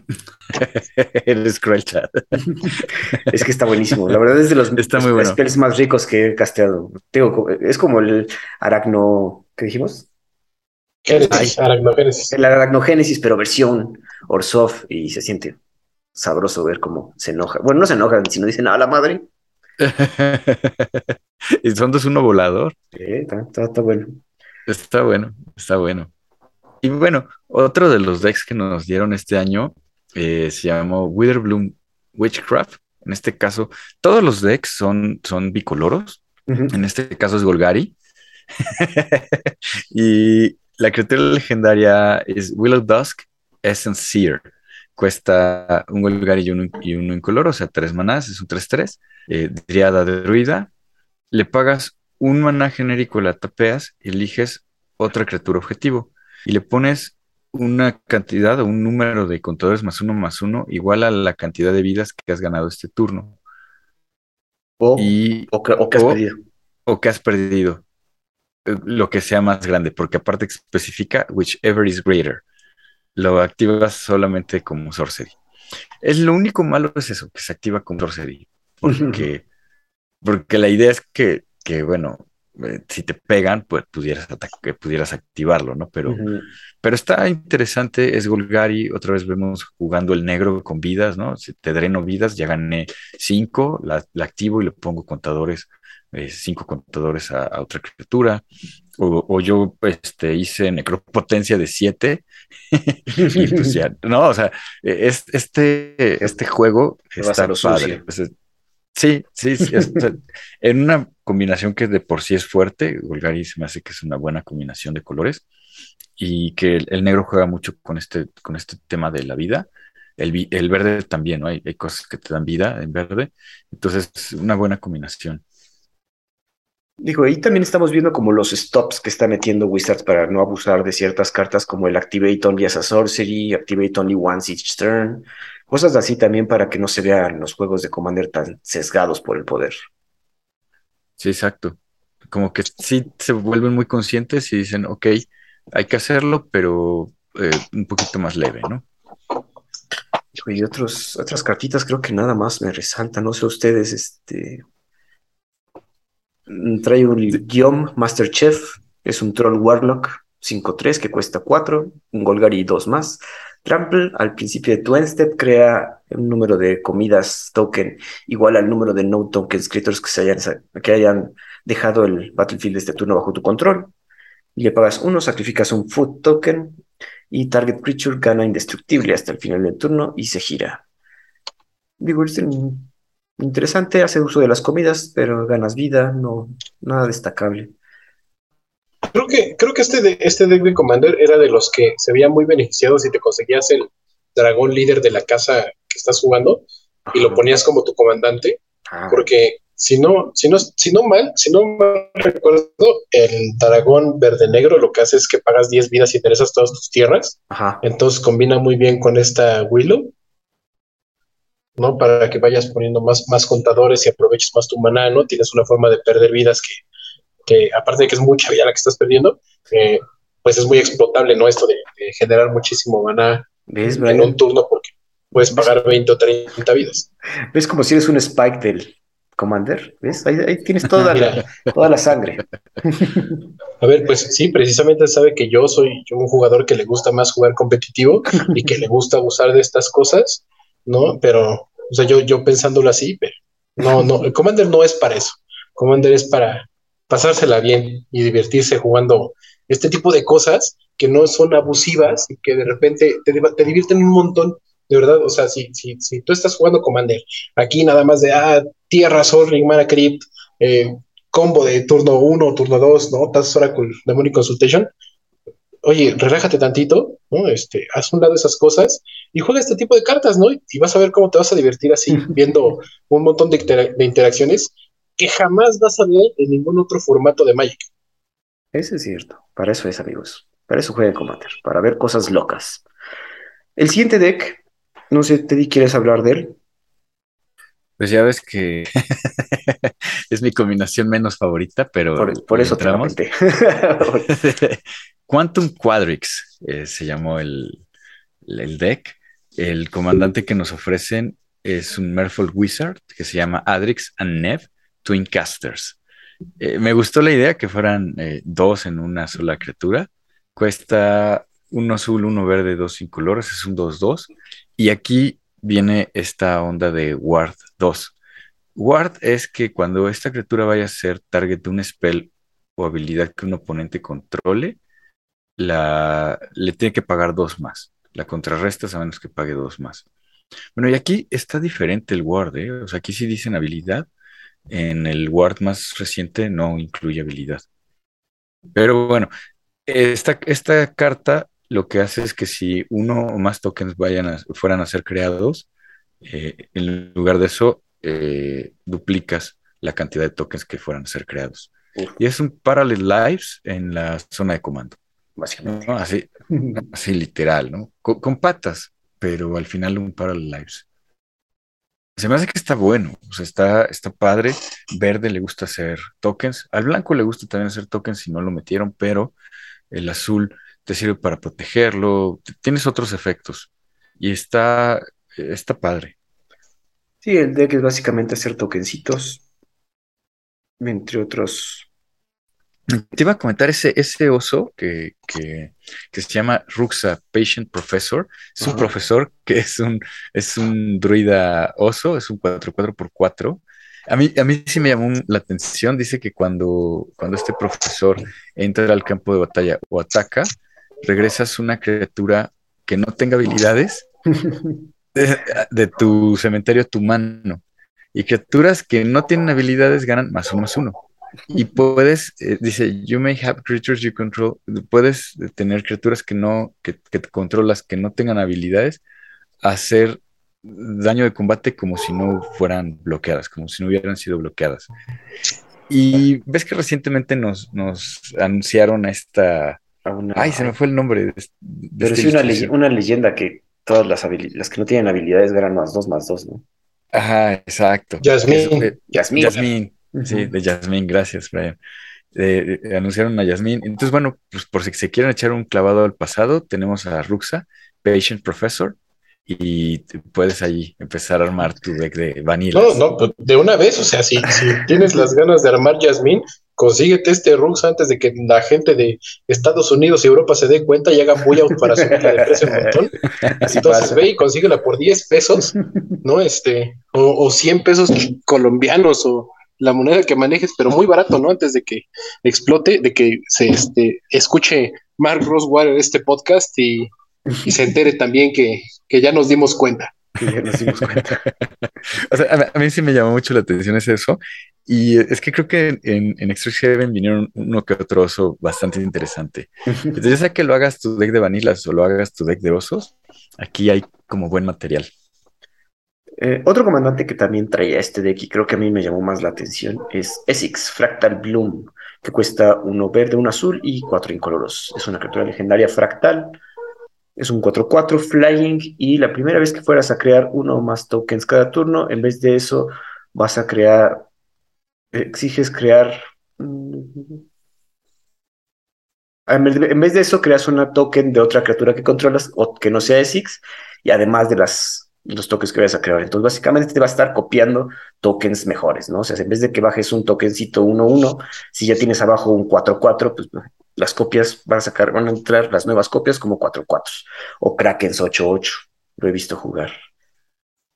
Eres cruel, chat. es que está buenísimo. La verdad es de los está muy bueno. spells más ricos que he casteado. Digo, es como el aracno. ¿Qué dijimos? Génesis, aracnogénesis. El aracnogénesis, pero versión Orsoft y se siente sabroso ver cómo se enoja. Bueno, no se enojan, sino dicen, a la madre. y son dos uno volador. Sí, está, está, está bueno. Está bueno, está bueno. Y bueno, otro de los decks que nos dieron este año eh, se llamó Witherbloom Witchcraft. En este caso, todos los decks son, son bicoloros. Uh -huh. En este caso es Golgari. y la criatura legendaria es Willow Dusk Essence Seer. Cuesta un Golgari y uno, y uno incoloro, o sea, tres manás, es un 3-3. Eh, Driada de Druida. Le pagas un maná genérico, la tapeas, eliges otra criatura objetivo y le pones una cantidad o un número de contadores más uno más uno igual a la cantidad de vidas que has ganado este turno. O, y, o, que, o que has o- perdido. o que has perdido. Eh, Lo que sea más grande, porque aparte especifica whichever is greater. Lo activas solamente como sorcery. Es lo único malo es eso, que se activa como sorcery. Porque, porque la idea es que, que bueno, eh, si te pegan, pues pudieras, pudieras activarlo, ¿no? Pero, pero está interesante, es Golgari, otra vez vemos jugando el negro con vidas, ¿no? Si te dreno vidas, ya gané cinco, la, la activo y le pongo contadores, eh, cinco contadores a, a otra criatura. O, o yo este, hice necropotencia de siete y pues ya, no, o sea, eh, es, este, este juego está padre. Pues, es- sí, sí, sí, es- o sea, en una combinación que de por sí es fuerte, Golgari se me hace que es una buena combinación de colores y que el, el negro juega mucho con este, con este tema de la vida. El, verde también, ¿no? Hay, hay cosas que te dan vida en verde. Entonces, es una buena combinación. Digo, ahí también estamos viendo como los stops que está metiendo Wizards para no abusar de ciertas cartas como el Activate Only as a Sorcery, Activate Only Once each turn, cosas así también para que no se vean los juegos de Commander tan sesgados por el poder. Sí, exacto. Como que sí se vuelven muy conscientes y dicen, ok, hay que hacerlo, pero eh, un poquito más leve, ¿no? Y otros, otras cartitas creo que nada más me resaltan, no sé ustedes, este... mm, Trae un Guillaume Master Chef, es un Troll Warlock 5-3 que cuesta 4, un Golgari 2 más. Trample, al principio de tu end step, crea un número de comidas token igual al número de no tokens creatures que, se hayan, que hayan dejado el battlefield de este turno bajo tu control. Y le pagas uno, sacrificas un food token y target creature gana indestructible hasta el final del turno y se gira. Digo, es in- interesante, hace uso de las comidas, pero ganas vida, no, nada destacable. Creo que, creo que este, de, este deck de Commander era de los que se veía muy beneficiado si te conseguías el dragón líder de la casa que estás jugando y lo ponías como tu comandante, Ah, porque si no, si no, si no mal, si no mal recuerdo, el dragón verde negro lo que hace es que pagas 10 vidas y interesas todas tus tierras. Ajá. Entonces combina muy bien con esta Willow. ¿no? Para que vayas poniendo más, más contadores y aproveches más tu maná, ¿no? Tienes una forma de perder vidas que, que aparte de que es mucha vida la que estás perdiendo, eh, pues es muy explotable, ¿no? Esto de, de generar muchísimo maná ¿Ves, en un turno porque puedes pagar 20 o 30 vidas. ¿Ves como si eres un Spike del Commander? ¿Ves? Ahí, ahí tienes toda la, toda la sangre. A ver, pues sí, precisamente sabe que yo soy yo un jugador que le gusta más jugar competitivo y que le gusta abusar de estas cosas, ¿no? Pero, o sea, yo, yo pensándolo así, pero no, no, el Commander no es para eso. Commander es para pasársela bien y divertirse jugando este tipo de cosas que no son abusivas y que de repente te, te divierten un montón, de verdad. O sea, si, si, si tú estás jugando Commander, aquí nada más de, ah, Tierra, Sol, Mana Crypt, eh, combo de turno 1, turno 2, ¿no? Tazos Oracle, Demonic Consultation. Oye, relájate tantito, ¿no? Este, haz un lado esas cosas y juega este tipo de cartas, ¿no? Y vas a ver cómo te vas a divertir así, viendo un montón de, intera- de interacciones que jamás vas a ver en ningún otro formato de Magic. Eso es cierto. Para eso es, amigos. Para eso jueguen Commander. Para ver cosas locas. El siguiente deck, no sé, Teddy, ¿quieres hablar de él? Pues ya ves que es mi combinación menos favorita, pero Por, por eso te entramos. comenté. Quantum Quadrix eh, se llamó el, el deck. El comandante que nos ofrecen es un Merfolk Wizard que se llama Adrix and Nev Twin Casters. Eh, me gustó la idea que fueran eh, dos en una sola criatura. Cuesta uno azul, uno verde, dos incolores, es un 2-2. Y aquí viene esta onda de Ward 2. Ward es que cuando esta criatura vaya a ser target de un spell o habilidad que un oponente controle, la, le tiene que pagar dos más. La contrarrestas a menos que pague dos más. Bueno, y aquí está diferente el Ward, ¿eh? O sea, aquí sí dicen habilidad. En el Ward más reciente no incluye habilidad. Pero bueno, esta, esta carta lo que hace es que si uno o más tokens vayan a- fueran a ser creados, eh, en lugar de eso, eh, duplicas la cantidad de tokens que fueran a ser creados. Y es un Parallel Lives en la zona de comando, básicamente. ¿no? Así, así literal, ¿no? Con, con patas, pero al final un Parallel Lives. Se me hace que está bueno, o sea, está, está padre. Verde le gusta hacer tokens. Al blanco le gusta también hacer tokens si no lo metieron, pero el azul te sirve para protegerlo. Tienes otros efectos. Y está, está padre. Sí, el deck es básicamente hacer tokencitos, entre otros. Te iba a comentar ese, ese oso que, que, que se llama Ruxa Patient Professor. Es un profesor que es un, es un druida oso, es un 4-4x4. A mí, a mí sí me llamó la atención. Dice que cuando, cuando este profesor entra al campo de batalla o ataca, regresas una criatura que no tenga habilidades de, de tu cementerio a tu mano. Y criaturas que no tienen habilidades ganan más uno más uno. Y puedes, eh, dice, you may have creatures you control. Puedes tener criaturas que no, que, que te controlas, que no tengan habilidades, hacer daño de combate como si no fueran bloqueadas, como si no hubieran sido bloqueadas. Y ves que recientemente nos, nos anunciaron esta. a una- Ay, se me fue el nombre. De, de Pero esta sí una, ley- una leyenda que todas las, las que no tienen habilidades ganan más dos, más dos, ¿no? Ajá, exacto. Yasmín. Es- sí, de Yasmín, gracias, Brian. Eh, eh, anunciaron a Yasmín. Entonces, bueno, pues por si se quieren echar un clavado al pasado, tenemos a Ruxa, Patient Professor, y puedes ahí empezar a armar tu deck de vanilla. No, no, pues, de una vez, o sea, si, si tienes las ganas de armar Yasmín, consíguete este Rux antes de que la gente de Estados Unidos y Europa se dé cuenta y hagan bulla para subirla de precio un montón. Así Entonces pasa. ve y consíguela por 10 pesos, ¿no? Este, o, o 100 pesos colombianos o la moneda que manejes, pero muy barato, ¿no? Antes de que explote, de que se este, escuche Mark Rosewater este podcast y, y se entere también que, que ya nos dimos cuenta. Y ya nos dimos cuenta. O sea, a, a mí sí me llamó mucho la atención ese eso. Y es que creo que en, en Extra Heaven vinieron uno que otro oso bastante interesante. Entonces, ya sea que lo hagas tu deck de vanilas o lo hagas tu deck de osos, aquí hay como buen material. Eh, otro comandante que también traía este deck y creo que a mí me llamó más la atención es Essex Fractal Bloom, que cuesta uno verde, uno azul y cuatro incoloros. Es una criatura legendaria fractal. Es un 4-4 flying y la primera vez que fueras a crear uno o más tokens cada turno, en vez de eso vas a crear, exiges crear... Mm, en vez de eso, creas una token de otra criatura que controlas o que no sea Essex y además de las los tokens que vayas a crear. Entonces, básicamente te va a estar copiando tokens mejores, ¿no? O sea, en vez de que bajes un tokencito 1-1, si ya tienes abajo un 4-4, pues las copias van a sacar, van a entrar las nuevas copias como 4-4 o Krakens 8-8. Lo he visto jugar.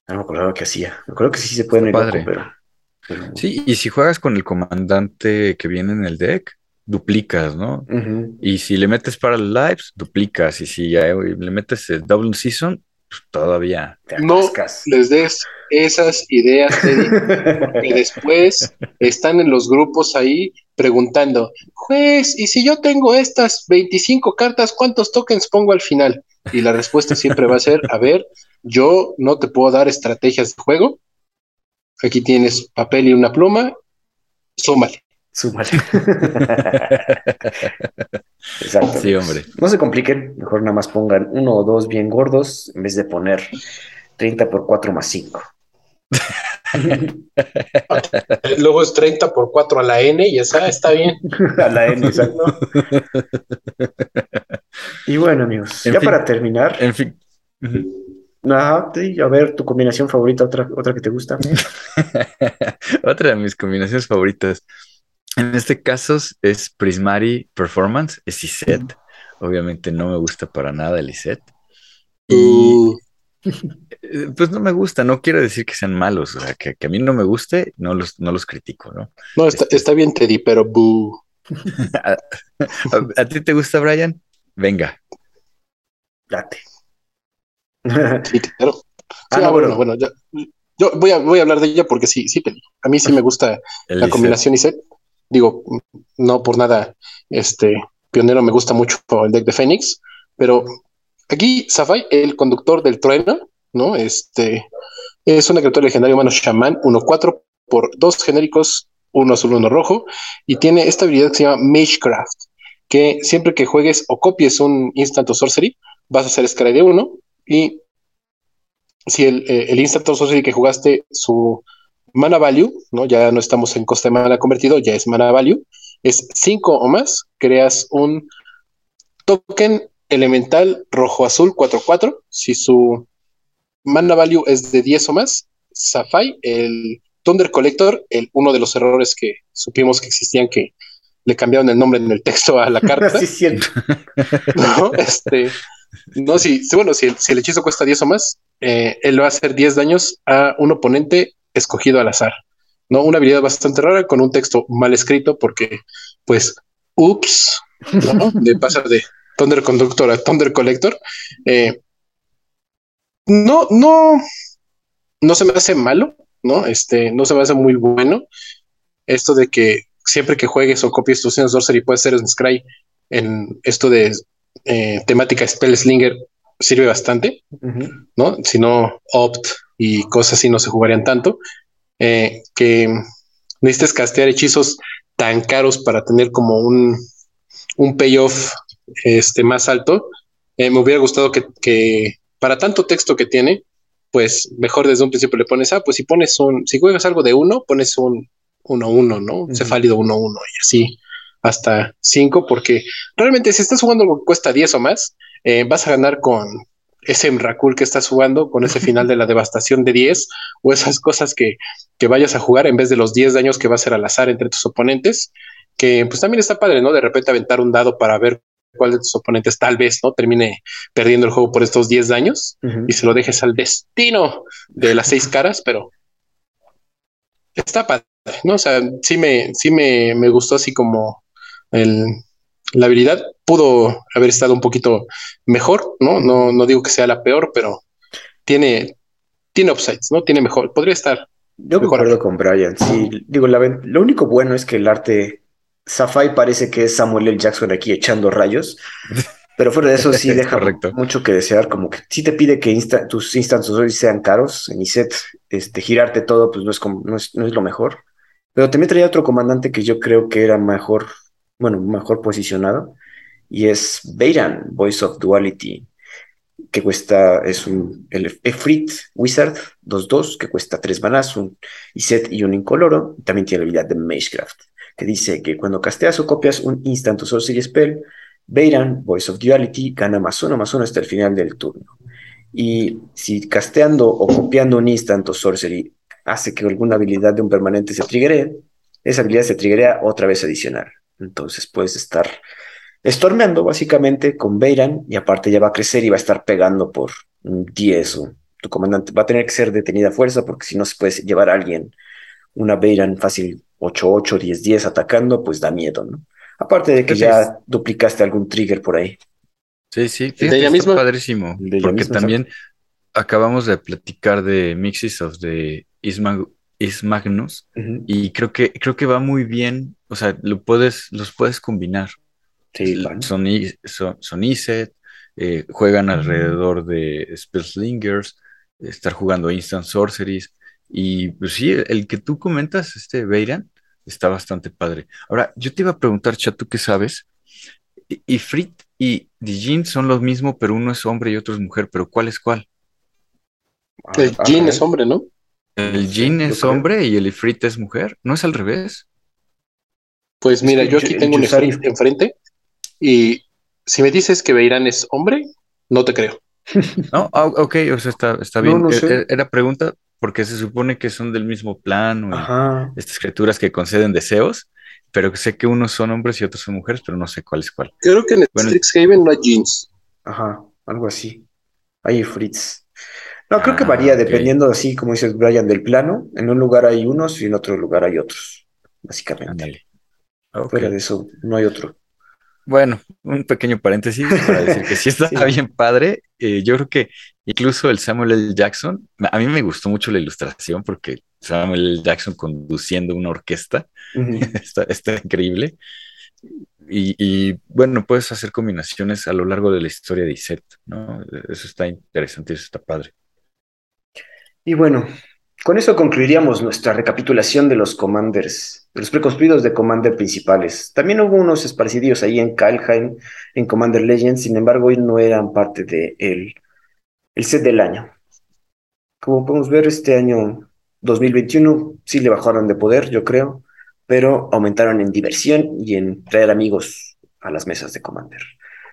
No me acuerdo qué hacía. Me acuerdo que sí se pueden ir loco, pero, Sí, y si juegas con el comandante que viene en el deck, duplicas, ¿no? Y si le metes para el lives, duplicas. Y si ya le metes el double season, pues, todavía no les des esas ideas, porque después están en los grupos ahí preguntando, juez, ¿y si yo tengo estas 25 cartas, cuántos tokens pongo al final? Y la respuesta siempre va a ser, a ver, yo no te puedo dar estrategias de juego, aquí tienes papel y una pluma, súmale. Súmale. Exacto. Sí, hombre. No se compliquen, mejor nada más pongan uno o dos bien gordos en vez de poner 30 por 4 más 5. Luego es 30 por 4 a la N y esa está bien. a la N, exacto. y bueno, amigos, ya para terminar. En fin. Ajá, a ver, tu combinación favorita, otra, otra que te gusta. otra de mis combinaciones favoritas. En este caso es Prismari Performance, es ISET. Obviamente no me gusta para nada el ISET. Y uh. pues no me gusta, no quiero decir que sean malos, o sea, que, a mí no me guste, no los, no los critico, ¿no? No, está, este bien, Teddy, pero ¿A, ti te gusta, Brian? Venga. Date. sí, claro. ah, no, bueno, bueno, yo voy a, voy a hablar de ella porque sí, sí, a mí sí me gusta la combinación ISET digo, no por nada, este pionero me gusta mucho el deck de Fénix, pero aquí Safai, el conductor del trueno, ¿no? Este es una criatura legendaria humano shaman, 1-4 por dos genéricos, uno azul, uno rojo, y tiene esta habilidad que se llama Magecraft, que siempre que juegues o copies un instant o sorcery, vas a hacer Scry de uno, y si el, eh, el instant sorcery que jugaste, su mana value, ¿no? Ya no estamos en coste de mana convertido, ya es mana value, es 5 o más, creas un token elemental rojo-azul 4-4. Si su mana value es de 10 o más, Safai, el Thunder Collector, el, uno de los errores que supimos que existían que le cambiaron el nombre en el texto a la carta. sí, no, este, no, si, bueno, si el, hechizo cuesta 10 o más, eh, él va a hacer 10 daños a un oponente escogido al azar. ¿no? Una habilidad bastante rara con un texto mal escrito porque, pues, ups, ¿no? de pasar de Thunder Conductor a Thunder Collector. Eh, no, no, no se me hace malo, ¿no? Este, no se me hace muy bueno. Esto de que siempre que juegues o copies tus Sorcery puedes hacer un Scry en esto de eh, temática Spell Slinger sirve bastante, ¿no? Si no, Opt y cosas así no se jugarían tanto. Eh, que necesites castear hechizos tan caros para tener como un, un payoff este, más alto. Eh, me hubiera gustado que, para tanto texto que tiene, pues mejor desde un principio le pones, ah, pues si pones un, si juegas algo de uno, pones un 1-1, ¿no? Uh Cefálido 1-1 y así hasta 5, porque realmente si estás jugando algo que cuesta 10 o más, eh, vas a ganar con ese Mrakul que estás jugando, con ese final de la devastación de 10, o esas cosas que, que vayas a jugar en vez de los 10 daños que va a ser al azar entre tus oponentes, que pues también está padre, ¿no? De repente aventar un dado para ver cuál de tus oponentes tal vez, ¿no? Termine perdiendo el juego por estos 10 daños y se lo dejes al destino de las seis caras, pero está padre, ¿no? O sea, sí me, sí me, me gustó así como el, la habilidad pudo haber estado un poquito mejor, ¿no? No, no digo que sea la peor, pero tiene, tiene upsides, ¿no? Tiene mejor, podría estar. Yo concuerdo con Brian, sí. Digo, lo único bueno es que el arte Safai parece que es Samuel L. Jackson aquí echando rayos. Pero fuera de eso sí deja mucho que desear, como que sí te pide que tus instantes sean caros en ISET, este, girarte todo pues no es, como, no es, no es lo mejor. Pero también traía otro comandante que yo creo que era mejor, bueno, mejor posicionado, y es Beiran, Voice of Duality, que cuesta, es un el Efrit Wizard 2-2, que cuesta 3 manas, un Iset y un incoloro. También tiene la habilidad de Magecraft, que dice que cuando casteas o copias un instant o sorcery spell, Beiran, Voice of Duality, gana más uno más uno hasta el final del turno. Y si casteando o copiando un instant o sorcery hace que alguna habilidad de un permanente se triggere, esa habilidad se triggerea otra vez adicional. Entonces puedes estar Stormeando básicamente con Beiran y aparte ya va a crecer y va a estar pegando por 10 o tu comandante va a tener que ser detenida a fuerza porque si no se puede llevar a alguien una Beiran fácil 8-8, 10-10 atacando, pues da miedo, ¿no? Aparte de que ya duplicaste algún trigger por ahí. Sí, sí, de ella misma. padrísimo. porque también acabamos de platicar de Mixes of the Ismagnus y creo que creo que va muy bien, o sea, lo puedes los puedes combinar. Sí, son, son, ISET, eh, juegan alrededor de Spellslingers, estar jugando Instant Sorceries. Y pues sí, el, que tú comentas, este Beiran, está bastante padre. Ahora, yo te iba a preguntar, Chat, ¿tú qué sabes? Y, Frit y Dijin son lo mismo, pero uno es hombre y otro es mujer, pero ¿cuál es cuál? El Jin es hombre, ¿no? El Jin es hombre y el Ifrit es mujer, ¿no es al revés? Pues mira, yo aquí tengo un Ifrit enfrente y si me dices que Beirán es hombre, no te creo. No, ah, ok, o sea, está, bien. E, e, era pregunta porque se supone que son del mismo plano, estas criaturas que conceden deseos, pero sé que unos son hombres y otros son mujeres, pero no sé cuál es cuál. Creo que en Strixhaven no hay jeans. Ajá, algo así. Hay Fritz. No, creo que varía ah, dependiendo, así como dices Brian, del plano. En un lugar hay unos y en otro lugar hay otros, básicamente. Fuera de eso, no hay otro. Bueno, un pequeño paréntesis para decir que sí está bien padre. Eh, yo creo que incluso el Samuel L. Jackson, a mí me gustó mucho la ilustración porque Samuel L. Jackson conduciendo una orquesta está, increíble. Y, bueno, puedes hacer combinaciones a lo largo de la historia de Iset, ¿no? Eso está interesante, eso está padre. Y bueno, con eso concluiríamos nuestra recapitulación de los commanders, de los preconstruidos de commander principales. También hubo unos esparcidos ahí en Kalheim, en Commander Legends, sin embargo, hoy no eran parte del de el set del año. Como podemos ver, este año 2021 sí le bajaron de poder, yo creo, pero aumentaron en diversión y en traer amigos a las mesas de Commander.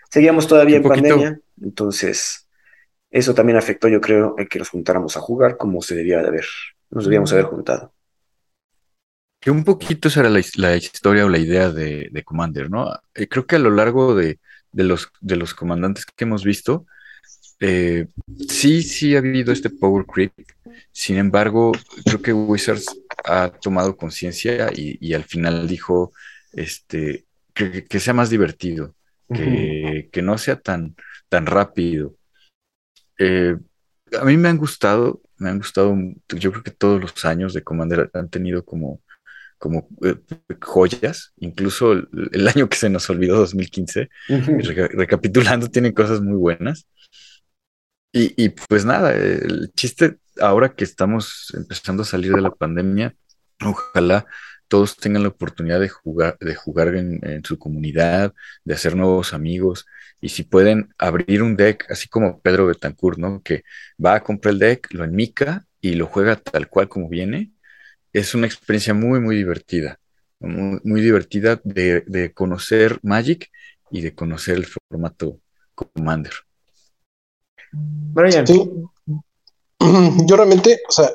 Seguíamos todavía en pandemia, entonces eso también afectó, yo creo, el que nos juntáramos a jugar como se debía de haber, nos debíamos haber juntado. Que un poquito esa era la, historia o la idea de, Commander, ¿no? Eh, creo que a lo largo de, los, de los comandantes que hemos visto, eh, sí, sí ha habido este power creep. Sin embargo, creo que Wizards ha tomado conciencia y, al final dijo este, que, sea más divertido, que, que, no sea tan, tan rápido. Eh, a mí me han gustado, me han gustado, yo creo que todos los años de Commander han tenido como, como eh, joyas, incluso el, año que se nos olvidó, 2015, recapitulando, tiene cosas muy buenas. Y, y, pues nada, el chiste ahora que estamos empezando a salir de la pandemia, ojalá todos tengan la oportunidad de jugar, de jugar en, su comunidad, de hacer nuevos amigos, y si pueden abrir un deck, así como Pedro Betancourt, ¿no? Que va a comprar el deck, lo enmica y lo juega tal cual como viene, es una experiencia muy, muy divertida, muy, divertida de, conocer Magic y de conocer el formato Commander. Brian. Yo realmente, o sea,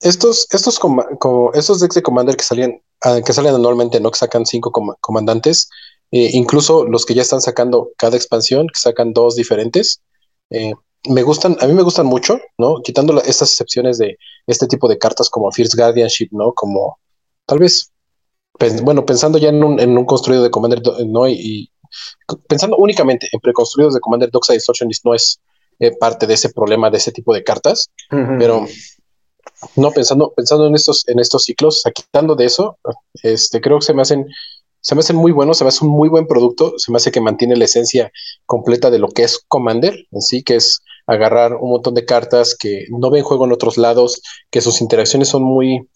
estos, estos, como, estos decks de Commander que salían, ah, que salen anualmente, ¿no? Que sacan cinco comandantes, eh, incluso los que ya están sacando cada expansión, que sacan dos diferentes, eh, me gustan, a mí me gustan mucho, ¿no? Quitando estas excepciones de este tipo de cartas como Fierce Guardianship, ¿no? Como tal vez, bueno, pensando ya en un, en un construido de Commander, ¿no? Y, pensando únicamente en preconstruidos de Commander Doxa Distortionist no es eh, parte de ese problema de ese tipo de cartas, pero no pensando, pensando en estos, en estos ciclos, quitando de eso, este, creo que se me hacen se me hace muy bueno, se me hace un muy buen producto, se me hace que mantiene la esencia completa de lo que es Commander en sí, que es agarrar un montón de cartas que no ven juego en otros lados, que sus interacciones son muy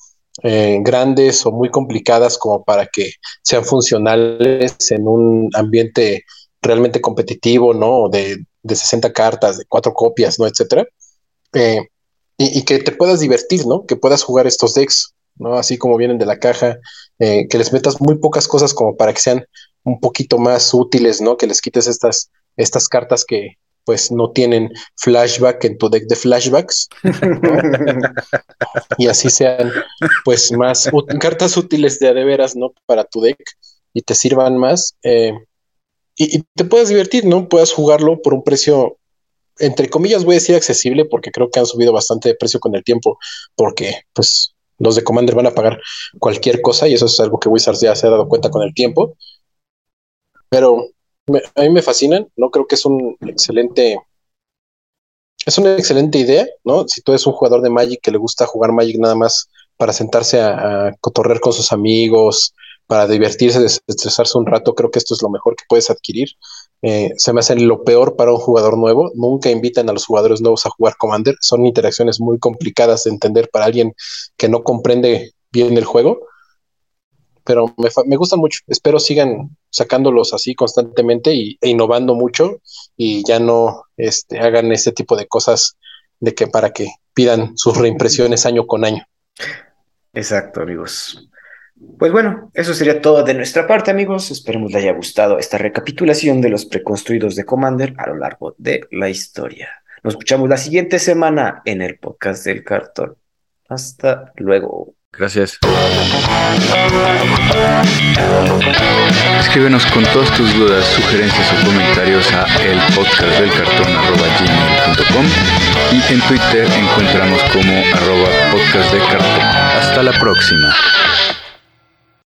eh, grandes o muy complicadas como para que sean funcionales en un ambiente realmente competitivo, ¿no? De, de 60 cartas, de cuatro copias, ¿no? Etcétera. Eh, y, y, que te puedas divertir, ¿no? Que puedas jugar estos decks ¿no? Así como vienen de la caja, eh, que les metas muy pocas cosas como para que sean un poquito más útiles, ¿no? Que les quites estas, estas cartas que pues no tienen flashback en tu deck de flashbacks y así sean pues más cartas útiles de veras, ¿no? Para tu deck y te sirvan más eh, y, y, te puedes divertir, ¿no? Puedas jugarlo por un precio entre comillas voy a decir accesible porque creo que han subido bastante de precio con el tiempo porque pues los de Commander van a pagar cualquier cosa y eso es algo que Wizards ya se ha dado cuenta con el tiempo. Pero a mí me fascinan, ¿no? Creo que es un excelente. Es una excelente idea, ¿no? Si tú eres un jugador de Magic que le gusta jugar Magic nada más para sentarse a, a con sus amigos, para divertirse, desestresarse un rato, creo que esto es lo mejor que puedes adquirir. Eh, se me hace lo peor para un jugador nuevo. Nunca invitan a los jugadores nuevos a jugar Commander. Son interacciones muy complicadas de entender para alguien que no comprende bien el juego. Pero me, me gustan mucho. Espero sigan sacándolos así constantemente e innovando mucho y ya no este, hagan ese tipo de cosas de que para que pidan sus reimpresiones año con año. Exacto, amigos. Pues bueno, eso sería todo de nuestra parte, amigos. Esperemos les haya gustado esta recapitulación de los preconstruidos de Commander a lo largo de la historia. Nos escuchamos la siguiente semana en el podcast del cartón. Hasta luego. Gracias. Escríbenos con todas tus dudas, sugerencias o comentarios a el podcast del cartón y en Twitter encontramos como arroba podcast de cartón. Hasta la próxima.